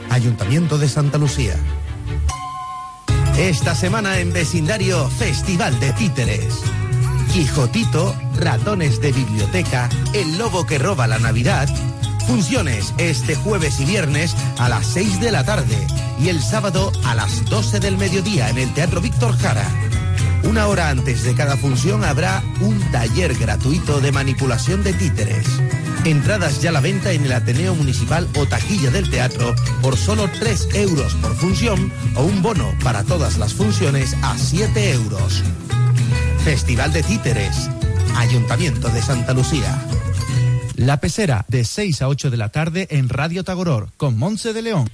Ayuntamiento de Santa Lucía. Esta semana en vecindario Festival de Títeres. Quijotito, ratones de biblioteca, el lobo que roba la Navidad. Funciones este jueves y viernes a las 6 de la tarde y el sábado a las 12 del mediodía en el Teatro Víctor Jara. Una hora antes de cada función habrá un taller gratuito de manipulación de títeres. Entradas ya a la venta en el Ateneo Municipal o taquilla del teatro por solo 3 euros por función o un bono para todas las funciones a 7 euros. Festival de Títeres. Ayuntamiento de Santa Lucía. La Pecera, de 6 a 8 de la tarde en Radio Tagoror, con Monse de León.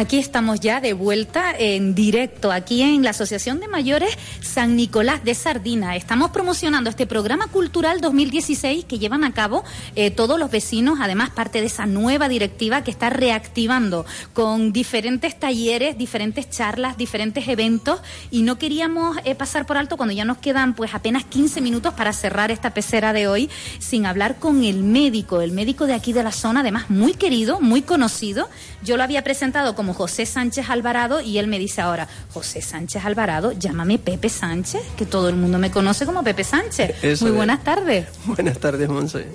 Aquí estamos ya de vuelta en directo, aquí en la Asociación de Mayores San Nicolás de Sardina. Estamos promocionando este programa cultural 2016 que llevan a cabo eh, todos los vecinos, además parte de esa nueva directiva que está reactivando con diferentes talleres, diferentes charlas, diferentes eventos y no queríamos eh, pasar por alto cuando ya nos quedan pues apenas 15 minutos para cerrar esta pecera de hoy sin hablar con el médico, el médico de aquí de la zona, además muy querido, muy conocido. Yo lo había presentado como José Sánchez Alvarado y él me dice ahora, José Sánchez Alvarado, llámame Pepe Sánchez, que todo el mundo me conoce como Pepe Sánchez. Eso Muy es. buenas tardes. Buenas tardes, Monse.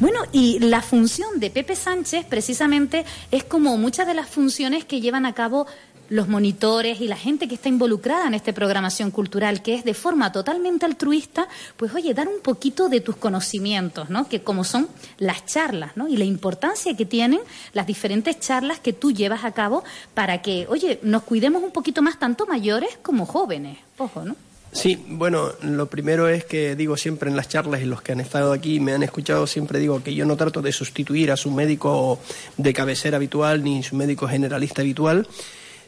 Bueno, y la función de Pepe Sánchez precisamente es como muchas de las funciones que llevan a cabo los monitores y la gente que está involucrada en esta programación cultural, que es de forma totalmente altruista, pues oye, dar un poquito de tus conocimientos, ¿no? Que como son las charlas, ¿no? Y la importancia que tienen las diferentes charlas que tú llevas a cabo para que, oye, nos cuidemos un poquito más tanto mayores como jóvenes. Ojo, ¿no? Sí, bueno, lo primero es que digo siempre en las charlas y los que han estado aquí me han escuchado, siempre digo que yo no trato de sustituir a su médico de cabecera habitual ni su médico generalista habitual,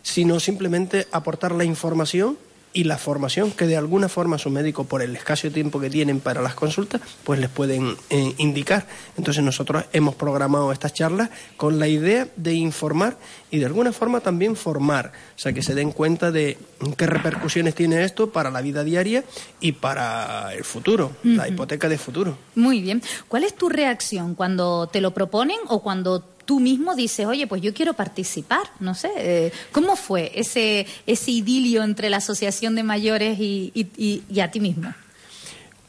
sino simplemente aportar la información y la formación que de alguna forma su médico, por el escaso tiempo que tienen para las consultas, pues les pueden eh, indicar. Entonces nosotros hemos programado estas charlas con la idea de informar y de alguna forma también formar, o sea, que se den cuenta de qué repercusiones tiene esto para la vida diaria y para el futuro, la hipoteca de futuro. Muy bien. ¿Cuál es tu reacción cuando te lo proponen o cuando tú mismo dices, oye, pues yo quiero participar? No sé, eh, ¿cómo fue ese, ese idilio entre la Asociación de Mayores y, y- y- y a ti mismo?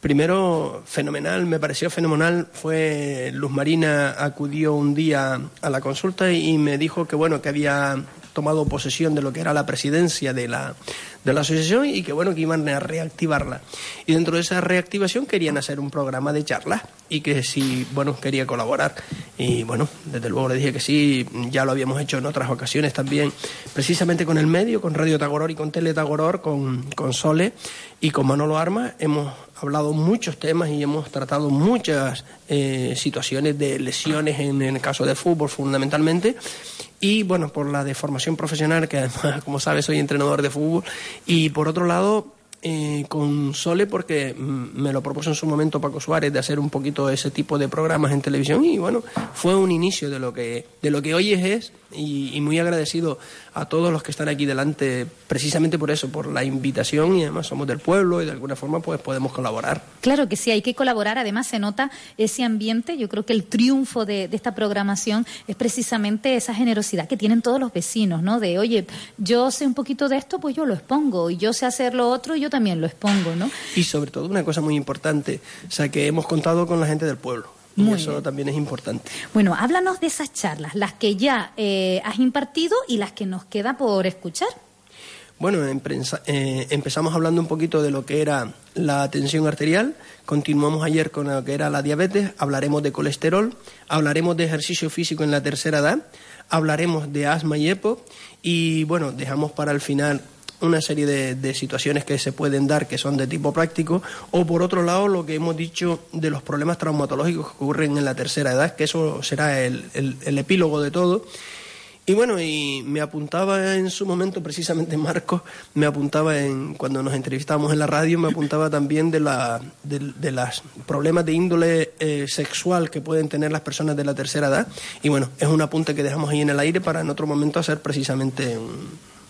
Primero, fenomenal, me pareció fenomenal. Fue Luz Marina acudió un día a la consulta y me dijo que bueno, que había tomado posesión de lo que era la presidencia de la, de la asociación y que bueno, que iban a reactivarla. Y dentro de esa reactivación querían hacer un programa de charlas y que si, bueno, quería colaborar. Y bueno, desde luego le dije que sí, ya lo habíamos hecho en otras ocasiones también, precisamente con el medio, con Radio Tagoror y con Tele Tagoror, con, con Sole y con Manolo Armas, hemos hablado muchos temas y hemos tratado muchas eh, situaciones de lesiones en, el caso del fútbol fundamentalmente y bueno por la de formación profesional que además como sabes soy entrenador de fútbol y por otro lado eh, con Sole porque mm, me lo propuso en su momento Paco Suárez de hacer un poquito ese tipo de programas en televisión y bueno fue un inicio de lo que de lo que hoy es, es y, y muy agradecido a todos los que están aquí delante precisamente por eso por la invitación y además somos del pueblo y de alguna forma pues podemos colaborar Claro que sí, hay que colaborar. Además, se nota ese ambiente. Yo creo que el triunfo de, de esta programación es precisamente esa generosidad que tienen todos los vecinos, ¿no? De, oye, yo sé un poquito de esto, pues yo lo expongo. Y yo sé hacer lo otro, yo también lo expongo, ¿no? y sobre todo una cosa muy importante o sea que hemos contado con la gente del pueblo y eso bien. también es importante. Bueno, háblanos de esas charlas, las que ya eh, has impartido y las que nos queda por escuchar. Bueno, eh, empezamos hablando un poquito de lo que era la tensión arterial, continuamos ayer con lo que era la diabetes, hablaremos de colesterol, hablaremos de ejercicio físico en la tercera edad, hablaremos de asma y EPO. Y bueno, dejamos para el final una serie de, de situaciones que se pueden dar que son de tipo práctico o por otro lado lo que hemos dicho de los problemas traumatológicos que ocurren en la tercera edad, que eso será el- el- epílogo de todo. Y bueno, y me apuntaba en su momento, precisamente Marcos, me apuntaba en, cuando nos entrevistábamos en la radio, me apuntaba también de, la, de, de los problemas de índole eh, sexual que pueden tener las personas de la tercera edad. Y bueno, es un apunte que dejamos ahí en el aire para en otro momento hacer precisamente un,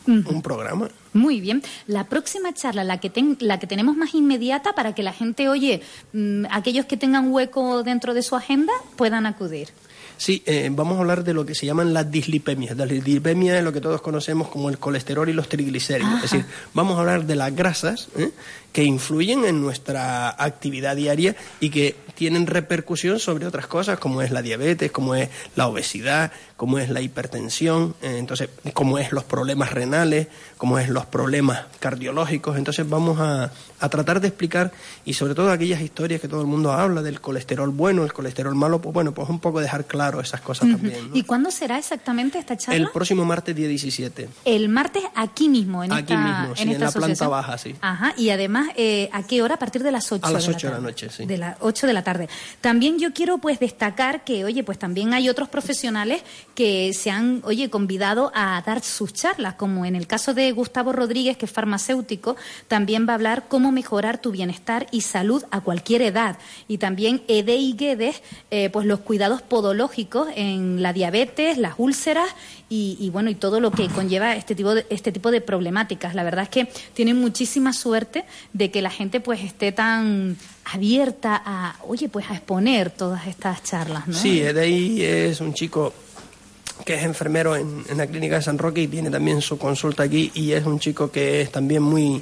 un programa. Muy bien. La próxima charla, la que, ten- la que tenemos más inmediata para que la gente, oye, mm, aquellos que tengan hueco dentro de su agenda puedan acudir. Sí, eh, vamos a hablar de lo que se llaman las dislipemias. La dislipemia es lo que todos conocemos como el colesterol y los triglicéridos. Es decir, vamos a hablar de las grasas ¿eh? Que influyen en nuestra actividad diaria y que tienen repercusión sobre otras cosas como es la diabetes, como es la obesidad, como es la hipertensión, eh, entonces, como es los problemas renales, como es los problemas cardiológicos. Entonces vamos a, a tratar de explicar y sobre todo aquellas historias que todo el mundo habla del colesterol bueno, el colesterol malo, pues bueno, pues un poco dejar claro esas cosas también. ¿no? ¿Y cuándo será exactamente esta charla? El próximo martes día 17. El martes aquí mismo, en Aquí esta, mismo, sí, en la planta baja, sí. Ajá, y además, eh, ¿a qué hora? A partir de las 8 A las de 8 de la tarde. noche, sí. De las 8 de la tarde. También yo quiero pues destacar que, oye, pues también hay otros profesionales que se han, oye, convidado a dar sus charlas, como en el caso de Gustavo Rodríguez, que es farmacéutico, también va a hablar cómo mejorar tu bienestar y salud a cualquier edad. Y también Edei Guedes, eh, pues los cuidados podológicos en la diabetes, las úlceras y, y, bueno, y todo lo que conlleva este tipo de, este tipo de problemáticas. La verdad es que tienen muchísima suerte de que la gente pues esté tan abierta a, oye, pues a exponer todas estas charlas, ¿no? Sí, Edei es un chico que es enfermero en, en la clínica de San Roque y tiene también su consulta aquí y es un chico que es también muy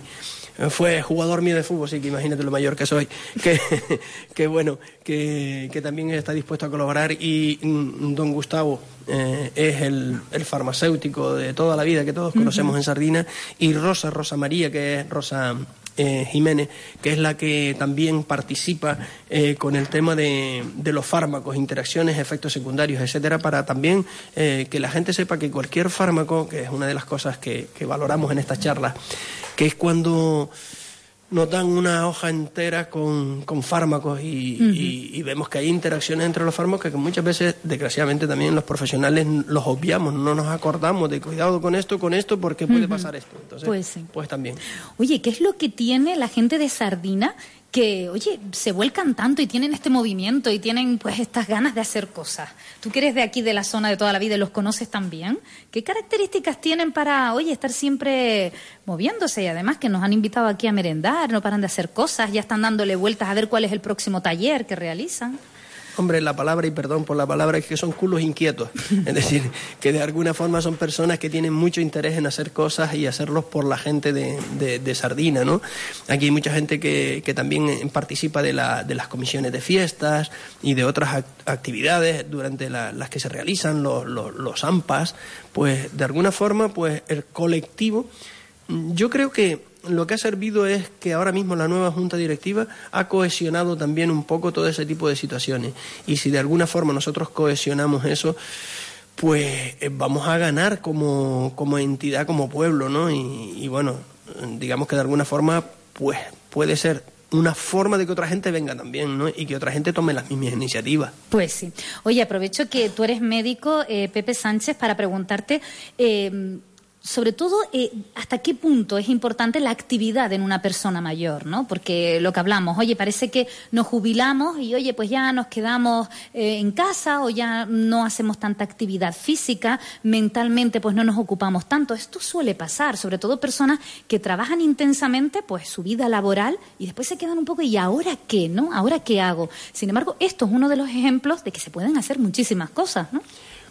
fue jugador mío de fútbol, así que imagínate lo mayor que soy, que, que bueno, que, que también está dispuesto a colaborar y mm, don Gustavo eh, es el, el farmacéutico de toda la vida que todos conocemos en Sardina y Rosa, Rosa María, que es Rosa eh, Jiménez, que es la que también participa eh, con el tema de, de los fármacos, interacciones, efectos secundarios, etcétera, para también eh, que la gente sepa que cualquier fármaco, que es una de las cosas que, que valoramos en estas charlas, que es cuando nos dan una hoja entera con, con fármacos y, y- y vemos que hay interacciones entre los fármacos que muchas veces, desgraciadamente, también los profesionales los obviamos, no nos acordamos de cuidado con esto, con esto, porque puede pasar esto. Entonces, Pues sí. pues también. Oye, ¿qué es lo que tiene la gente de Sardina que, oye, se vuelcan tanto y tienen este movimiento y tienen pues estas ganas de hacer cosas? Tú que eres de aquí, de la zona de toda la vida y los conoces también, ¿qué características tienen para, oye, estar siempre moviéndose? Y además que nos han invitado aquí a merendar, no paran de hacer cosas, ya están dándole vueltas a ver cuál es el próximo taller que realizan. Hombre, la palabra, y perdón por la palabra, es que son culos inquietos. Es decir, que de alguna forma son personas que tienen mucho interés en hacer cosas y hacerlos por la gente de, de- de Sardina, ¿no? Aquí hay mucha gente que, que también eh, participa de, la- de las comisiones de fiestas y de otras ac- actividades durante la- las que se realizan, los, los, los AMPAs. Pues, de alguna forma, pues el colectivo Mm, Yo creo que lo que ha servido es que ahora mismo la nueva Junta Directiva ha cohesionado también un poco todo ese tipo de situaciones. Y si de alguna forma nosotros cohesionamos eso, pues eh, vamos a ganar como, como entidad, como pueblo, ¿no? Y, bueno, digamos que de alguna forma, pues puede ser una forma de que otra gente venga también, ¿no? Y que otra gente tome las mismas iniciativas. Pues sí. Oye, aprovecho que tú eres médico, eh, Pepe Sánchez, para preguntarte, eh, sobre todo, eh, ¿hasta qué punto es importante la actividad en una persona mayor? ¿no? Porque lo que hablamos, oye, parece que nos jubilamos y, oye, pues ya nos quedamos eh, en casa o ya no hacemos tanta actividad física, mentalmente pues no nos ocupamos tanto. Esto suele pasar, sobre todo personas que trabajan intensamente pues su vida laboral y después se quedan un poco, ¿y ahora qué? ¿no? ¿Ahora qué hago? Sin embargo, esto es uno de los ejemplos de que se pueden hacer muchísimas cosas, ¿no?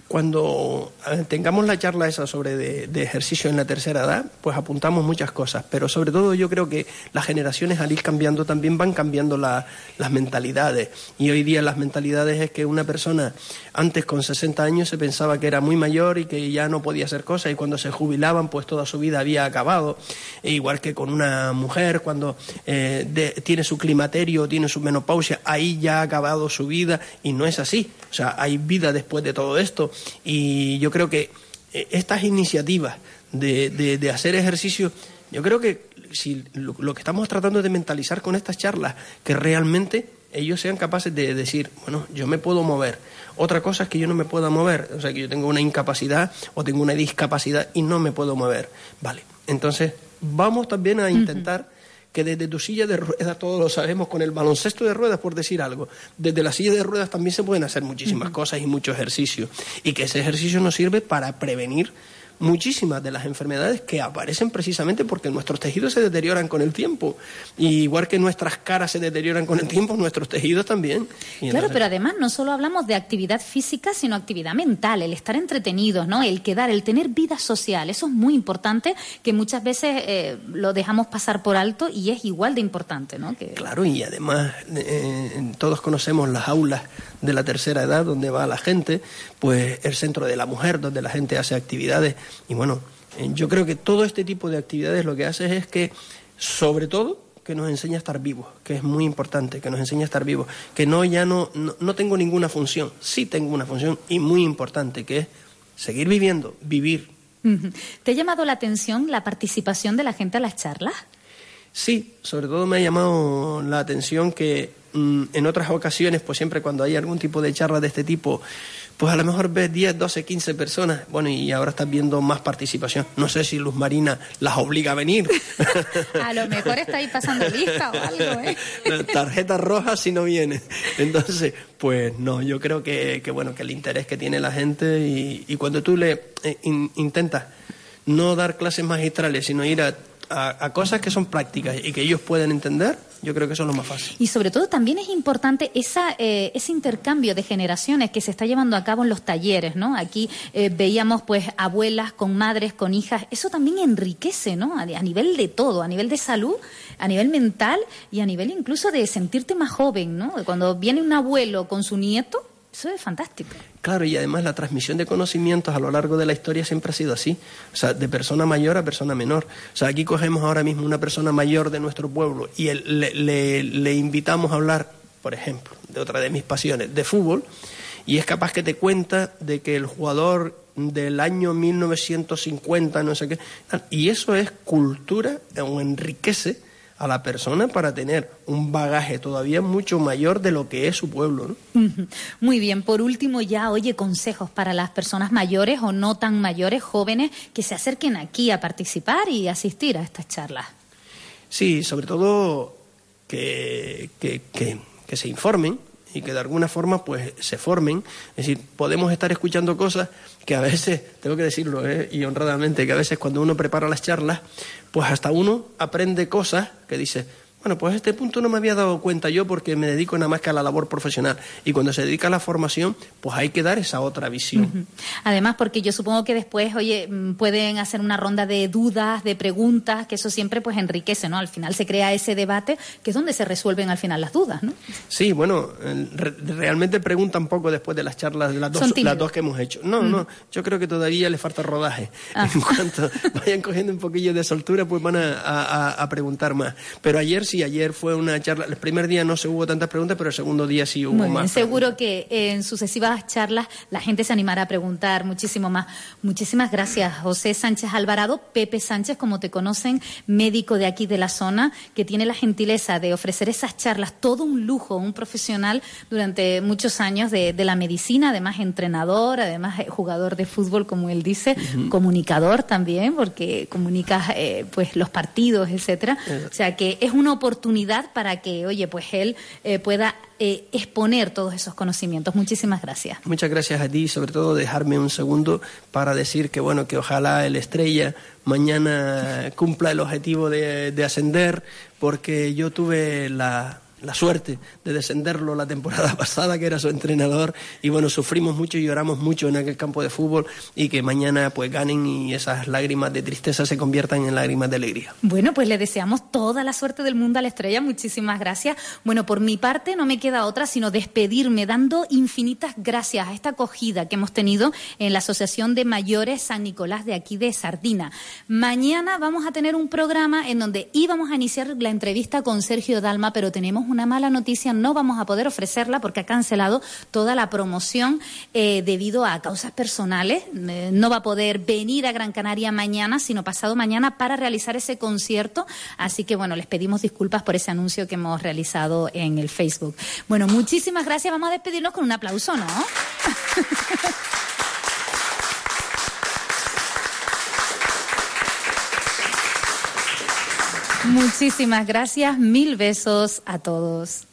Cuando tengamos la charla esa sobre de, de ejercicio en la tercera edad, pues apuntamos muchas cosas, pero sobre todo yo creo que las generaciones al ir cambiando también van cambiando la- las mentalidades. Y hoy día las mentalidades es que una persona antes con 60 años se pensaba que era muy mayor y que ya no podía hacer cosas y cuando se jubilaban pues toda su vida había acabado. E igual que con una mujer cuando eh, de- tiene su climaterio, tiene su menopausia, ahí ya ha acabado su vida y no es así. O sea, hay vida después de todo esto y yo creo que eh, estas iniciativas de, de- de hacer ejercicio, yo creo que si lo, lo que estamos tratando de mentalizar con estas charlas, que realmente ellos sean capaces de decir, bueno, yo me puedo mover. Otra cosa es que yo no me pueda mover, o sea, que yo tengo una incapacidad o tengo una discapacidad y no me puedo mover. Vale, entonces vamos también a intentar que desde tu silla de ruedas, todos lo sabemos, con el baloncesto de ruedas, por decir algo, desde la silla de ruedas también se pueden hacer muchísimas cosas y mucho ejercicio. Y que ese ejercicio nos sirve para prevenir muchísimas de las enfermedades que aparecen precisamente porque nuestros tejidos se deterioran con el tiempo. Y igual que nuestras caras se deterioran con el tiempo, nuestros tejidos también. Y Claro, entonces- pero además no solo hablamos de actividad física, sino actividad mental, el estar entretenidos, ¿no? El quedar, el tener vida social. Eso es muy importante, que muchas veces eh, lo dejamos pasar por alto y es igual de importante, ¿no? Que... Claro, y además eh, todos conocemos las aulas de la tercera edad donde va la gente, pues el centro de la mujer donde la gente hace actividades y bueno, eh, yo creo que todo este tipo de actividades lo que hace es que sobre todo que nos enseña a estar vivos, que es muy importante, que nos enseña a estar vivos, que no ya no, no, no tengo ninguna función, sí tengo una función y muy importante, que es seguir viviendo, vivir. ¿Te ha llamado la atención la participación de la gente a las charlas? Sí, sobre todo me ha llamado la atención que mm, en otras ocasiones, pues siempre cuando hay algún tipo de charla de este tipo, pues a lo mejor ves 10, 12, 15 personas, bueno, y ahora estás viendo más participación. No sé si Luz Marina las obliga a venir. A lo mejor está ahí pasando lista o algo, ¿eh? Tarjeta roja si no viene. Entonces, pues no, yo creo que, que, bueno, que el interés que tiene la gente y, y cuando tú le eh, in- intentas no dar clases magistrales, sino ir a, a- cosas que son prácticas y que ellos pueden entender, yo creo que eso es lo más fácil. Y sobre todo también es importante esa, eh, ese intercambio de generaciones que se está llevando a cabo en los talleres, ¿no? Aquí eh, veíamos pues abuelas con madres, con hijas. Eso también enriquece, ¿no? A, a nivel de todo, a nivel de salud, a nivel mental y a nivel incluso de sentirte más joven, ¿no? Cuando viene un abuelo con su nieto, eso es fantástico. Claro, y además la transmisión de conocimientos a lo largo de la historia siempre ha sido así, o sea, de persona mayor a persona menor. O sea, aquí cogemos ahora mismo una persona mayor de nuestro pueblo y le, invitamos a hablar, por ejemplo, de otra de mis pasiones, de fútbol, y es capaz que te cuenta de que el jugador del año 1950, no sé qué, y eso es cultura enriquece a la persona para tener un bagaje todavía mucho mayor de lo que es su pueblo. ¿no? Muy bien, por último ya, oye, consejos para las personas mayores o no tan mayores, jóvenes, que se acerquen aquí a participar y asistir a estas charlas. Sí, sobre todo que, que, que- que se informen y que de alguna forma pues se formen. Es decir, podemos estar escuchando cosas que a veces, tengo que decirlo ¿eh? y honradamente, que a veces cuando uno prepara las charlas, pues hasta uno aprende cosas que dice, bueno, pues a este punto no me había dado cuenta yo porque me dedico nada más que a la labor profesional. Y cuando se dedica a la formación, pues hay que dar esa otra visión. Ujú. Además, porque yo supongo que después, oye, mm, pueden hacer una ronda de dudas, de preguntas, que eso siempre pues enriquece, ¿no? Al final se crea ese debate que es donde se resuelven al final las dudas, ¿no? Sí, bueno, eh, re- realmente preguntan poco después de las charlas, de las dos, las dos que hemos hecho. No, Mm. no, yo creo que todavía le falta rodaje. Ah. En cuanto vayan cogiendo un poquillo de soltura, pues van a- a- a preguntar más. Pero ayer sí, ayer fue una charla. El primer día no se hubo tantas preguntas, pero el segundo día sí hubo Muy bien, más. seguro que en sucesivas charlas la gente se animará a preguntar muchísimo más. Muchísimas gracias, José Sánchez Alvarado, Pepe Sánchez, como te conocen, médico de aquí de la zona, que tiene la gentileza de ofrecer esas charlas, todo un lujo, un profesional durante muchos años de, de la medicina, además entrenador, además eh, jugador de fútbol, como él dice, Ujú. comunicador también, porque comunica eh, pues los partidos, etcétera. O sea que es una oportunidad para que, oye, pues él eh, pueda eh, exponer todos esos conocimientos. Muchísimas gracias. Muchas gracias a ti sobre todo dejarme un segundo para decir que bueno que ojalá el Estrella mañana cumpla el objetivo de ascender porque yo tuve la, la suerte de descenderlo la temporada pasada que era su entrenador y bueno sufrimos mucho y lloramos mucho en aquel campo de fútbol y que mañana pues ganen y esas lágrimas de tristeza se conviertan en lágrimas de alegría. Bueno, pues le deseamos toda la suerte del mundo a la estrella. Muchísimas gracias. Bueno, por mi parte no me queda otra sino despedirme dando infinitas gracias a esta acogida que hemos tenido en la Asociación de Mayores San Nicolás de aquí de Sardina. Mañana vamos a tener un programa en donde íbamos a iniciar la entrevista con Sergio Dalma, pero tenemos una mala noticia, no vamos a poder ofrecerla porque ha cancelado toda la promoción eh, debido a causas personales. Eh, no va a poder venir a Gran Canaria mañana, sino pasado mañana para realizar ese concierto. Así que bueno, les pedimos disculpas por ese anuncio que hemos realizado en el Facebook. Bueno, muchísimas gracias. Vamos a despedirnos con un aplauso, ¿no? Muchísimas gracias, mil besos a todos.